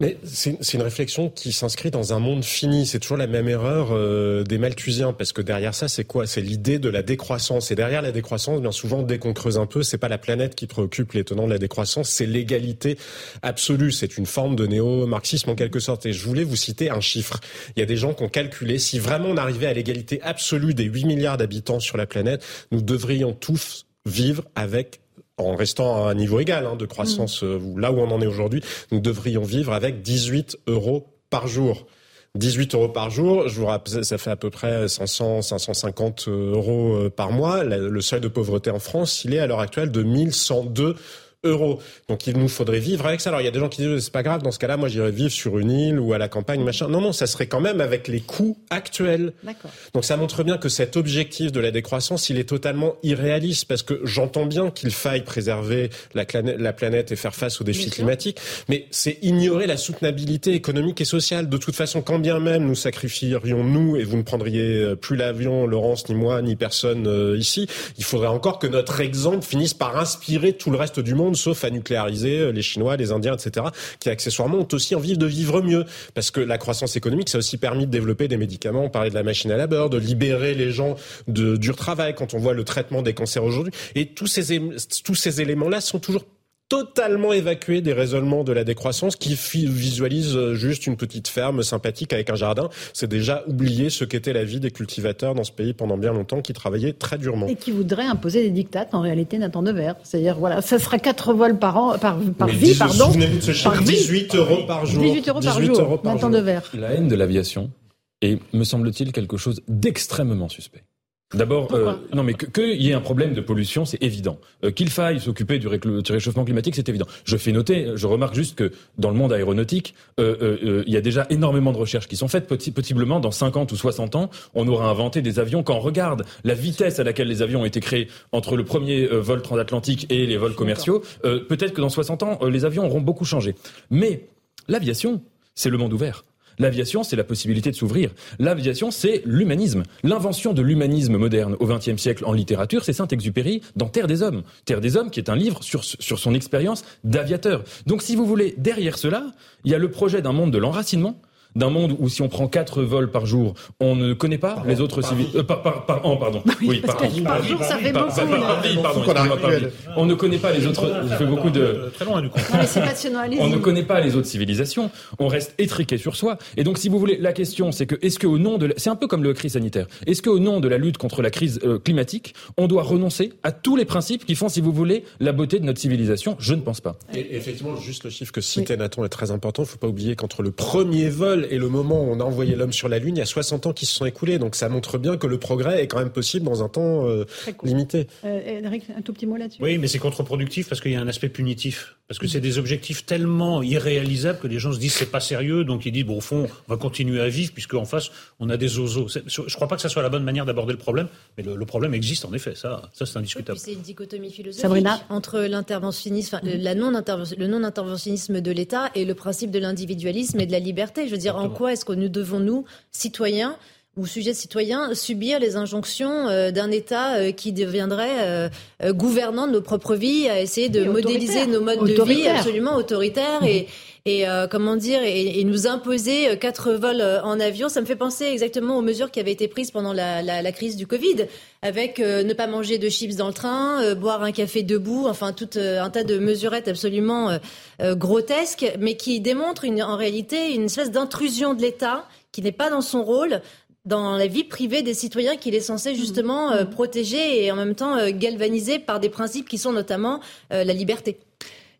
Mais c'est une réflexion qui s'inscrit dans un monde fini. C'est toujours la même erreur euh, des Malthusiens, parce que derrière ça, c'est quoi? C'est l'idée de la décroissance. Et derrière la décroissance, bien souvent, dès qu'on creuse un peu, c'est pas la planète qui préoccupe les tenants de la décroissance, c'est l'égalité absolue. C'est une forme de néo-marxisme en quelque sorte. Et je voulais vous citer un chiffre. Il y a des gens qui ont calculé si vraiment on arrivait à l'égalité absolue des 8 milliards d'habitants sur la planète, nous devrions tous vivre avec en restant à un niveau égal hein, de croissance, mm. euh, là où on en est aujourd'hui, nous devrions vivre avec 18 euros par jour. 18 euros par jour, je vous rappelle, ça fait à peu près 500, 550 euros euh, par mois. Le seuil de pauvreté en France, il est à l'heure actuelle de 1102 euros. Donc il nous faudrait vivre avec ça. Alors il y a des gens qui disent c'est pas grave, dans ce cas-là, moi j'irais vivre sur une île ou à la campagne, machin. Non, non, ça serait quand même avec les coûts actuels. Donc ça montre bien que cet objectif de la décroissance, il est totalement irréaliste parce que j'entends bien qu'il faille préserver la, la, planète et faire face aux défis climatiques, mais c'est ignorer la soutenabilité économique et sociale. De toute façon, quand bien même nous sacrifierions nous et vous ne prendriez euh, plus l'avion, Laurence, ni moi, ni personne euh, ici, il faudrait encore que notre exemple finisse par inspirer tout le reste du monde sauf à nucléariser euh, les Chinois, les Indiens, etc., qui accessoirement ont aussi envie de vivre mieux. Parce que la croissance économique, ça a aussi permis de développer des médicaments. On parlait de la machine à labeur, de libérer les gens de dur travail quand on voit le traitement des cancers aujourd'hui. Et tous ces, tous ces éléments-là sont toujours totalement évacué des raisonnements de la décroissance qui visualisent euh, juste une petite ferme sympathique avec un jardin. C'est déjà oublier ce qu'était la vie des cultivateurs dans ce pays pendant bien longtemps qui travaillaient très durement. Et qui voudraient imposer des dictates en réalité Nathan Devers. C'est-à-dire, voilà, ça sera 4 vols par an, par, par vie, pardon. Souvenez-vous de ce chiffre, 18 euros par jour. 18 euros par jour, Nathan Devers. La haine de l'aviation est, me semble-t-il, quelque chose d'extrêmement suspect. D'abord, euh, non mais qu'il y ait un problème de pollution, c'est évident. Euh, qu'il faille s'occuper du, réchauffement climatique, c'est évident. Je fais noter, je remarque juste que dans le monde aéronautique, euh, il y a déjà énormément de recherches qui sont faites. Possiblement, dans 50 ou 60 ans, on aura inventé des avions. Quand on regarde la vitesse à laquelle les avions ont été créés entre le premier vol transatlantique et les vols commerciaux, peut-être que dans 60 ans, les avions auront beaucoup changé. Mais l'aviation, c'est le monde ouvert. L'aviation, c'est la possibilité de s'ouvrir. L'aviation, c'est l'humanisme. L'invention de l'humanisme moderne au XXe siècle en littérature, c'est Saint-Exupéry dans Terre des Hommes. Terre des Hommes, qui est un livre sur, sur son expérience d'aviateur. Donc, si vous voulez, derrière cela, il y a le projet d'un monde de l'enracinement, d'un monde où si on prend quatre vols par jour, on ne connaît pas les autres civils. Euh, par, par, par, an, pardon. Oui, par, an. Par jour, ça fait beaucoup. pardon, On ne connaît pas les autres. Je fais beaucoup de. Très loin du coup. On ne connaît pas les autres civilisations. On reste étriqué sur soi. Et donc, si vous voulez, la question, c'est que est-ce que au nom de, c'est un peu comme le crise sanitaire. Est-ce que au nom de la lutte contre la crise euh, climatique, on doit renoncer à tous les principes qui font, si vous voulez, la beauté de notre civilisation? Je ne pense pas. Et effectivement, juste le chiffre que citait Nathan est très important. Il ne faut pas oublier qu'entre le premier vol Et le moment où on a envoyé l'homme sur la Lune, il y a 60 ans qui se sont écoulés. Donc ça montre bien que le progrès est quand même possible dans un temps euh, limité. Euh, un tout petit mot là-dessus? Oui, mais c'est contre-productif parce qu'il y a un aspect punitif. Parce que c'est des objectifs tellement irréalisables que les gens se disent c'est pas sérieux, donc ils disent bon au fond on va continuer à vivre puisque en face on a des oiseaux. Je crois pas que ça soit la bonne manière d'aborder le problème, mais le, problème existe en effet, ça, ça c'est indiscutable. c'est une dichotomie philosophique entre l'interventionnisme, la non le non interventionnisme de l'État et le principe de l'individualisme et de la liberté. Je veux dire, en quoi est-ce que nous devons nous citoyens ou sujets citoyens subir les injonctions euh, d'un État euh, qui deviendrait euh, gouvernant de nos propres vies, à essayer de modéliser nos modes de vie absolument autoritaires et, et comment dire et, nous imposer quatre vols en avion. Ça me fait penser exactement aux mesures qui avaient été prises pendant la, la, la crise du Covid, avec ne pas manger de chips dans le train, boire un café debout, enfin tout un tas de mesurettes absolument grotesques, mais qui démontrent une, en réalité une espèce d'intrusion de l'État qui n'est pas dans son rôle dans la vie privée des citoyens qu'il est censé mmh. justement euh, mmh. protéger et en même temps euh, galvaniser par des principes qui sont notamment euh, la liberté.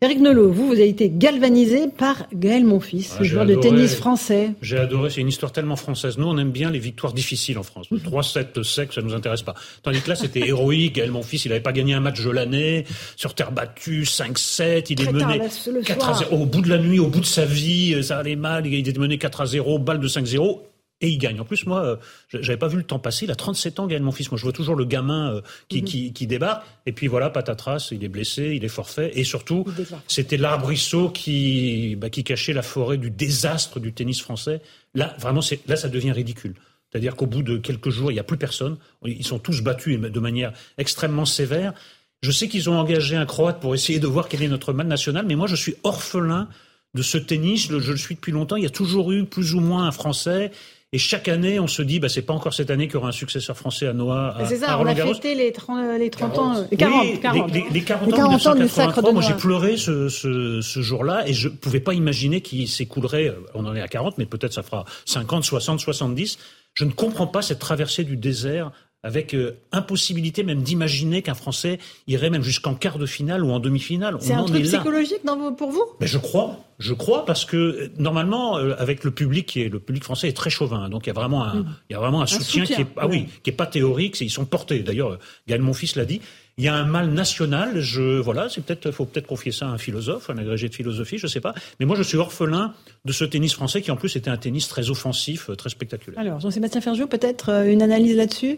Eric Nolot, vous, vous avez été galvanisé par Gaël Monfils, ah, le joueur de tennis français. J'ai adoré, c'est une histoire tellement française. Nous, on aime bien les victoires difficiles en France. [LAUGHS] 3-7 sec, ça nous intéresse pas. Tandis que là, c'était héroïque. Gaël Monfils, il n'avait pas gagné un match de l'année, sur terre battue, 5-7, il est mené 4 0. Au bout de la nuit, au bout de sa vie, ça allait mal, il est mené 4 0, balle de 5-0 et il gagne. En plus, moi, euh, j'avais pas vu le temps passer. Il a 37 ans, Gaël, mon fils. Moi, je vois toujours le gamin euh, qui, mhm. qui, qui, débarque. Et puis voilà, patatras, il est blessé, il est forfait. Et surtout, c'était l'arbrisseau qui, bah, qui cachait la forêt du désastre du tennis français. Là, vraiment, là, ça devient ridicule. C'est-à-dire qu'au bout de quelques jours, il n'y a plus personne. Ils sont tous battus de manière extrêmement sévère. Je sais qu'ils ont engagé un Croate pour essayer de voir quel est notre mal national, mais moi, je suis orphelin de ce tennis. Je le suis depuis longtemps. Il y a toujours eu plus ou moins un Français. Et chaque année, on se dit, bah, c'est pas encore cette année qu'il y aura un successeur français à Noah. C'est ça, on a fêté les 30, les 30 ans, les 40, 40. Les, les, 40, ans, 40 ans du sacre de Moi, j'ai pleuré ce, ce, ce jour-là et je pouvais pas imaginer qu'il s'écoulerait, on en est à 40, mais peut-être ça fera 50, 60, 70. Je ne comprends pas cette traversée du désert avec euh, impossibilité même d'imaginer qu'un Français irait même jusqu'en quart de finale ou en demi-finale. C'est un truc psychologique dans pour vous? Mais Je crois, je crois parce que euh, normalement euh, avec le public qui est le public français est très chauvin, donc il y a vraiment un, mm. il y a vraiment un, soutien, qui est ah oui qui est pas théorique, ils sont portés. D'ailleurs, Gaël fils l'a dit. Il y a un mal national. Je voilà, c'est peut-être faut peut-être confier ça à un philosophe, un agrégé de philosophie, je sais pas. Mais moi, je suis orphelin de ce tennis français qui en plus était un tennis très offensif, très spectaculaire. Alors, Jean-Sébastien Ferjou, peut-être une analyse là-dessus?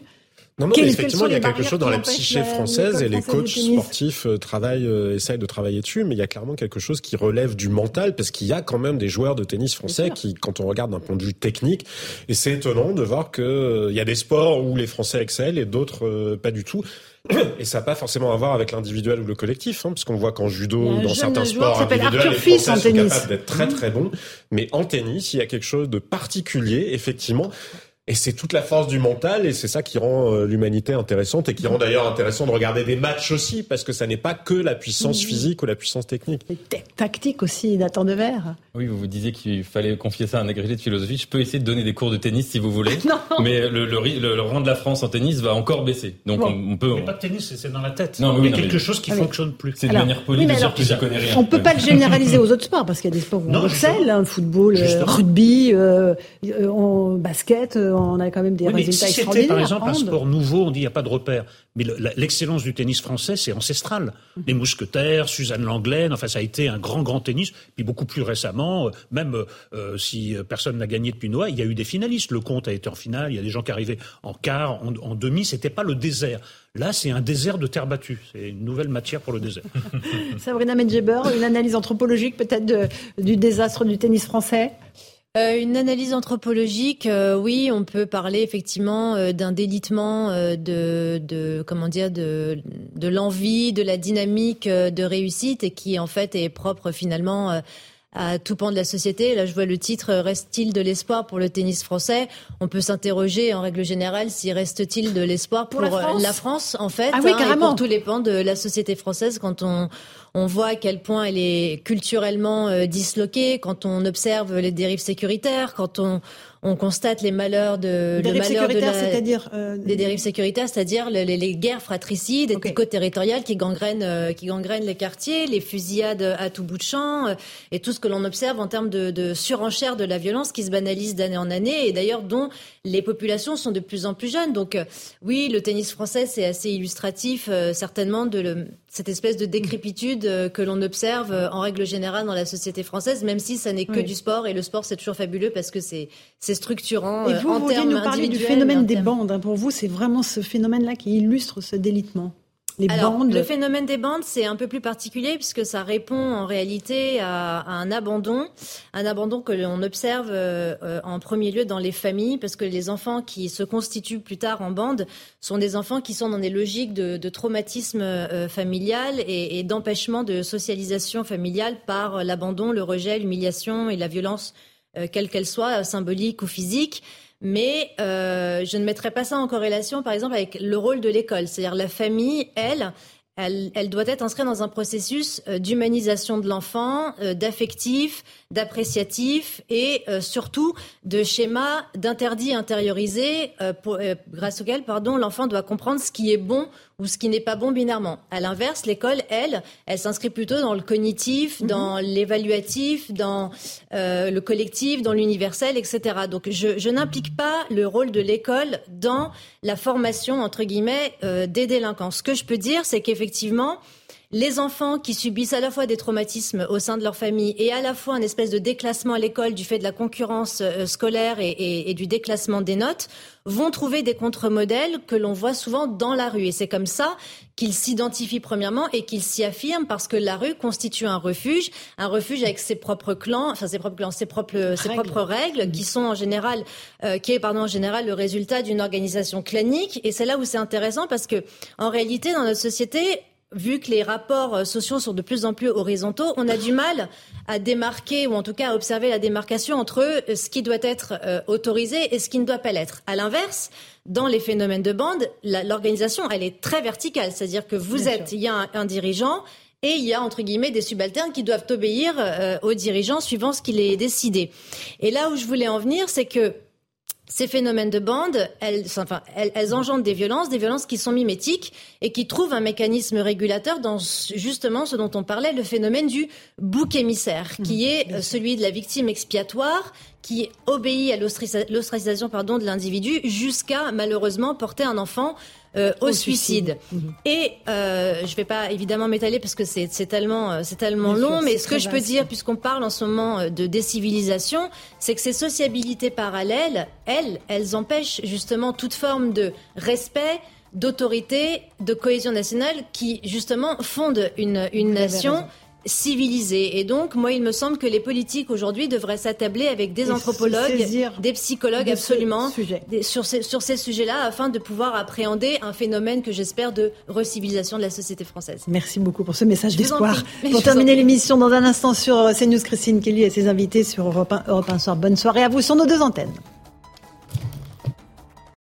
Non, non, mais effectivement, il y a quelque chose dans la psyché française et les coachs sportifs euh, travaillent, euh, essayent de travailler dessus, mais il y a clairement quelque chose qui relève du mental parce qu'il y a quand même des joueurs de tennis français qui, quand on regarde d'un point de vue technique, et c'est étonnant de voir que euh, il y a des sports où les Français excellent et d'autres pas du tout. Et ça n'a pas forcément à voir avec l'individuel ou le collectif, hein, parce qu'on voit qu'en judo, dans certains sports individuels, les Français sont capables d'être très très bons. Mais en tennis, il y a quelque chose de particulier, effectivement. Et c'est toute la force du mental et c'est ça qui rend euh, l'humanité intéressante et qui rend d'ailleurs intéressant de regarder des matchs aussi parce que ça n'est pas que la puissance physique ou la puissance technique. Et tactique aussi, Nathan Devers. Oui, vous vous disiez qu'il fallait confier ça à un agrégé de philosophie. Je peux essayer de donner des cours de tennis si vous voulez. [LAUGHS] non. Mais le, le, le, rang de la France en tennis va encore baisser. Donc on, peut. Mais pas de tennis, c'est dans la tête. Non, il y a quelque chose qui ne fonctionne plus. C'est de manière polie de dire que j'y connais rien. On peut pas le [LAUGHS] généraliser aux autres sports parce qu'il y a des sports où on excelle, hein, football, euh, rugby, euh, euh, basket, on a quand même des mais si par exemple un sport nouveau, on dit il n'y a pas de repère. Mais l'excellence du tennis français, c'est ancestral. Mhm. Les mousquetaires, Suzanne Langlaine, enfin ça a été un grand grand tennis. Puis beaucoup plus récemment, euh, même euh, si personne n'a gagné depuis Noah, il y a eu des finalistes. Le Comte a été en finale. Il y a des gens qui arrivaient en quart, en, en demi. C'était pas le désert. Là, c'est un désert de terre battue. C'est une nouvelle matière pour le désert. [LAUGHS] Sabrina Medjeber, une analyse anthropologique peut-être du désastre du tennis français? Euh, une analyse anthropologique, euh, oui, on peut parler effectivement euh, d'un délitement de, de, comment dire, de, de l'envie, de la dynamique de réussite et qui en fait est propre finalement à tout pan de la société. Là, je vois le titre Reste-t-il de l'espoir pour le tennis français? On peut s'interroger en règle générale s'il reste-t-il de l'espoir pour, la, France? en fait, ah oui, hein, et pour tous les pans de la société française quand on on voit à quel point elle est culturellement euh, disloquée quand on observe les dérives sécuritaires, quand on, on constate les malheurs de dérives sécuritaires, c'est-à-dire euh, des dérives sécuritaires, c'est-à-dire les, les, guerres fratricides, les côtes territoriales qui gangrènent, euh, qui gangrènent les quartiers, les fusillades à tout bout de champ, euh, et tout ce que l'on observe en termes de, de surenchère de la violence qui se banalise d'année en année, et d'ailleurs dont les populations sont de plus en plus jeunes. Donc oui, le tennis français c'est assez illustratif, certainement de le, cette espèce de décrépitude euh, que l'on observe euh, en règle générale dans la société française, même si ça n'est que du sport. Et le sport, c'est toujours fabuleux parce que c'est structurant. Et vous, euh, vous voulez nous parler du phénomène des bandes. Hein. Pour vous, c'est vraiment ce phénomène-là qui illustre ce délitement alors, Le phénomène des bandes, c'est un peu plus particulier puisque ça répond en réalité à, un abandon, un abandon que l'on observe euh, euh, en premier lieu dans les familles, parce que les enfants qui se constituent plus tard en bande sont des enfants qui sont dans des logiques de, traumatisme euh, familial et, et d'empêchement de socialisation familiale par l'abandon, le rejet, l'humiliation et la violence, quelle qu'elle soit, symbolique ou physique mais euh, je ne mettrais pas ça en corrélation, par exemple, avec le rôle de l'école. C'est-à-dire la famille, elle, elle, doit être inscrite dans un processus euh, d'humanisation de l'enfant, euh, d'affectif, d'appréciatif et euh, surtout de schémas d'interdits intériorisés grâce auxquels pardon, l'enfant doit comprendre ce qui est bon ou ce qui n'est pas bon binairement. À l'inverse, l'école, elle, elle s'inscrit plutôt dans le cognitif, mhm. dans l'évaluatif, dans le collectif, dans l'universel, etc. Donc je, je n'implique pas le rôle de l'école dans la formation, entre guillemets, des délinquants. Ce que je peux dire, c'est qu'effectivement, effectivement, les enfants qui subissent à la fois des traumatismes au sein de leur famille et à la fois un espèce de déclassement à l'école du fait de la concurrence euh, scolaire et, du déclassement des notes vont trouver des contre-modèles que l'on voit souvent dans la rue. Et c'est comme ça qu'ils s'identifient premièrement et qu'ils s'y affirment parce que la rue constitue un refuge, un refuge avec ses propres clans, enfin ses propres clans, ses propres, ses propres règles qui sont en général, euh, qui est pardon en général le résultat d'une organisation clanique. Et c'est là où c'est intéressant parce que en réalité dans notre société vu que les rapports euh, sociaux sont de plus en plus horizontaux, on a du mal à démarquer ou en tout cas à observer la démarcation entre euh, ce qui doit être euh, autorisé et ce qui ne doit pas l'être. À l'inverse, dans les phénomènes de bande, l'organisation, elle est très verticale, c'est-à-dire que vous êtes, il y a un, dirigeant et il y a entre guillemets des subalternes qui doivent obéir aux dirigeants suivant ce qu'il est décidé. Et là où je voulais en venir, c'est que ces phénomènes de bande, elles, enfin, elles, engendrent des violences, des violences qui sont mimétiques et qui trouvent un mécanisme régulateur dans justement ce dont on parlait, le phénomène du bouc émissaire, qui mmh, est celui de la victime expiatoire qui obéit à l'ostracisation pardon de l'individu jusqu'à malheureusement porter un enfant euh, au, suicide. Mhm. Et euh, je ne vais pas évidemment m'étaler parce que c'est tellement, euh, c'est tellement long, mais ce que je peux dire, puisqu'on parle en ce moment de décivilisation, c'est que ces sociabilités parallèles, elles, elles empêchent justement toute forme de respect, d'autorité, de cohésion nationale qui justement fondent une, une nation civilisé. Et donc, moi, il me semble que les politiques aujourd'hui devraient s'attabler avec des anthropologues, des psychologues, absolument, sur ces, sur ces sujets-là, afin de pouvoir appréhender un phénomène que j'espère de recivilisation de la société française. Merci beaucoup pour ce message d'espoir. Pour terminer l'émission, dans un instant sur CNews, Christine Kelly et ses invités sur Europe 1, Europe 1 Soir. Bonne soirée à vous sur nos deux antennes.